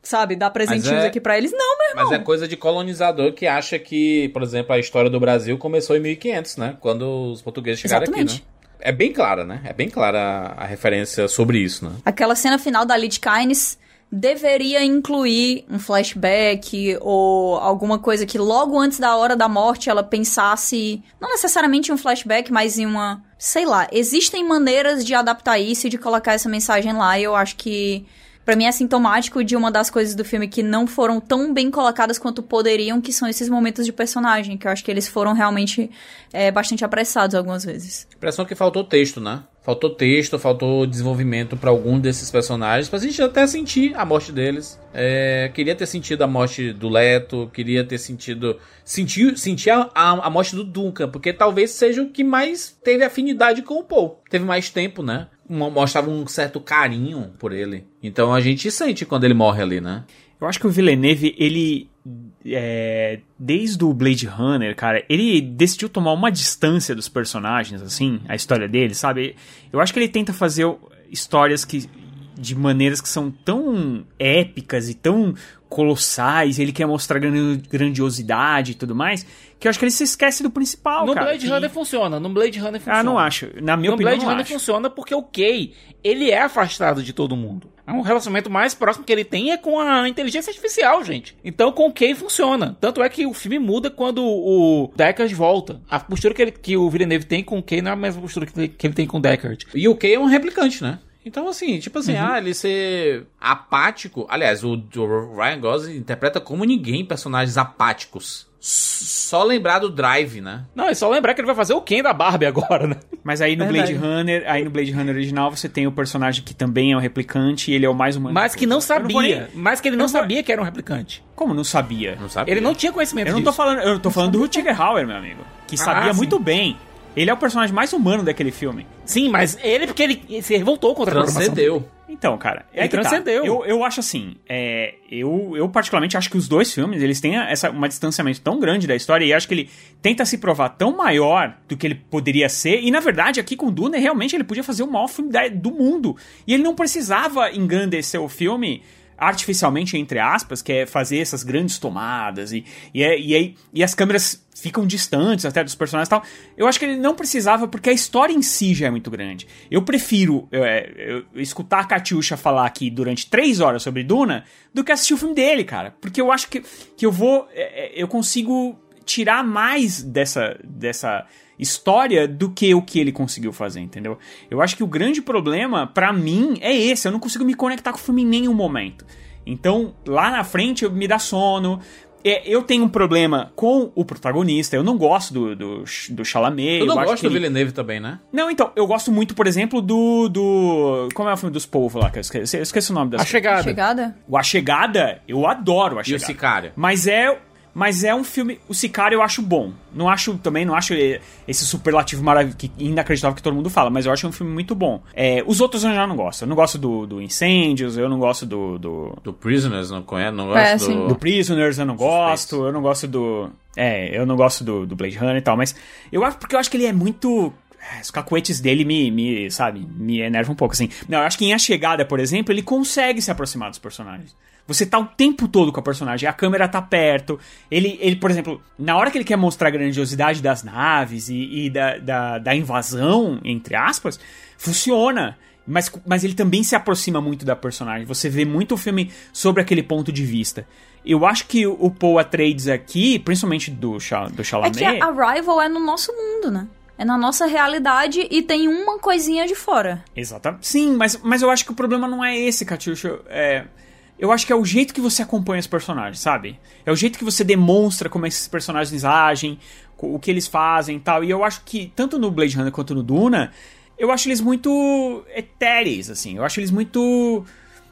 sabe, dar presentinhos é, aqui para eles. Não, meu irmão. Mas é coisa de colonizador que acha que, por exemplo, a história do Brasil começou em 1500, né? Quando os portugueses chegaram Exatamente. aqui, né? É bem clara, né? É bem clara a, a referência sobre isso, né? Aquela cena final da Lid Kynes deveria incluir um flashback ou alguma coisa que logo antes da hora da morte ela pensasse, não necessariamente em um flashback, mas em uma, sei lá, existem maneiras de adaptar isso e de colocar essa mensagem lá, e eu acho que para mim é sintomático de uma das coisas do filme que não foram tão bem colocadas quanto poderiam, que são esses momentos de personagem, que eu acho que eles foram realmente é, bastante apressados algumas vezes. Impressão que faltou texto, né? Faltou texto, faltou desenvolvimento para algum desses personagens, pra gente até sentir a morte deles. É, queria ter sentido a morte do Leto, queria ter sentido. Sentir, sentir a, a, a, morte do Duncan, porque talvez seja o que mais teve afinidade com o Paul. Teve mais tempo, né? mostrava um certo carinho por ele. Então a gente sente quando ele morre ali, né? Eu acho que o Villeneuve, ele. É, desde o Blade Runner, cara, ele decidiu tomar uma distância dos personagens, assim, a história dele, sabe? Eu acho que ele tenta fazer histórias que de maneiras que são tão épicas e tão colossais, ele quer mostrar grandiosidade e tudo mais, que eu acho que ele se esquece do principal, no cara. Blade e... Runner funciona, no Blade Runner funciona. Ah, não acho. Na minha no opinião, Blade Runner acho. funciona porque o Kay, ele é afastado de todo mundo. É um relacionamento mais próximo que ele tem é com a inteligência artificial, gente. Então com o Kay funciona. Tanto é que o filme muda quando o Deckard volta. A postura que, ele, que o Villeneuve tem com o Kay não é a mesma postura que ele, que ele tem com o Deckard. E o Kay é um replicante, né? Então, assim, tipo assim, uhum. ah, ele ser apático. Aliás, o, o Ryan Gosling interpreta como ninguém personagens apáticos. Só lembrar do Drive, né? Não, é só lembrar que ele vai fazer o Ken da Barbie agora, né? Mas aí no Blade Runner, aí no Blade Runner original você tem o personagem que também é um replicante e ele é o mais humano. Mas que não sabia. Nem... Mas que ele não, não sabia que era um replicante. Como não sabia? Não sabia. Ele não tinha conhecimento Eu não tô falando, eu tô falando do Rutger Hauer, meu amigo, que ah, sabia sim. muito bem ele é o personagem mais humano daquele filme. Sim, mas ele porque ele se revoltou contra a Transcendeu. Então, cara, é ele transcendeu. Tá. Eu, eu acho assim, é, eu, eu particularmente acho que os dois filmes, eles têm essa, uma distanciamento tão grande da história e acho que ele tenta se provar tão maior do que ele poderia ser. E, na verdade, aqui com Duna, realmente ele podia fazer o maior filme da, do mundo. E ele não precisava engrandecer o filme artificialmente, entre aspas, que é fazer essas grandes tomadas e, e, é, e, aí, e as câmeras ficam distantes até dos personagens e tal. Eu acho que ele não precisava, porque a história em si já é muito grande. Eu prefiro é, eu, escutar a Katiusha falar aqui durante três horas sobre Duna do que assistir o filme dele, cara. Porque eu acho que, que eu vou. É, é eu consigo tirar mais dessa. dessa história do que o que ele conseguiu fazer, entendeu? Eu acho que o grande problema, para mim, é esse. Eu não consigo me conectar com o filme em nenhum momento. Então, lá na frente me dá sono. É, eu tenho um problema com o protagonista. Eu não gosto do, do, do Chalamet. Eu não acho gosto que do ele- Villeneuve também, né? Não, então, eu gosto muito, por exemplo, do. do como é o filme dos povos lá? Que eu esqueci, eu esqueci o nome das A chegada. Chegada? O A Chegada, eu adoro A E o Chegada. Sicário. Mas é. Mas é um filme. O Sicário eu acho bom. Não acho também, não acho esse superlativo maravilhoso, que, inacreditável que todo mundo fala, mas eu acho um filme muito bom. É, os outros eu já não gosto. Eu não gosto do, do Incêndios, eu não gosto do. do, Do Prisoners, não conhece? Não É, gosto sim. do... do Prisoners, eu não gosto. Eu não gosto do. É, eu não gosto do, do Blade Runner e tal, mas. Eu acho porque eu acho que ele é muito. é, Os cacuetes dele me, me, sabe, me enervam um pouco, assim. Não, eu acho que em A Chegada, por exemplo, ele consegue se aproximar dos personagens. Você tá o tempo todo com a personagem, a câmera tá perto. Ele, ele por exemplo, na hora que ele quer mostrar a grandiosidade das naves e, e da, da, da invasão, entre aspas, funciona. Mas, mas ele também se aproxima muito da personagem. Você vê muito o filme sobre aquele ponto de vista. Eu acho que o Paul Atreides aqui, principalmente do, do É Chalamet... que a Arrival é no nosso mundo, né? É na nossa realidade e tem uma coisinha de fora. Exatamente. Sim, mas, mas eu acho que o problema não é esse, Catiuxa. É, eu acho que é o jeito que você acompanha os personagens, sabe? É o jeito que você demonstra como esses personagens agem, o que eles fazem e tal. E eu acho que, tanto no Blade Runner quanto no Duna, eu acho eles muito etéreis, assim. Eu acho eles muito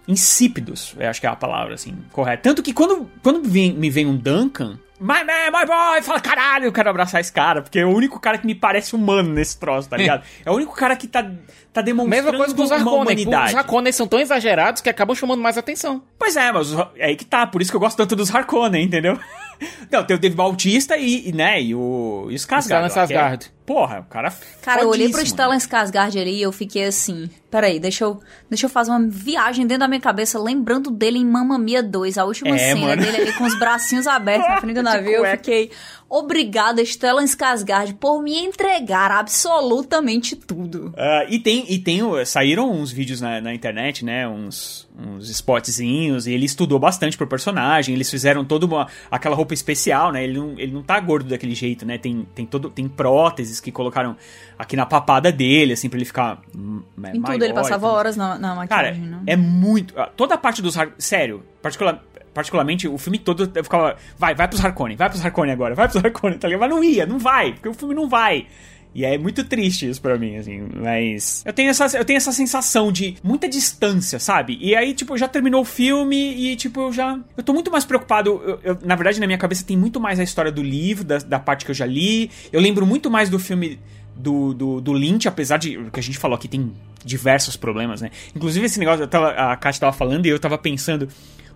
insípidos, eu acho que é a palavra, assim, correta. Tanto que quando, quando vem- me vem um Duncan, my man, my boy, fala, caralho, eu quero abraçar esse cara, porque é o único cara que me parece humano nesse troço, tá ligado? é o único cara que tá, tá demonstrando Mesma coisa com os Harkonnen. Os Harkonnen são tão exagerados que acabam chamando mais atenção. Pois é, mas é aí que tá, por isso que eu gosto tanto dos Harkonnen, entendeu? (laughs) Não, tem o Dave Bautista e, e, né, e o, e o Skarsgård. Stellan é- Skarsgård. porra, o cara Cara, eu olhei pro. Stellan Skarsgård ali e eu fiquei assim... Peraí, deixa eu, deixa eu fazer uma viagem dentro da minha cabeça, lembrando dele em Mamma Mia 2, a última É, cena mano. dele ali com os bracinhos abertos na frente do (laughs) navio. Eu fiquei... Obrigada, Stellan Skarsgård, por me entregar absolutamente tudo. Ah, e tem, e tem, o- saíram uns vídeos na, na internet, né? Uns, uns spotzinhos, e ele estudou bastante pro personagem. Eles fizeram toda uma, aquela roupa especial, né? Ele não, ele não tá gordo daquele jeito, né? Tem, tem, todo, tem próteses que colocaram aqui na papada dele, assim, pra ele ficar. hum, né, Em tudo ele passava horas na, na Cara, maquiagem, né? é muito. ah, Toda a parte dos. Sério, particular, particularmente o filme todo eu ficava. Vai, vai pros Harkonnen, vai pros Harkonnen agora, vai pros Harkonnen, tá ligado? Mas não ia, não vai, porque o filme não vai. E é muito triste isso pra mim, assim, mas. Eu tenho, essa, eu tenho essa sensação de muita distância, sabe? E aí, tipo, já terminou o filme e, tipo, eu já. Eu tô muito mais preocupado. eu- eu- na verdade, na minha cabeça tem muito mais a história do livro, da, da parte que eu já li. Eu lembro muito mais do filme do, do, do Lynch, apesar de o que a gente falou aqui tem diversos problemas, né? Inclusive esse negócio, eu tava, a Kátia tava falando e eu tava pensando,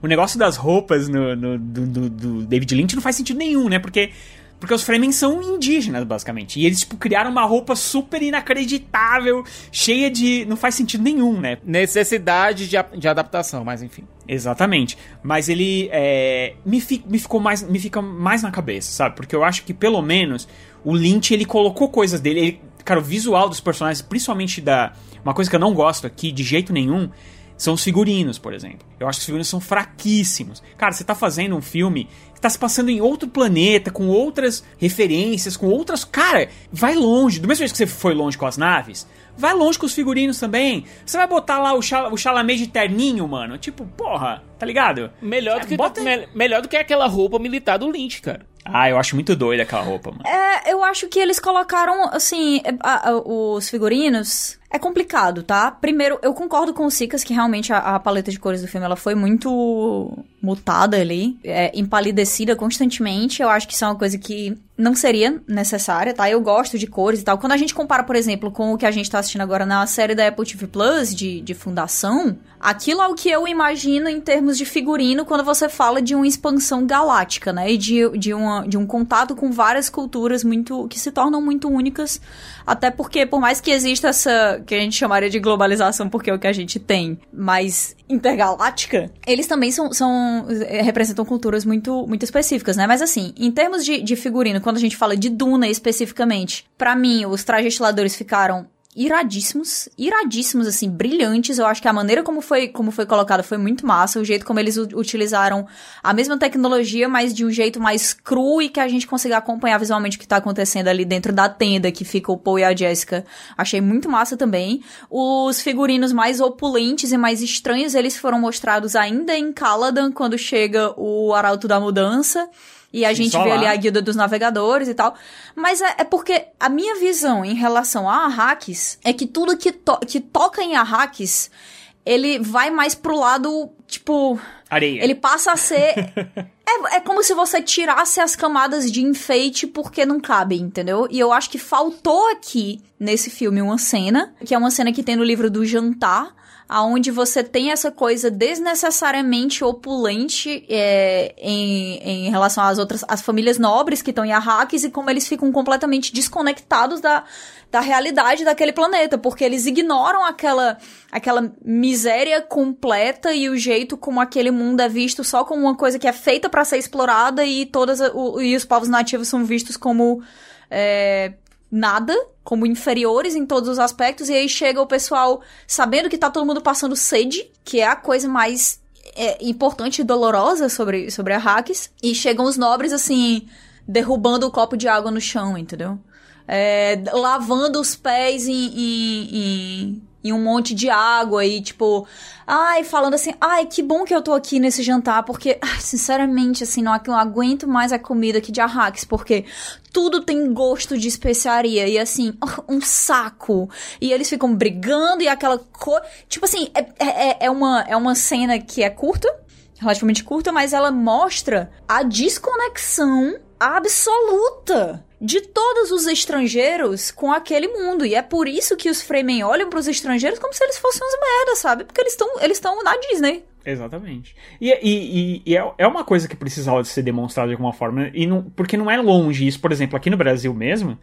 o negócio das roupas no, no- do, do- do David Lynch não faz sentido nenhum, né? Porque, porque os Fremen são indígenas, basicamente. E eles, tipo, criaram uma roupa super inacreditável, cheia de... não faz sentido nenhum, né? Necessidade de, a- de adaptação, mas enfim. Exatamente. Mas ele é, me, fi- me ficou mais me fica mais na cabeça, sabe? Porque eu acho que pelo menos o Lynch ele colocou coisas dele, ele- cara, o visual dos personagens, principalmente da uma coisa que eu não gosto aqui de jeito nenhum, são os figurinos, por exemplo. Eu acho que os figurinos são fraquíssimos. Cara, você tá fazendo um filme que tá se passando em outro planeta, com outras referências, com outras. Cara, vai longe. Do mesmo jeito que você foi longe com as naves, vai longe com os figurinos também. Você vai botar lá o, Chal o Chalamet de terninho, mano. Tipo, porra, tá ligado? Melhor do, que, Bota- me- melhor do que aquela roupa militar do Lynch, cara. Ah, eu acho muito doida aquela roupa, mano. É, eu acho que eles colocaram, assim, é, a- a- os figurinos. É complicado, tá? Primeiro, eu concordo com o Sicas que realmente a, a paleta de cores do filme ela foi muito mutada ali, é, empalidecida constantemente. Eu acho que isso é uma coisa que não seria necessária, tá? Eu gosto de cores e tal. Quando a gente compara, por exemplo, com o que a gente tá assistindo agora na série da Apple TV Plus de, de Fundação, aquilo é o que eu imagino em termos de figurino quando você fala de uma expansão galáctica, né? E de, de, uma, de um contato com várias culturas muito que se tornam muito únicas. Até porque, por mais que exista essa que a gente chamaria de globalização, porque é o que a gente tem, mais intergaláctica, eles também são, são eh, representam culturas muito, muito específicas, né? Mas assim, em termos de, de figurino, quando a gente fala de Duna especificamente, pra mim, os trajes estiladores ficaram iradíssimos, iradíssimos, assim, brilhantes. Eu acho que a maneira como foi, como foi colocada foi muito massa. O jeito como eles utilizaram a mesma tecnologia, mas de um jeito mais cru e que a gente consiga acompanhar visualmente o que tá acontecendo ali dentro da tenda que fica o Paul e a Jessica. Achei muito massa também. Os figurinos mais opulentes e mais estranhos, eles foram mostrados ainda em Caladan, quando chega o Arauto da Mudança. E a gente só vê lá. ali a guilda dos navegadores e tal. Mas é, é porque a minha visão em relação a Arrakis é que tudo que, to- que toca em Arrakis, ele vai mais pro lado, tipo... Areia. Ele passa a ser... (laughs) é, é como se você tirasse as camadas de enfeite porque não cabe, entendeu? E eu acho que faltou aqui, nesse filme, uma cena, que é uma cena que tem no livro do Jantar, aonde você tem essa coisa desnecessariamente opulente é, em, em relação às outras as famílias nobres que estão em Arrakis e como eles ficam completamente desconectados da, da realidade daquele planeta, porque eles ignoram aquela, aquela miséria completa e o jeito como aquele mundo é visto só como uma coisa que é feita para ser explorada e todas o, e os povos nativos são vistos como é, nada, como inferiores em todos os aspectos, e aí chega o pessoal sabendo que tá todo mundo passando sede, que é a coisa mais é, importante e dolorosa sobre, sobre a Hakis, e chegam os nobres assim, derrubando o copo de água no chão, entendeu? É, lavando os pés em, em, em, em um monte de água e, tipo, ai, falando assim, ai, que bom que eu tô aqui nesse jantar, porque, (laughs) ai, sinceramente, assim, não, não aguento mais a comida aqui de Arrakis, porque tudo tem gosto de especiaria e, assim, (laughs) um saco. E eles ficam brigando e aquela coisa. Tipo assim, é, é, é, uma, é uma cena que é curta, relativamente curta, mas ela mostra a desconexão absoluta de todos os estrangeiros com aquele mundo. E é por isso que os Fremen olham pros estrangeiros como se eles fossem uns merda, sabe? Porque eles estão eles na Disney. Exatamente. E, e, e- é, é uma coisa que precisava ser demonstrada de alguma forma, e não, porque não é longe isso. Por exemplo, aqui no Brasil mesmo,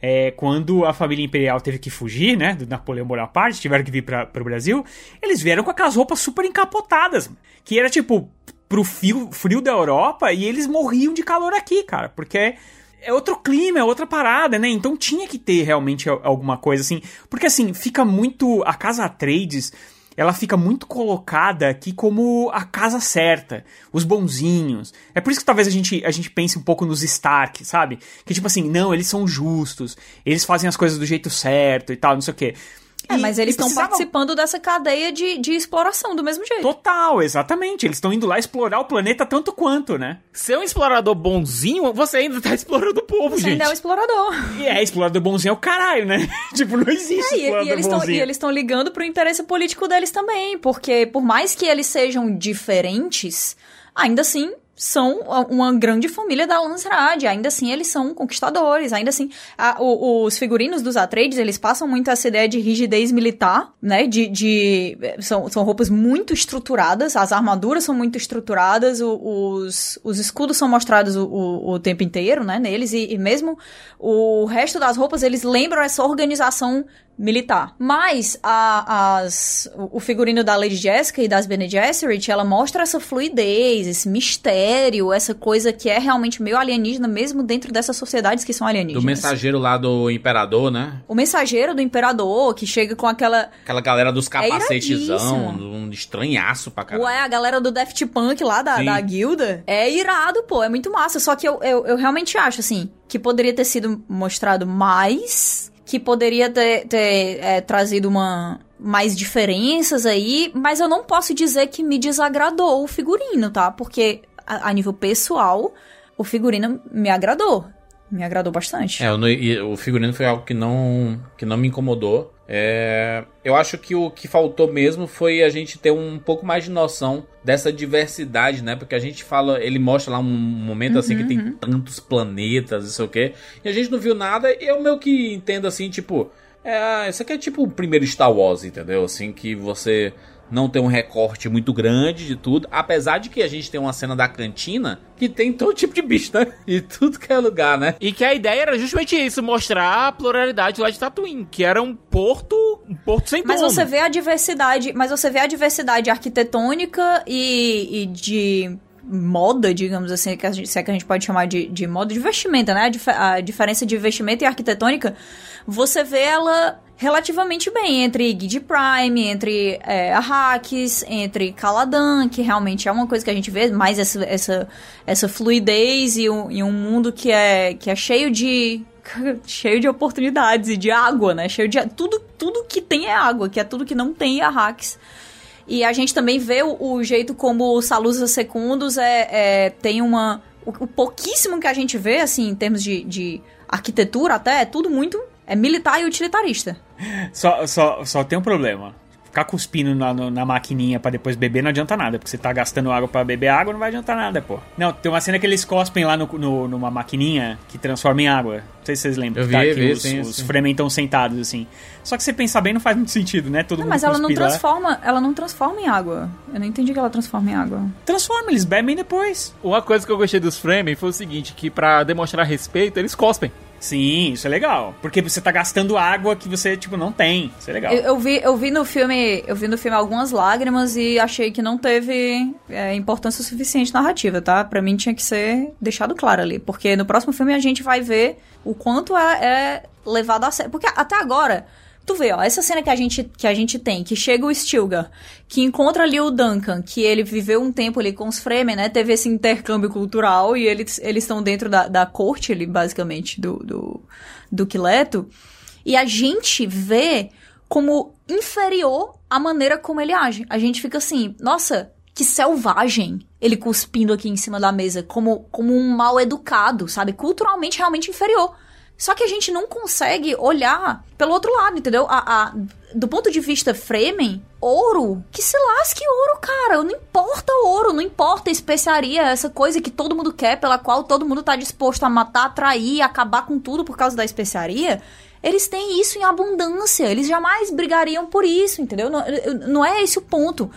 é, quando a família imperial teve que fugir, né, do Napoleão Bonaparte, tiveram que vir para o Brasil, eles vieram com aquelas roupas super encapotadas, que era tipo pro frio, frio da Europa, e eles morriam de calor aqui, cara, porque é outro clima, é outra parada, né? Então tinha que ter realmente al- alguma coisa assim. Porque assim, fica muito. A casa Trades, ela fica muito colocada aqui como a casa certa, os bonzinhos. É por isso que talvez a gente, a gente pense um pouco nos Stark, sabe? Que tipo assim, não, eles são justos, eles fazem as coisas do jeito certo e tal, não sei o quê. É, E- mas eles e estão precisava- participando dessa cadeia de, de exploração do mesmo jeito. Total, exatamente. Eles estão indo lá explorar o planeta tanto quanto, né? Ser um explorador bonzinho, você ainda tá explorando o povo, Você gente. ainda é um explorador. E é, explorador bonzinho é o caralho, né? (laughs) tipo, não existe É, e, explorador e eles tão, bonzinho. e eles estão ligando pro interesse político deles também, porque por mais que eles sejam diferentes, ainda assim são uma grande família da Lancerade, ainda assim eles são conquistadores, ainda assim a- o- os figurinos dos Atreides, eles passam muito essa ideia de rigidez militar, né, de, de são, são roupas muito estruturadas, as armaduras são muito estruturadas, o- os, os escudos são mostrados o, o, o tempo inteiro, né, neles, e, e mesmo o resto das roupas, eles lembram essa organização militar. Mas a, as, o figurino da Lady Jessica e das Bene Gesserit, ela mostra essa fluidez, esse mistério, essa coisa que é realmente meio alienígena, mesmo dentro dessas sociedades que são alienígenas. Do mensageiro lá do imperador, né? O mensageiro do imperador, que chega com aquela... Aquela galera dos capacetezão, iradíssimo. um estranhaço pra caralho. Ué, a galera do Daft Punk lá, da, Sim. da guilda, é irado, pô, é muito massa. Só que eu, eu, eu realmente acho, assim, que poderia ter sido mostrado mais, que poderia ter, ter é, trazido uma mais diferenças aí, mas eu não posso dizer que me desagradou o figurino, tá? Porque a, a nível pessoal, o figurino me agradou. Me agradou bastante. É, e o figurino foi algo que não, que não me incomodou. É, eu acho que o que faltou mesmo foi a gente ter um pouco mais de noção dessa diversidade, né? Porque a gente fala, ele mostra lá um momento assim que tem tantos planetas, não sei o quê, e a gente não viu nada, e eu meio que entendo assim, tipo, é, isso aqui é tipo o primeiro Star Wars, entendeu? Assim, que você não tem um recorte muito grande de tudo, apesar de que a gente tem uma cena da cantina que tem todo tipo de bicho, né? (laughs) E tudo que é lugar, né? E que a ideia era justamente isso, mostrar a pluralidade lá de Tatooine, que era um porto, um porto sem Mas dono. você vê a diversidade, mas você vê a diversidade arquitetônica e, e de moda, digamos assim, que a gente, se é que a gente pode chamar de, de moda, de vestimenta, né? A, dif- a diferença de vestimenta e arquitetônica, você vê ela relativamente bem entre Gid Prime, entre é, Arrakis, entre Caladan, que realmente é uma coisa que a gente vê mais essa, essa, essa fluidez e um, e um mundo que é, que é cheio de (laughs) cheio de oportunidades e de água, né? Cheio de tudo tudo que tem é água, que é tudo que não tem em Arrakis. E a gente também vê o, o jeito como os Salusa Secundos é, é, tem uma o, o, pouquíssimo que a gente vê assim em termos de, de arquitetura até é tudo muito é militar e utilitarista. Só, só, só tem um problema. Ficar cuspindo na, na maquininha para depois beber não adianta nada, porque você tá gastando água para beber água, não vai adiantar nada, pô. Não, tem uma cena que eles cospem lá no, no numa maquininha que transforma em água. Não sei se vocês lembram. Eu que tá vi, aqui vi, os, sim, os sim. Fremen estão sentados, assim. Só que você pensar bem não faz muito sentido, né? Todo Não, mundo mas ela não lá. transforma, ela não transforma em água. Eu não entendi que ela transforma em água. Transforma, eles bebem depois. Uma coisa que eu gostei dos Fremen foi o seguinte, que pra demonstrar respeito, eles cospem. Sim, isso é legal. Porque você tá gastando água que você, tipo, não tem. Isso é legal. Eu, eu vi, eu vi no filme, eu vi no filme algumas lágrimas e achei que não teve é, importância suficiente narrativa, tá? Pra mim tinha que ser deixado claro ali, porque no próximo filme a gente vai ver o quanto é, é levado a sério. Porque até agora, tu vê, ó, essa cena que a gente, que a gente tem, que chega o Stilgar, que encontra ali o Duncan, que ele viveu um tempo ali com os Fremen, né? Teve esse intercâmbio cultural e eles eles estão dentro da, da corte ali, basicamente, do, do, do Quileto. E a gente vê como inferior a maneira como ele age. A gente fica assim, nossa, que selvagem ele cuspindo aqui em cima da mesa, como, como um mal educado, sabe? Culturalmente realmente inferior. Só que a gente não consegue olhar pelo outro lado, entendeu? A, a- do ponto de vista Fremen, ouro, que se lasque ouro, cara. Não importa ouro, não importa especiaria, essa coisa que todo mundo quer, pela qual todo mundo tá disposto a matar, atrair, acabar com tudo por causa da especiaria. Eles têm isso em abundância, eles jamais brigariam por isso, entendeu? Não, não é esse o ponto.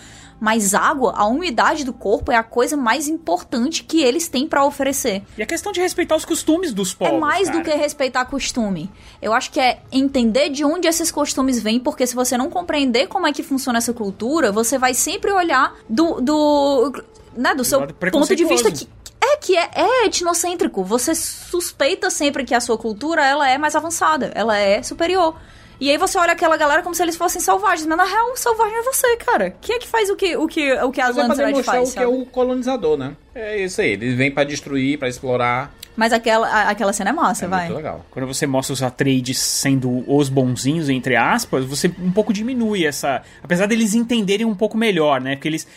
Mas água, a umidade do corpo é a coisa mais importante que eles têm pra oferecer. E a questão de respeitar os costumes dos povos. É mais cara. do que respeitar costume. Eu acho que é entender de onde esses costumes vêm, porque se você não compreender como é que funciona essa cultura, você vai sempre olhar do. do né, do seu ponto de vista que. É que é, é etnocêntrico. Você suspeita sempre que a sua cultura ela é mais avançada, ela é superior. E aí você olha aquela galera como se eles fossem selvagens, mas na real, o selvagem é você, cara. Quem é que faz o que, o que, o que as Mas é demonstrar faz, o que é o colonizador, né? É isso aí. Ele vem pra destruir, pra explorar. Mas aquela, a- aquela cena é massa, É vai. muito legal. Quando você mostra os Atreides sendo os bonzinhos, entre aspas, você um pouco diminui essa... Apesar deles entenderem um pouco melhor, né? Porque eles...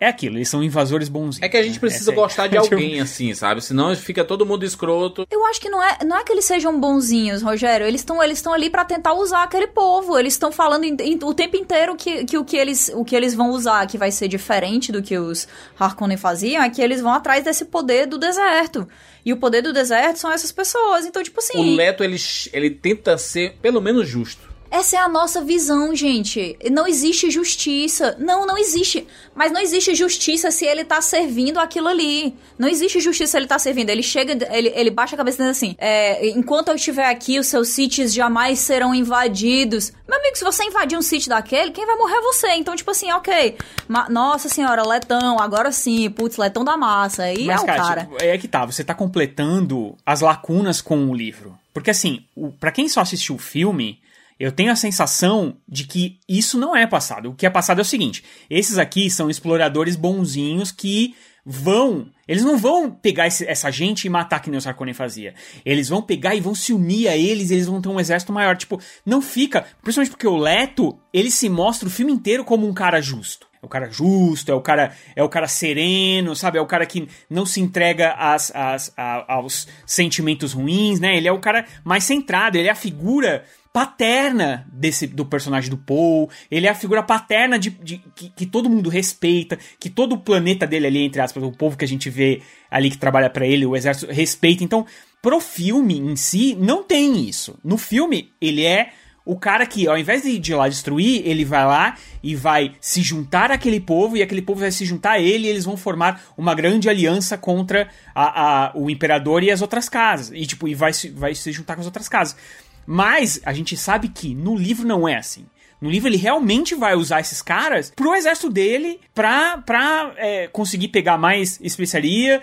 É aquilo, eles são invasores bonzinhos. É que a gente precisa Essa é- gostar de alguém, assim, sabe? Senão fica todo mundo escroto. Eu acho que não é, não é que eles sejam bonzinhos, Rogério. Eles estão eles estão ali pra tentar usar aquele povo. Eles estão falando em- em- o tempo inteiro que, que, o, que eles, o que eles vão usar, que vai ser diferente do que os Harkonnen faziam, é que eles vão atrás desse poder do deserto. E o poder do deserto são essas pessoas. Então, tipo assim. O Leto, ele, ele tenta ser pelo menos justo. Essa é a nossa visão, gente. Não existe justiça. Não, não existe. Mas não existe justiça se ele tá servindo aquilo ali. Não existe justiça se ele tá servindo. Ele chega, ele, ele baixa a cabeça e diz assim: é, enquanto eu estiver aqui, os seus sítios jamais serão invadidos. Meu amigo, se você invadir um sítio daquele, quem vai morrer é você. Então, tipo assim, ok. Ma- Nossa senhora, Letão, agora sim. Putz, Letão da massa. Aí Mas, é o cara, cara. é que tá, você tá completando as lacunas com o livro. Porque assim, para quem só assistiu o filme, eu tenho a sensação de que isso não é passado. O que é passado é o seguinte: esses aqui são exploradores bonzinhos que vão. Eles não vão pegar esse- essa gente e matar que nem o Sarkozy fazia. Eles vão pegar e vão se unir a eles, eles vão ter um exército maior. Tipo, não fica. Principalmente porque o Leto, ele se mostra o filme inteiro como um cara justo. É o cara justo, é o cara, é o cara sereno, sabe? É o cara que não se entrega às, às, aos sentimentos ruins, né? Ele é o cara mais centrado, ele é a figura paterna desse do personagem do Paul. Ele é a figura paterna de, de- que, que todo mundo respeita, que todo o planeta dele ali, entre aspas, o povo que a gente vê ali que trabalha pra ele, o exército respeita. Então, pro filme em si, não tem isso. No filme, ele é o cara que, ao invés de ir lá destruir, ele vai lá e vai se juntar àquele povo, e aquele povo vai se juntar a ele, e eles vão formar uma grande aliança contra a, a- o imperador e as outras casas. E, tipo, e vai, vai se juntar com as outras casas. Mas a gente sabe que no livro não é assim. No livro ele realmente vai usar esses caras pro exército dele pra, pra é, conseguir pegar mais especiaria.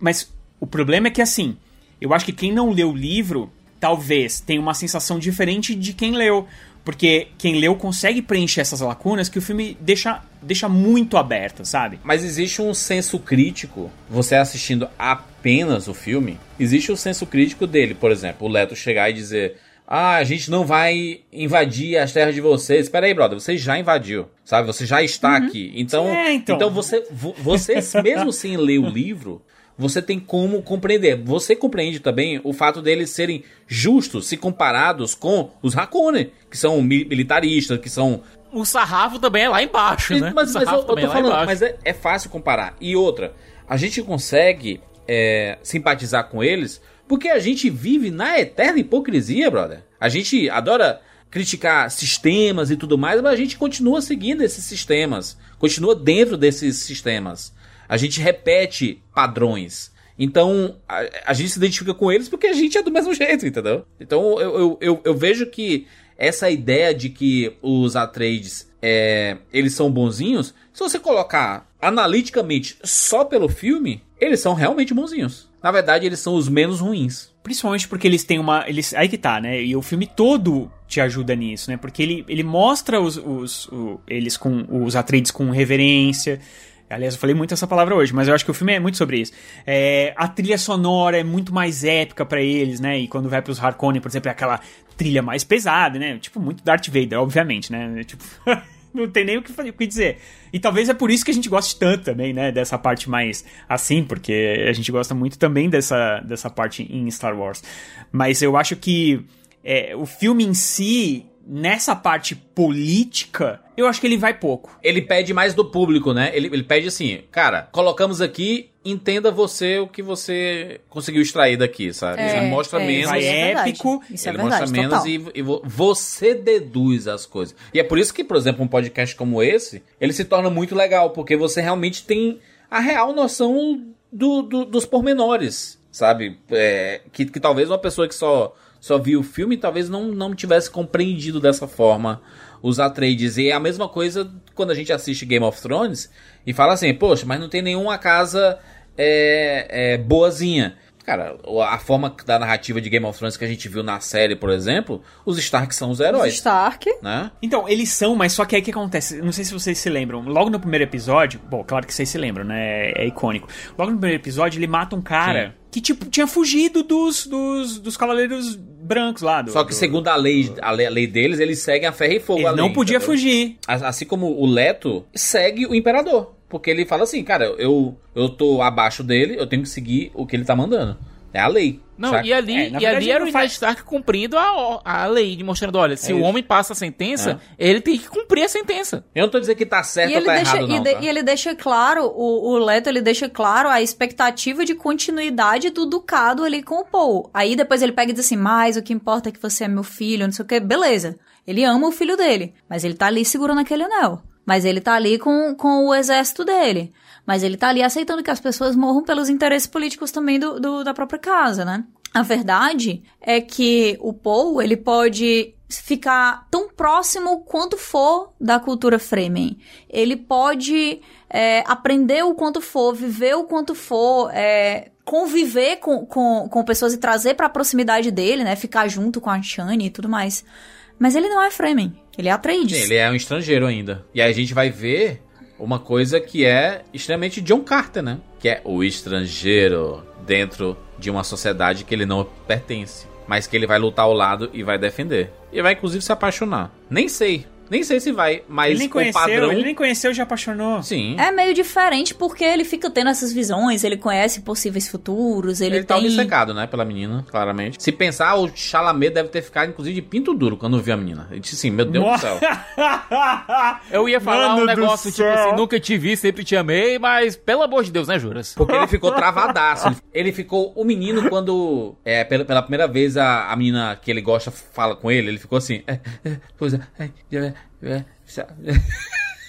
Mas o problema é que assim, eu acho que quem não leu o livro talvez tenha uma sensação diferente de quem leu. porque quem leu consegue preencher essas lacunas que o filme deixa, deixa muito aberto, sabe? Mas existe um senso crítico, você assistindo apenas o filme, existe o senso crítico dele, por exemplo, o Leto chegar e dizer. Ah, a gente não vai invadir as terras de vocês. Espera aí, brother, você já invadiu, sabe? Você já está aqui. Então, É, então. então você, vo- você (laughs) mesmo sem ler o livro, você tem como compreender. Você compreende também o fato deles serem justos se comparados com os Hakone, que são mi- militaristas, que são O sarrafo também é lá embaixo, né? mas, mas eu, eu tô é falando, mas é, é fácil comparar. E outra, a gente consegue é, simpatizar com eles porque a gente vive na eterna hipocrisia, brother. A gente adora criticar sistemas e tudo mais, mas a gente continua seguindo esses sistemas, continua dentro desses sistemas. A gente repete padrões. Então, a, a gente se identifica com eles porque a gente é do mesmo (laughs) jeito, entendeu? Então, eu, eu, eu, eu vejo que essa ideia de que os Atreides é, eles são bonzinhos, se você colocar analiticamente só pelo filme, eles são realmente bonzinhos. Na verdade, eles são os menos ruins. Principalmente porque eles têm uma. Eles, aí que tá, né? E o filme todo te ajuda nisso, né? Porque ele, ele mostra os, os, o- eles com os Atreides com reverência. Aliás, eu falei muito essa palavra hoje, mas eu acho que o filme é muito sobre isso. É, a trilha sonora é muito mais épica pra eles, né? E quando vai pros Harkonnen, por exemplo, é aquela trilha mais pesada, né? Tipo, muito Darth Vader, obviamente, né? Tipo, (laughs) não tem nem o que, o que dizer. E talvez é por isso que a gente goste tanto também, né? Dessa parte mais assim, porque a gente gosta muito também dessa, dessa parte em Star Wars. Mas eu acho que é, o filme em si, nessa parte política, eu acho que ele vai pouco. Ele pede mais do público, né? Ele, ele pede assim, cara, colocamos aqui, entenda você o que você conseguiu extrair daqui, sabe? É, ele mostra é, menos. isso é épico, Isso é ele verdade, mostra menos total. e, e vo- você deduz as coisas. E é por isso que, por exemplo, um podcast como esse, ele se torna muito legal, porque você realmente tem a real noção do, do- dos pormenores, sabe? É, que, que talvez uma pessoa que só, só viu o filme talvez não, não tivesse compreendido dessa forma os Atreides. E é a mesma coisa quando a gente assiste Game of Thrones e fala assim, poxa, mas não tem nenhuma casa é, é, boazinha. Cara, a forma da narrativa de Game of Thrones que a gente viu na série, por exemplo, os Stark são os Os heróis, Stark. né? Então, eles são, mas só que aí o que acontece? Não sei se vocês se lembram. Logo no primeiro episódio, bom, claro que vocês se lembram, né? É, é icônico. Logo no primeiro episódio, ele mata um cara que, tipo, tinha fugido dos, dos, dos cavaleiros brancos lá. Do, Só que do- segundo a lei, a lei, a lei deles, eles seguem a ferro e fogo. Ele a não podia entendeu? fugir. Assim como o Leto segue o Imperador. Porque ele fala assim, cara, eu, eu tô abaixo dele, eu tenho que seguir o que ele tá mandando. É a lei. Não, saca? e ali, É, e ali ele era o faz- Ned Stark cumprindo a, a lei, de mostrando, olha, se É o homem passa a sentença, ele tem que cumprir a sentença. Eu não tô dizendo que tá certo E ou ele, tá deixa, errado, e, não. de- tá? e ele deixa claro, o, o Leto, ele deixa claro a expectativa de continuidade do Ducado ali com o Paul. Aí depois ele pega e diz assim, mas o que importa é que você é meu filho, não sei o que. Beleza, ele ama o filho dele, mas ele tá ali segurando aquele anel. Mas ele tá ali com, com o exército dele. Mas ele tá ali aceitando que as pessoas morram pelos interesses políticos também do, do- da própria casa, né? A verdade é que o Paul, ele pode ficar tão próximo quanto for da cultura Fremen. Ele pode é, aprender o quanto for, viver o quanto for, é, conviver com, com, com pessoas e trazer pra proximidade dele, né? Ficar junto com a Shani e tudo mais. Mas ele não é Fremen, ele é. Sim, ele é um estrangeiro ainda. E aí a gente vai ver uma coisa que é extremamente John Carter, né? Que é o estrangeiro dentro de uma sociedade que ele não pertence. Mas que ele vai lutar ao lado e vai defender. E vai inclusive se apaixonar. Nem sei. Nem sei se vai, mas Ele nem o conheceu, padrão... ele nem conheceu e já apaixonou. Sim. É meio diferente porque ele fica tendo essas visões, ele conhece possíveis futuros, ele, Ele, tá tem... obcecado, né, pela menina, claramente. Se pensar, o Chalamet deve ter ficado, inclusive, de pinto duro quando viu a menina. Ele disse assim, meu Deus do céu. (laughs) Eu ia falar Mano um negócio tipo assim, nunca te vi, sempre te amei, mas pelo amor de Deus, né, Juras? Porque ele ficou (laughs) travadaço. Ele- ficou o menino quando, é, pela, pela primeira vez, a, a menina que ele gosta fala com ele. Ele ficou assim. É, é, pois é, é, é, é, é.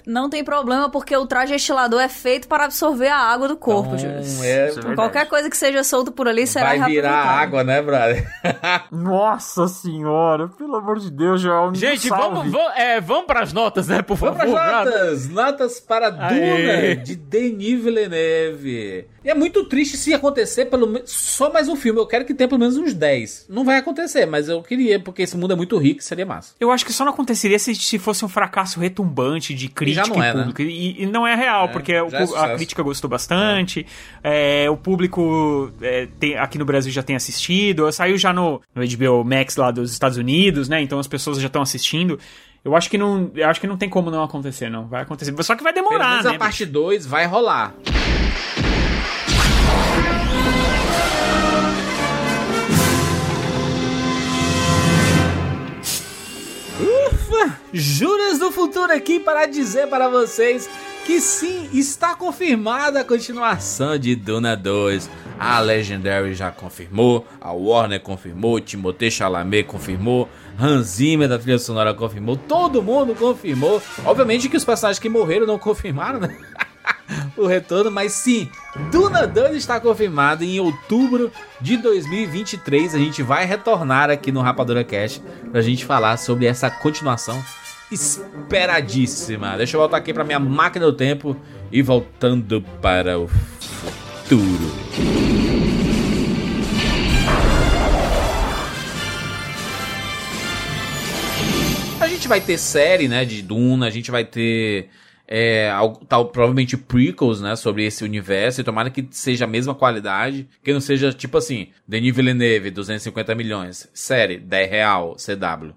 Não tem problema porque o traje estilador é feito para absorver a água do corpo, Então, Júlio. é Então, Qualquer coisa que seja solto por ali será Vai virar água, né, brother? (laughs) Nossa senhora, pelo amor de Deus, Joel. me Gente, vamos, vamos, é, vamos pras notas, né, por Vamos favor. para nada. notas. Notas para Duna, Aê. de Denis Villeneuve. E é muito triste se acontecer pelo menos só mais um filme. Eu quero que tenha pelo menos uns 10. Não vai acontecer, mas eu queria, porque esse mundo é muito rico, seria massa. Eu acho que só não aconteceria se, se fosse um fracasso retumbante de crítica não é, e né? público. E, e não é real, É, porque o é a crítica gostou bastante, é, o público é, tem- aqui no Brasil já tem assistido, saiu já no, no HBO Max lá dos Estados Unidos, né? Então as pessoas já estão assistindo. Eu acho que não, eu acho que não tem como não acontecer, não. Vai acontecer. Só que vai Pelo demorar, menos né? a parte 2 vai rolar. Ufa! Juras do futuro aqui para dizer para vocês que sim, está confirmada a continuação de Duna 2. A Legendary já confirmou, a Warner confirmou, Timothée Chalamet confirmou, Hans Zimmer da trilha sonora confirmou, todo mundo confirmou. Obviamente que os personagens que morreram não confirmaram, né? (laughs) (laughs) o retorno, mas sim, Duna 2 está confirmado em outubro de 2023. A gente vai retornar aqui no Rapadura Cast pra gente falar sobre essa continuação esperadíssima. Deixa eu voltar aqui pra minha máquina do tempo e voltando para o futuro. A gente vai ter série, né, de Duna, a gente vai ter é, tal, provavelmente prequels, né, sobre esse universo, e tomara que seja a mesma qualidade, que não seja tipo assim, Denis Villeneuve, 250 milhões, série, 10 real, CW.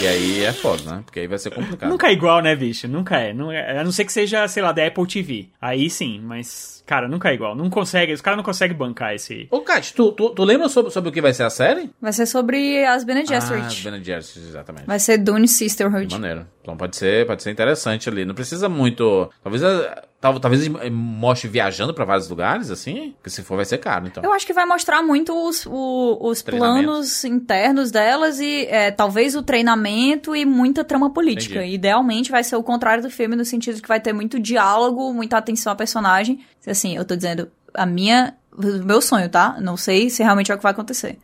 E aí é foda, né, porque aí vai ser complicado. Nunca é igual, né, bicho? Nunca é. Não é. A não ser que seja, sei lá, da Apple TV. Aí sim, mas, cara, nunca é igual. Não consegue, os caras não conseguem bancar esse. Ô, Kat, tu, tu, tu lembra sobre, sobre o que vai ser a série? Vai ser sobre as Bene Ah, Gesserit. Bene Gesserit, exatamente. Vai ser Dune Sisterhood. Maneiro. Então pode ser, pode ser interessante ali. Não precisa muito. Talvez eh, tal- talvez mostre viajando pra vários lugares, assim. Porque se for, vai ser caro, então. Eu acho que vai mostrar muito os, o- os planos internos delas e é, talvez o treinamento e muita trama política. Entendi. Idealmente vai ser o contrário do filme, no sentido de que vai ter muito diálogo, muita atenção a personagem. Assim, eu tô dizendo a minha. O meu sonho, tá? Não sei se realmente é o que vai acontecer.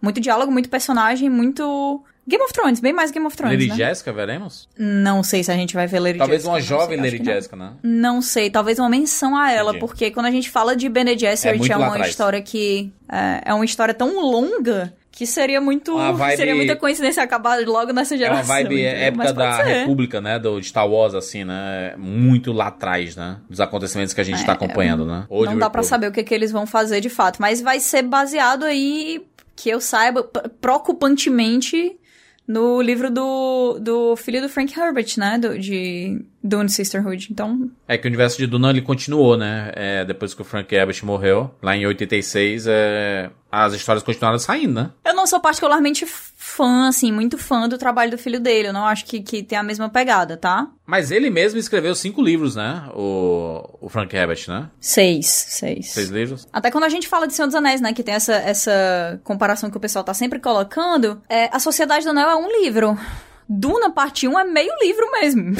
Muito diálogo, muito personagem, muito. Game of Thrones, bem mais Game of Thrones, Lady né? Jessica, veremos? Não sei se a gente vai ver Lady Talvez Jessica. uma não jovem sei, Lady. Jessica, né? Não sei, talvez uma menção a ela, Entendi. porque quando a gente fala de Bene Gesserit, é, lá uma atrás. história que é, é uma história tão longa que seria muito vibe- seria muita coincidência acabar logo nessa É geração. uma vibe entendeu? época Mas pode da ser. República, né? Do Star Wars, assim, né? Muito lá atrás, né? Dos acontecimentos que a gente tá acompanhando, né? Old É, Não dá pra Republic. saber o que, que eles vão fazer de fato, mas vai ser baseado aí, que eu saiba, preocupantemente no livro do, do filho do Frank Herbert, né? Do, de Dune Sisterhood. Então, É que o universo de Duna ele continuou, né? É, depois que o Frank Herbert morreu, lá em 86, é, as histórias continuaram saindo, né? Eu não sou particularmente fã, assim, muito fã do trabalho do filho dele. Eu não acho que, que tem a mesma pegada, tá? Mas ele mesmo escreveu cinco livros, né? O, o Frank Herbert, né? Seis, seis. Seis livros. Até quando a gente fala de Senhor dos Anéis, né, que tem essa, essa comparação que o pessoal tá sempre colocando, é, a Sociedade do Anel é um livro. Duna, parte 1, é meio livro mesmo.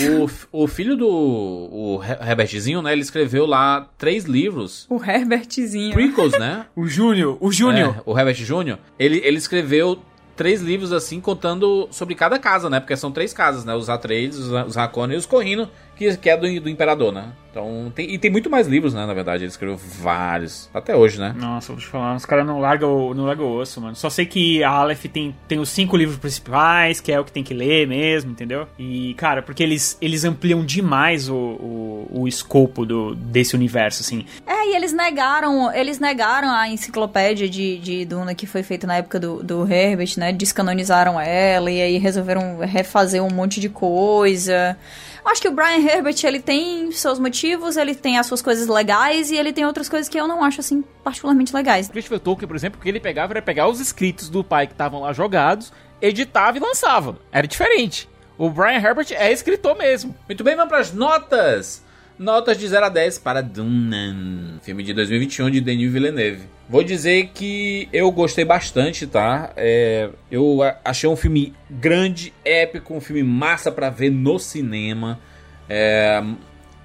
O, o filho do o He- Herbertzinho, né? Ele escreveu lá três livros. (laughs) O Herbertzinho. Prequels, né? O Júnior, o Júnior. É, o Herbert Júnior. Ele, ele escreveu três livros, assim, contando sobre cada casa, né? Porque são três casas, né? Os Atreides, os, Hakone e os Corrino, que, que é do, do Imperador, né? Então, tem, e tem muito mais livros, né? Na verdade, ele escreveu vários. Até hoje, né? Nossa, vou te falar, os caras não largam o- não largam o osso, mano. Só sei que a Aleph tem, tem os cinco livros principais, que é o que tem que ler mesmo, entendeu? E, cara, porque eles, eles ampliam demais o, o, o escopo do, desse universo, assim. É, e eles negaram, eles negaram a enciclopédia de, de Duna que foi feita na época do, do Herbert, né? Descanonizaram ela e aí resolveram refazer um monte de coisa. Acho que o Brian Herbert, ele tem seus motivos, ele tem as suas coisas legais e ele tem outras coisas que eu não acho, assim, particularmente legais. Christopher Tolkien, por exemplo, o que ele pegava era pegar os escritos do pai que estavam lá jogados, editava e lançava. Era diferente. O Brian Herbert é escritor mesmo. Muito bem, vamos para as notas. Notas de 0 a 10 para Duna, filme de 2021 de Denis Villeneuve. Vou dizer que eu gostei bastante, tá? É, eu achei um filme grande, épico, um filme massa para ver no cinema. É,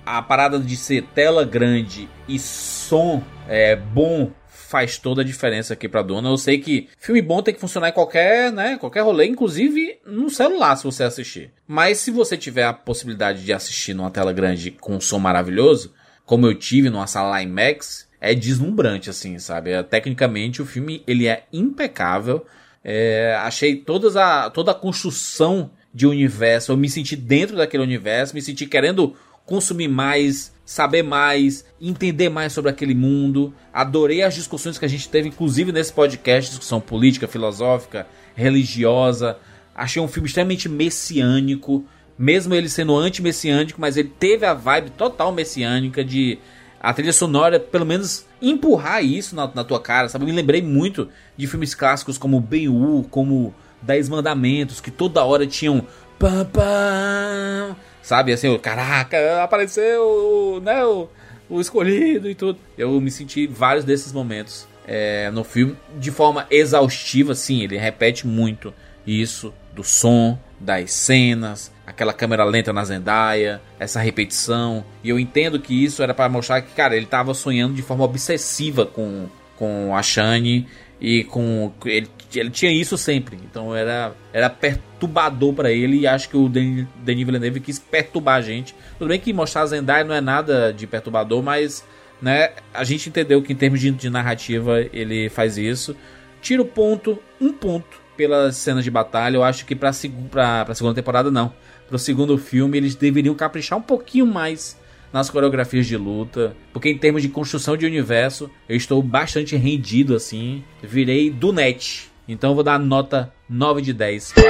a parada de ser tela grande e som é, bom faz toda a diferença aqui pra Duna. Eu sei que filme bom tem que funcionar em qualquer, né, qualquer rolê, inclusive no celular se você assistir. Mas se você tiver a possibilidade de assistir numa tela grande com um som maravilhoso, como eu tive numa sala IMAX, é deslumbrante, assim, sabe? É, tecnicamente o filme ele é impecável. É, achei todas a, toda a construção de universo, eu me senti dentro daquele universo, me senti querendo consumir mais, saber mais, entender mais sobre aquele mundo. Adorei as discussões que a gente teve, inclusive nesse podcast, discussão política, filosófica, religiosa. Achei um filme extremamente messiânico, mesmo ele sendo anti-messiânico, mas ele teve a vibe total messiânica de a trilha sonora, pelo menos, empurrar isso na, na tua cara, sabe? Me lembrei muito de filmes clássicos como Ben-Hur, como Dez Mandamentos, que toda hora tinham... Pam, pam, sabe? Assim, caraca, apareceu né, o, o escolhido e tudo. Eu me senti vários desses momentos é, no filme de forma exaustiva, sim, ele repete muito isso do som, das cenas, aquela câmera lenta na Zendaya, essa repetição. E eu entendo que isso era para mostrar que, cara, ele tava sonhando de forma obsessiva com, com a Shane e com ele, ele tinha isso sempre. Então era era perturbador para ele e acho que o Denis, Villeneuve quis perturbar a gente. Tudo bem que mostrar a Zendaya não é nada de perturbador, mas né, a gente entendeu que em termos de, de narrativa ele faz isso. Tira o ponto, um ponto pelas cenas de batalha. Eu acho que pra, pra segunda temporada, não. Pro segundo filme, eles deveriam caprichar um pouquinho mais nas coreografias de luta. Porque em termos de construção de universo, eu estou bastante rendido assim. Virei do net. Então eu vou dar nota 9 de 10 para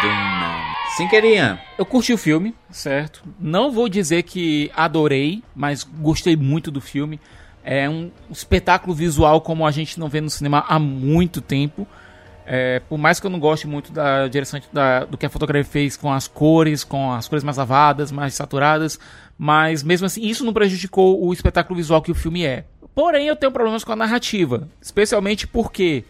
Duna. Sim, querinha. Eu curti o filme, certo? Não vou dizer que adorei, mas gostei muito do filme. É um espetáculo visual como a gente não vê no cinema há muito tempo. É, por mais que eu não goste muito da direção da, do que a fotografia fez com as cores, com as cores mais lavadas, mais saturadas, mas mesmo assim, isso não prejudicou o espetáculo visual que o filme é. Porém, eu tenho problemas com a narrativa, especialmente porque,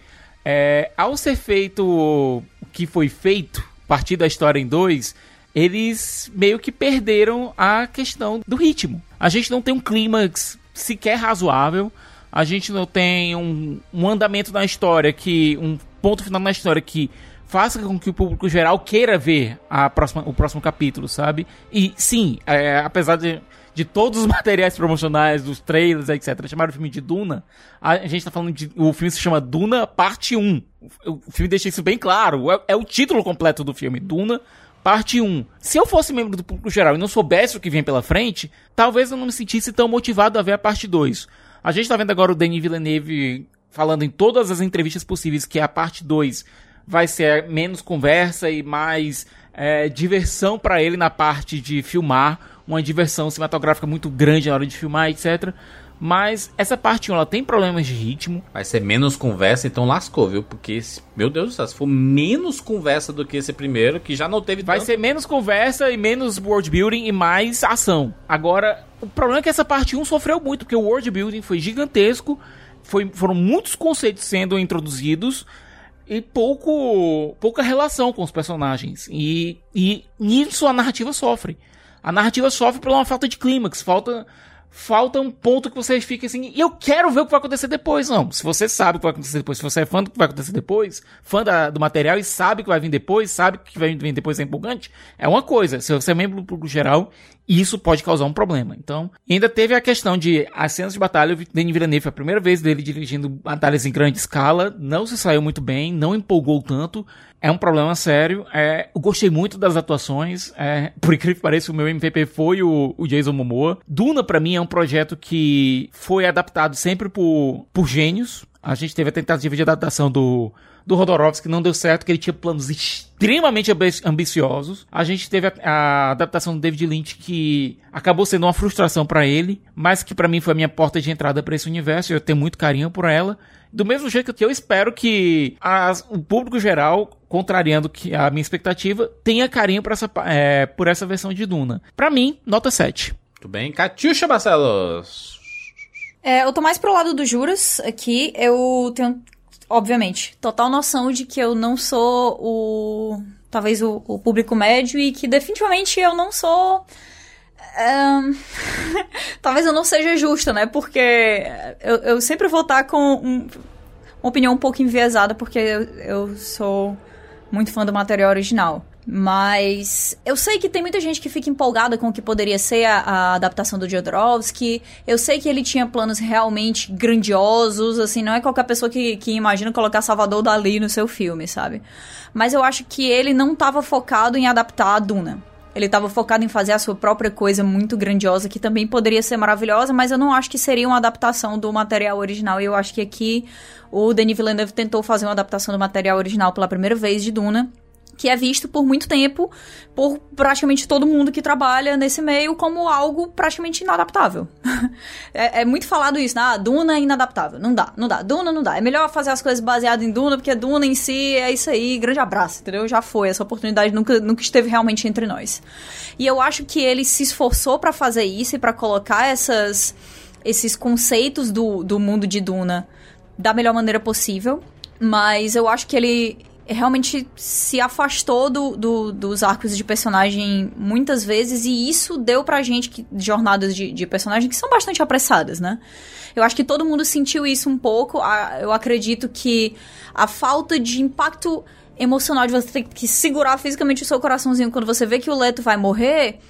é, ao ser feito o que foi feito, partir da história em dois, eles meio que perderam a questão do ritmo. A gente não tem um clímax sequer razoável, a gente não tem um, um andamento na história que um ponto final na história que faça com que o público geral queira ver a próxima, o próximo capítulo, sabe? E sim, é, apesar de, de todos os (laughs) materiais promocionais, dos trailers, etc., chamaram o filme de Duna, a, gente tá falando de. O filme se chama Duna Parte 1. O, filme deixa isso bem claro. É, é, o título completo do filme, Duna. Parte 1. Se eu fosse membro do público geral e não soubesse o que vem pela frente, talvez eu não me sentisse tão motivado a ver a parte 2. A gente tá vendo agora o Denis Villeneuve falando em todas as entrevistas possíveis que a parte 2 vai ser menos conversa e mais é, diversão para ele na parte de filmar, uma diversão cinematográfica muito grande na hora de filmar, etc. Mas essa parte 1 ela tem problemas de ritmo. Vai ser menos conversa, então lascou, viu? Porque, meu Deus do céu, se for menos conversa do que esse primeiro, que já não teve Vai tanto... ser menos conversa e menos world building e mais ação. Agora, o problema é que essa parte 1 sofreu muito, porque o world building foi gigantesco foi, foram muitos conceitos sendo introduzidos e pouco pouca relação com os personagens. E, e nisso a narrativa sofre. A narrativa sofre por uma falta de clímax, falta falta um ponto que você fica assim, eu quero ver o que vai acontecer depois. Não, se você sabe o que vai acontecer depois, se você é fã do que vai acontecer depois, fã da, do material e sabe o que vai vir depois, sabe que vai vir depois é empolgante, é uma coisa. Se você é membro do público geral, isso pode causar um problema. Então, ainda teve a questão de as cenas de batalha, Denis Villeneuve foi a primeira vez dele dirigindo batalhas em grande escala, não se saiu muito bem, não empolgou tanto, é um problema sério. É, eu gostei muito das atuações. É, (laughs) por incrível que pareça, o meu MVP foi o, o Jason Momoa. Duna, para mim, é um projeto que foi adaptado sempre por, por gênios. A gente teve a tentativa de adaptação do do Rodorovsky não deu certo, que ele tinha planos extremamente ambiciosos. A gente teve a, a adaptação do David Lynch que acabou sendo uma frustração para ele, mas que para mim foi a minha porta de entrada para esse universo. Eu tenho muito carinho por ela. Do mesmo jeito que eu espero que as, o público geral, contrariando que a minha expectativa, tenha carinho por essa, é, por essa versão de Duna. Para mim, nota 7. Muito bem. Catiuxa Barcelos. É, eu tô mais pro lado do Juras aqui. Eu tenho obviamente, total noção de que eu não sou o. talvez o, o público médio e que definitivamente eu não sou. Um, (laughs) talvez eu não seja justa, né? Porque eu, eu sempre vou estar com um, uma opinião um pouco enviesada, porque eu, eu sou muito fã do material original. Mas eu sei que tem muita gente que fica empolgada com o que poderia ser a, a adaptação do Jodorowsky. Eu sei que ele tinha planos realmente grandiosos, assim, não é qualquer pessoa que, que imagina colocar Salvador Dali no seu filme, sabe? Mas eu acho que ele não estava focado em adaptar a Duna. Ele estava focado em fazer a sua própria coisa muito grandiosa, que também poderia ser maravilhosa, mas eu não acho que seria uma adaptação do material original. E eu acho que aqui o Denis Villeneuve tentou fazer uma adaptação do material original pela primeira vez de Duna que é visto por muito tempo por praticamente todo mundo que trabalha nesse meio como algo praticamente inadaptável. (laughs) é, é, muito falado isso, né? Ah, Duna é inadaptável. Não dá, não dá. Duna não dá. É melhor fazer as coisas baseadas em Duna, porque Duna em si é isso aí. Grande abraço, entendeu? Já foi. Essa oportunidade nunca, nunca esteve realmente entre nós. E eu acho que ele se esforçou para fazer isso e para colocar essas, esses conceitos do, do mundo de Duna da melhor maneira possível. Mas eu acho que ele realmente se afastou do, do, dos arcos de personagem muitas vezes, e isso deu pra gente que, jornadas de, de personagem que são bastante apressadas, né? Eu acho que todo mundo sentiu isso um pouco. Eu acredito que a falta de impacto emocional de você ter que segurar fisicamente o seu coraçãozinho quando você vê que o Leto vai morrer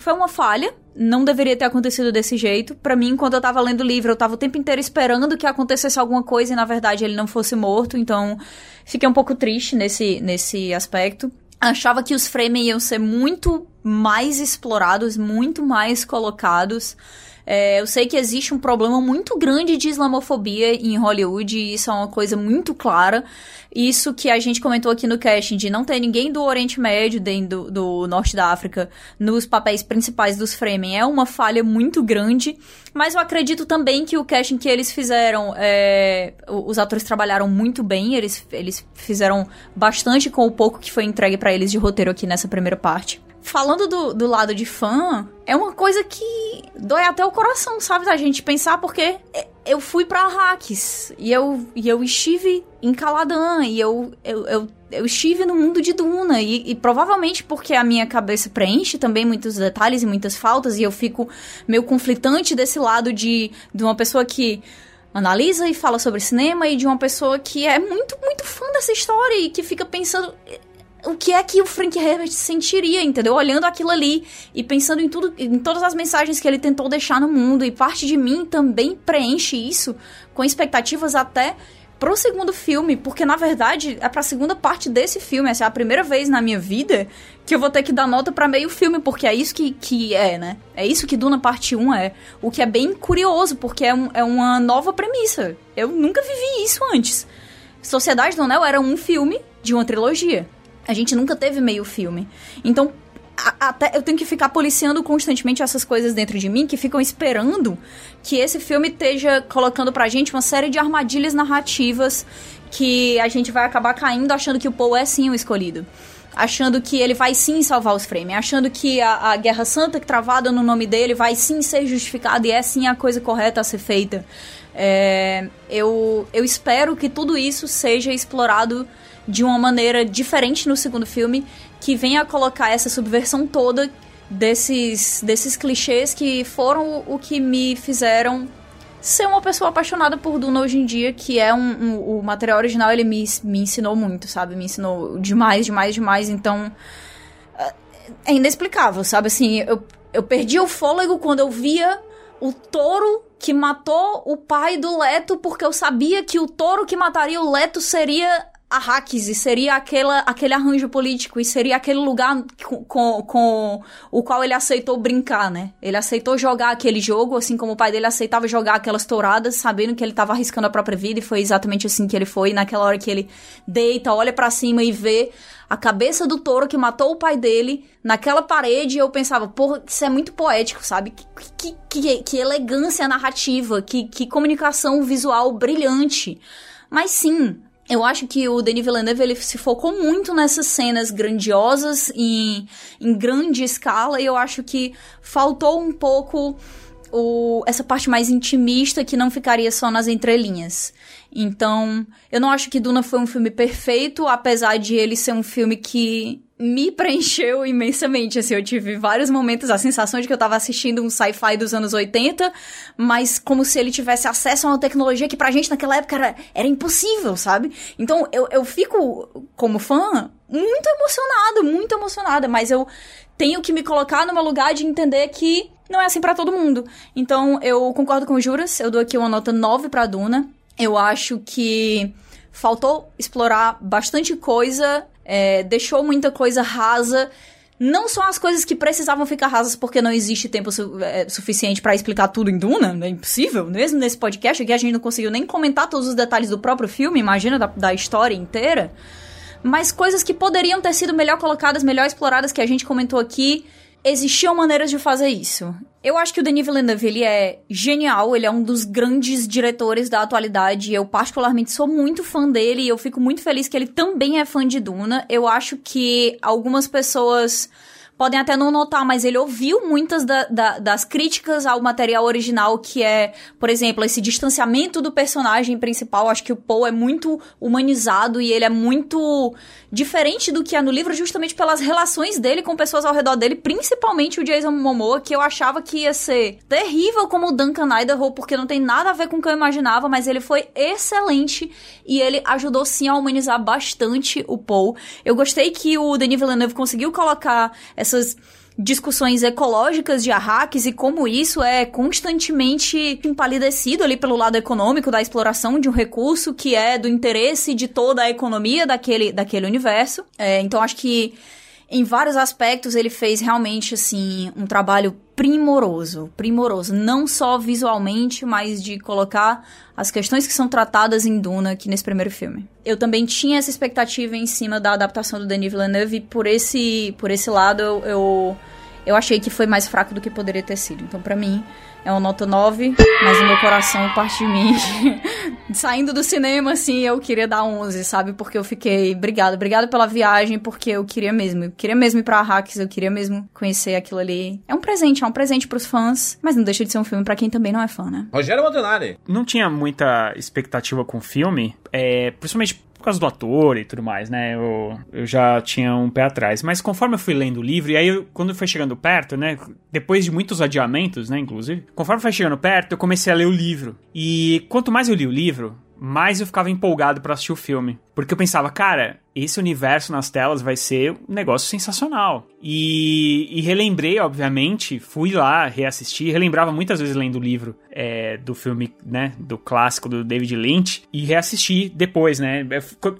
foi uma falha, não deveria ter acontecido desse jeito. Para mim, quando eu tava lendo o livro, eu tava o tempo inteiro esperando que acontecesse alguma coisa e na verdade ele não fosse morto, então fiquei um pouco triste nesse, nesse aspecto. Achava que os Fremen iam ser muito mais explorados, muito mais colocados. É, eu sei que existe um problema muito grande de islamofobia em Hollywood, e isso é uma coisa muito clara. Isso que a gente comentou aqui no casting, de não ter ninguém do Oriente Médio, dentro do, do Norte da África, nos papéis principais dos Fremen, é uma falha muito grande. Mas eu acredito também que o casting que eles fizeram, é, os atores trabalharam muito bem, eles, eles fizeram bastante com o pouco que foi entregue para eles de roteiro aqui nessa primeira parte falando do, do lado de fã, é uma coisa que dói até o coração, sabe? Da gente pensar, porque eu fui pra Arrakis e eu, e eu estive em Caladan e eu, eu, eu, eu estive no mundo de Duna e, e, provavelmente porque a minha cabeça preenche também muitos detalhes e muitas faltas e eu fico meio conflitante desse lado de, de uma pessoa que analisa e fala sobre cinema e de uma pessoa que é muito, muito fã dessa história e que fica pensando o que é que o Frank Herbert sentiria, entendeu? Olhando aquilo ali e pensando em tudo, em todas as mensagens que ele tentou deixar no mundo e parte de mim também preenche isso com expectativas até pro segundo filme, porque na verdade é pra segunda parte desse filme, essa é a primeira vez na minha vida que eu vou ter que dar nota para meio filme, porque é isso que, que é, né? É isso que Duna parte 1 é. O que é bem curioso, porque é, um, é uma nova premissa. Eu nunca vivi isso antes. Sociedade do Anel era um filme de uma trilogia. A gente nunca teve meio filme. Então, até eu tenho que ficar policiando constantemente essas coisas dentro de mim que ficam esperando que esse filme esteja colocando pra gente uma série de armadilhas narrativas que a gente vai acabar caindo achando que o Paul é sim o escolhido achando que ele vai sim salvar os Fremen, achando que a, a, Guerra Santa que travada no nome dele vai sim ser justificada e é sim a coisa correta a ser feita. É, eu, eu espero que tudo isso seja explorado de uma maneira diferente no segundo filme, que venha a colocar essa subversão toda desses, desses clichês que foram o, o que me fizeram ser uma pessoa apaixonada por Duna hoje em dia, que é um, um, o material original, ele me, me ensinou muito, sabe? Me ensinou demais, demais, demais, então é, é inexplicável, sabe? Assim, eu, eu perdi o fôlego quando eu via o touro que matou o pai do Leto, porque eu sabia que o touro que mataria o Leto seria Arrakis e seria aquela, aquele arranjo político e seria aquele lugar com, com, com, o qual ele aceitou brincar, né? Ele aceitou jogar aquele jogo, assim como o pai dele aceitava jogar aquelas touradas, sabendo que ele estava arriscando a própria vida e foi exatamente assim que ele foi. Naquela hora que ele deita, olha para cima e vê a cabeça do touro que matou o pai dele naquela parede, eu pensava, porra, isso é muito poético, sabe? Que, que, que, que elegância narrativa, que, que comunicação visual brilhante. Mas sim, eu acho que o Denis Villeneuve ele se focou muito nessas cenas grandiosas em, em grande escala e eu acho que faltou um pouco o, essa parte mais intimista que não ficaria só nas entrelinhas. Então, eu não acho que Duna foi um filme perfeito, apesar de ele ser um filme que me (laughs) preencheu imensamente. Assim, eu tive vários momentos a sensação de que eu tava assistindo um sci-fi dos anos 80, mas como se ele tivesse acesso a uma tecnologia que pra gente naquela época era, era impossível, sabe? Então eu, eu fico, como fã, muito emocionada, muito emocionada, mas eu tenho que me colocar meu lugar de entender que não é assim para todo mundo. Então eu concordo com o Juras, eu dou aqui uma nota 9 pra Duna. Eu acho que faltou explorar bastante coisa é, deixou muita coisa rasa. Não são as coisas que precisavam ficar rasas porque não existe tempo su é, suficiente para explicar tudo em Duna, é impossível. Mesmo nesse podcast aqui a gente não conseguiu nem comentar todos os detalhes do próprio filme, imagina da, da história inteira. Mas coisas que poderiam ter sido melhor colocadas, melhor exploradas, que a gente comentou aqui, existiam maneiras de fazer isso. Eu acho que o Denis Villeneuve, ele é genial, ele é um dos grandes diretores da atualidade, eu particularmente sou muito fã dele e eu fico muito feliz que ele também é fã de Duna. Eu acho que algumas pessoas podem até não notar, mas ele ouviu muitas da, da, das críticas ao material original, que é, por exemplo, esse distanciamento do personagem principal. Acho que o Poe é muito humanizado e ele é muito diferente do que é no livro, justamente pelas relações dele com pessoas ao redor dele, principalmente o Jason Momoa, que eu achava que ia ser terrível como o Duncan Idaho, porque não tem nada a ver com o que eu imaginava, mas ele foi excelente e ele ajudou sim a humanizar bastante o Poe. Eu gostei que o Denis Villeneuve conseguiu colocar essas discussões ecológicas de Arrakis e como isso é constantemente empalidecido ali pelo lado econômico da exploração de um recurso que é do interesse de toda a economia daquele, daquele universo. É, então acho que em vários aspectos ele fez realmente assim um trabalho primoroso, primoroso, não só visualmente, mas de colocar as questões que são tratadas em Duna aqui nesse primeiro filme. Eu também tinha essa expectativa em cima da adaptação do Denis Villeneuve e por esse por esse lado eu, eu eu achei que foi mais fraco do que poderia ter sido. Então, para mim, é uma nota 9, mas no meu coração, parte de mim, (laughs) saindo do cinema, assim, eu queria dar 11, sabe? Porque eu fiquei, obrigado, obrigado pela viagem, porque eu queria mesmo, eu queria mesmo ir pra Hacks, eu queria mesmo conhecer aquilo ali. É um presente, é um presente pros fãs, mas não deixa de ser um filme para quem também não é fã, né? Rogério Montanari. Não tinha muita expectativa com o filme, é, principalmente por causa do ator e tudo mais, né? Eu, eu já tinha um pé atrás. Mas conforme eu fui lendo o livro, e aí eu, quando foi chegando perto, né? Depois de muitos adiamentos, né? Inclusive, conforme foi chegando perto, eu comecei a ler o livro. E quanto mais eu li o livro, mais eu ficava empolgado para assistir o filme. Porque eu pensava, cara, esse universo nas telas vai ser um negócio sensacional. E, e relembrei, obviamente, fui lá reassistir, relembrava muitas vezes lendo o livro é, do filme, né, do clássico do David Lynch, e reassisti depois, né.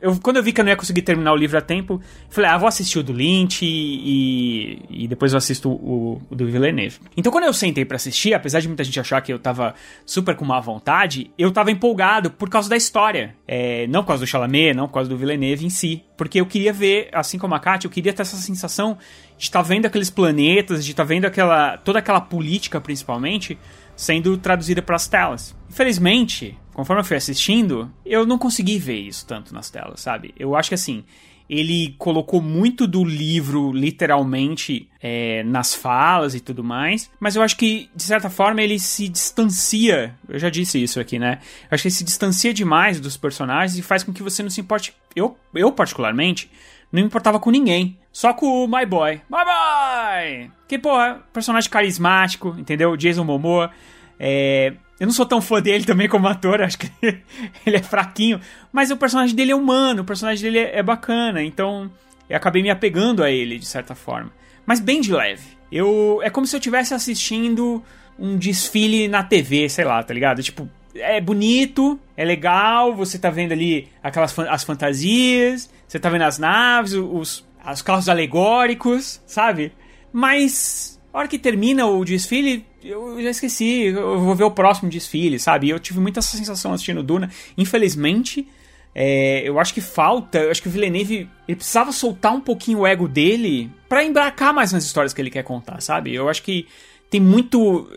Eu, quando eu vi que eu não ia conseguir terminar o livro a tempo, falei, ah, vou assistir o do Lynch e, e, e depois eu assisto o, o, do Villeneuve. Então quando eu sentei para assistir, apesar de muita gente achar que eu tava super com má vontade, eu tava empolgado por causa da história. É, não por causa do Chalamet, não por causa do Villeneuve em si. Porque eu queria ver, assim como a Kátia, eu queria ter essa sensação de estar tá vendo aqueles planetas, de estar tá vendo aquela toda aquela política, principalmente, sendo traduzida para as telas. Infelizmente, conforme eu fui assistindo, eu não consegui ver isso tanto nas telas, sabe? Eu acho que assim, ele colocou muito do livro, literalmente, é, nas falas e tudo mais. Mas eu acho que, de certa forma, ele se distancia. Eu já disse isso aqui, né? Eu acho que ele se distancia demais dos personagens e faz com que você não se importe. Eu, eu particularmente, não me importava com ninguém. Só com o My Boy. My Boy! Que, porra, personagem carismático, entendeu? Jason Momoa. É, eu não sou tão fã dele também como ator, acho que (laughs) ele é fraquinho. Mas o personagem dele é humano, o personagem dele é, bacana, então eu acabei me apegando a ele de certa forma. Mas bem de leve. Eu, é como se eu estivesse assistindo um desfile na TV, sei lá, tá ligado? Tipo, é bonito, é legal, você tá vendo ali aquelas as fantasias, você tá vendo as naves, os, os carros alegóricos, sabe? Mas a hora que termina o desfile, eu já esqueci, eu vou ver o próximo desfile, sabe? Eu tive muita essa sensação assistindo Duna. Infelizmente, é, eu acho que falta, eu acho que o Villeneuve ele precisava soltar um pouquinho o ego dele para embarcar mais nas histórias que ele quer contar, sabe? Eu acho que tem muito.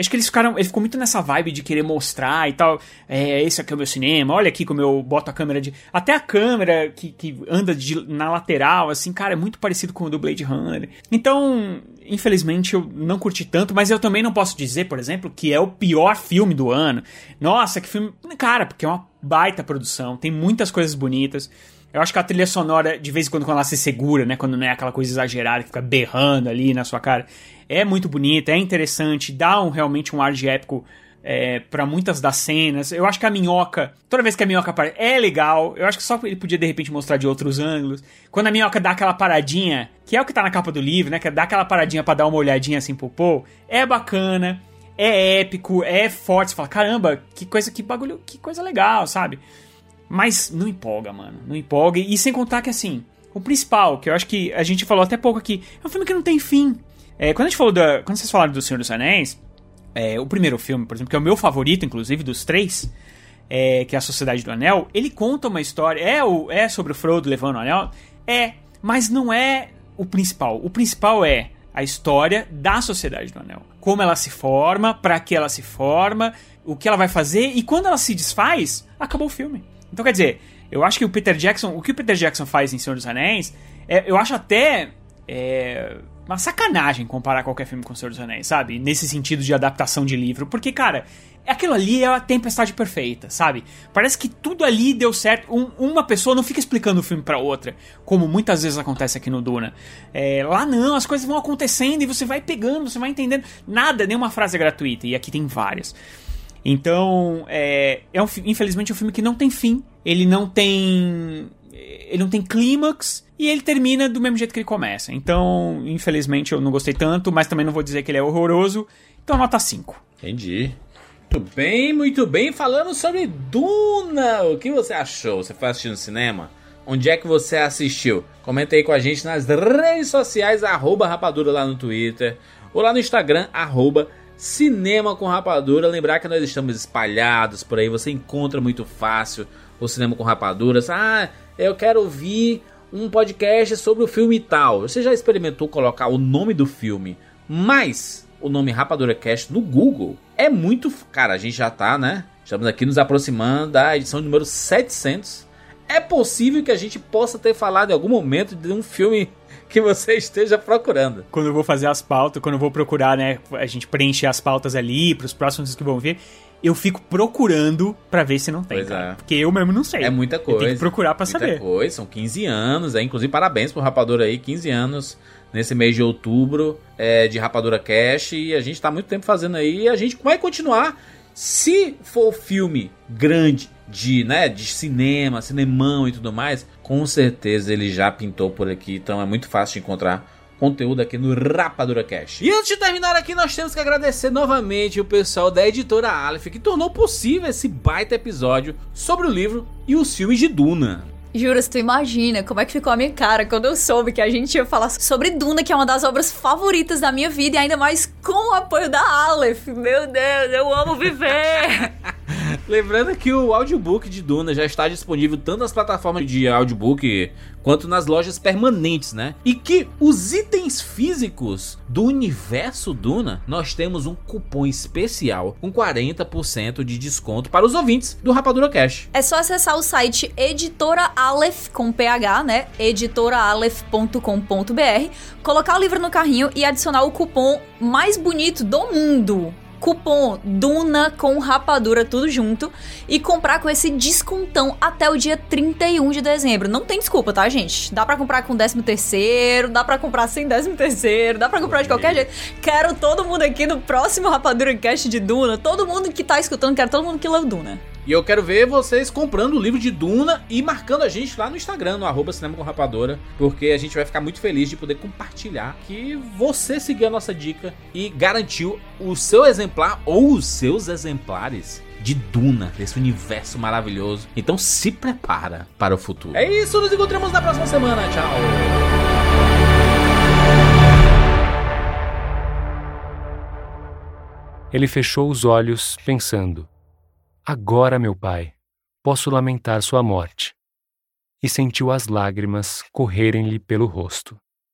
Acho que eles ficaram. Ele ficou muito nessa vibe de querer mostrar e tal. É, esse aqui é o meu cinema, olha aqui como eu boto a câmera de. Até a câmera que, que anda de, na lateral, assim, cara, é muito parecido com o do Blade Runner. Então, infelizmente, eu não curti tanto, mas eu também não posso dizer, por exemplo, que é o pior filme do ano. Nossa, que filme. Cara, porque é uma baita produção, tem muitas coisas bonitas. Eu acho que a trilha sonora, de vez em quando, quando ela se segura, né? Quando não é aquela coisa exagerada que fica berrando ali na sua cara, é muito bonita, é interessante, dá um, realmente um ar de épico é, para muitas das cenas. Eu acho que a minhoca, toda vez que a minhoca aparece, é legal. Eu acho que só ele podia de repente mostrar de outros ângulos. Quando a minhoca dá aquela paradinha, que é o que tá na capa do livro, né? Que dar aquela paradinha para dar uma olhadinha assim pro Paul, é bacana, é épico, é forte. Você fala, caramba, que coisa, que bagulho, que coisa legal, sabe? Mas não empolga, mano. Não empolga. E sem contar que, assim, o principal, que eu acho que a gente falou até pouco aqui, é um filme que não tem fim. É, quando a gente falou da. Quando vocês falaram do Senhor dos Anéis, é, o primeiro filme, por exemplo, que é o meu favorito, inclusive, dos três, é, que é a Sociedade do Anel, ele conta uma história. É, o, é sobre o Frodo levando o anel? É, mas não é o principal. O principal é a história da Sociedade do Anel. Como ela se forma, para que ela se forma, o que ela vai fazer, e quando ela se desfaz, acabou o filme. Então, quer dizer, eu acho que o Peter Jackson, o que o Peter Jackson faz em Senhor dos Anéis, é, eu acho até é, uma sacanagem comparar qualquer filme com o Senhor dos Anéis, sabe? Nesse sentido de adaptação de livro, porque, cara, aquilo ali é a tempestade perfeita, sabe? Parece que tudo ali deu certo. Um, uma pessoa não fica explicando o filme para outra, como muitas vezes acontece aqui no Duna. É, lá não, as coisas vão acontecendo e você vai pegando, você vai entendendo. Nada, nenhuma frase é gratuita, e aqui tem várias. Então, é, é um, infelizmente um filme que não tem fim, ele não tem ele não tem clímax e ele termina do mesmo jeito que ele começa. Então, infelizmente eu não gostei tanto, mas também não vou dizer que ele é horroroso. Então, nota 5. Entendi. Muito bem, muito bem. Falando sobre Duna, o que você achou? Você foi assistir no cinema? Onde é que você assistiu? Comenta aí com a gente nas redes sociais, arroba rapadura lá no Twitter, ou lá no Instagram, arroba Cinema com Rapadura. Lembrar que nós estamos espalhados por aí, você encontra muito fácil o Cinema com Rapaduras. Ah, eu quero ouvir um podcast sobre o filme tal. Você já experimentou colocar o nome do filme, mais o nome Rapadura Cast no Google? É muito. Cara, a gente já tá, né? Estamos aqui nos aproximando da edição número 700. É possível que a gente possa ter falado em algum momento de um filme que você esteja procurando. Quando eu vou fazer as pautas, quando eu vou procurar, né, a gente preenche as pautas ali para os próximos que vão ver, eu fico procurando para ver se não tem, é. Porque eu mesmo não sei. É muita coisa. tenho que procurar pra muita saber. coisa, são 15 anos, é, inclusive parabéns pro Rapadura aí, 15 anos nesse mês de outubro é, de Rapadura Cash e a gente tá muito tempo fazendo aí e a gente vai continuar se for filme grande de, né, de cinema, cinemão e tudo mais, com certeza ele já pintou por aqui, então é muito fácil de encontrar conteúdo aqui no Rapadura Cash. E antes de terminar aqui, nós temos que agradecer novamente o pessoal da editora Aleph que tornou possível esse baita episódio sobre o livro e os filmes de Duna. Juro, tu imagina como é que ficou a minha cara quando eu soube que a gente ia falar sobre Duna, que é uma das obras favoritas da minha vida, e ainda mais com o apoio da Aleph. Meu Deus, eu amo viver! (laughs) Lembrando que o audiobook de Duna já está disponível tanto nas plataformas de audiobook quanto nas lojas permanentes, né? E que os itens físicos do universo Duna, nós temos um cupom especial com 40% de desconto para os ouvintes do Rapadura Cash. É só acessar o site Editora Aleph com PH, né? editoraaleph.com.br, colocar o livro no carrinho e adicionar o cupom mais bonito do mundo. Cupom Duna com rapadura, tudo junto. E comprar com esse descontão até o dia 31 de dezembro. Não tem desculpa, tá, gente? Dá pra comprar com 13 terceiro, dá pra comprar sem 13 terceiro, dá pra comprar de qualquer jeito. Quero todo mundo aqui no próximo Rapadura Cast de Duna. Todo mundo que tá escutando, quero todo mundo que leu Duna. E eu quero ver vocês comprando o livro de Duna e marcando a gente lá no Instagram, no arroba Cinema com Rapadora, porque a gente vai ficar muito feliz de poder compartilhar que você seguiu a nossa dica e garantiu o seu exemplar ou os seus exemplares de Duna, desse universo maravilhoso. Então se prepara para o futuro. É isso, nos encontramos na próxima semana. Tchau. Ele fechou os olhos, pensando: Agora, meu pai, posso lamentar sua morte. E sentiu as lágrimas correrem-lhe pelo rosto.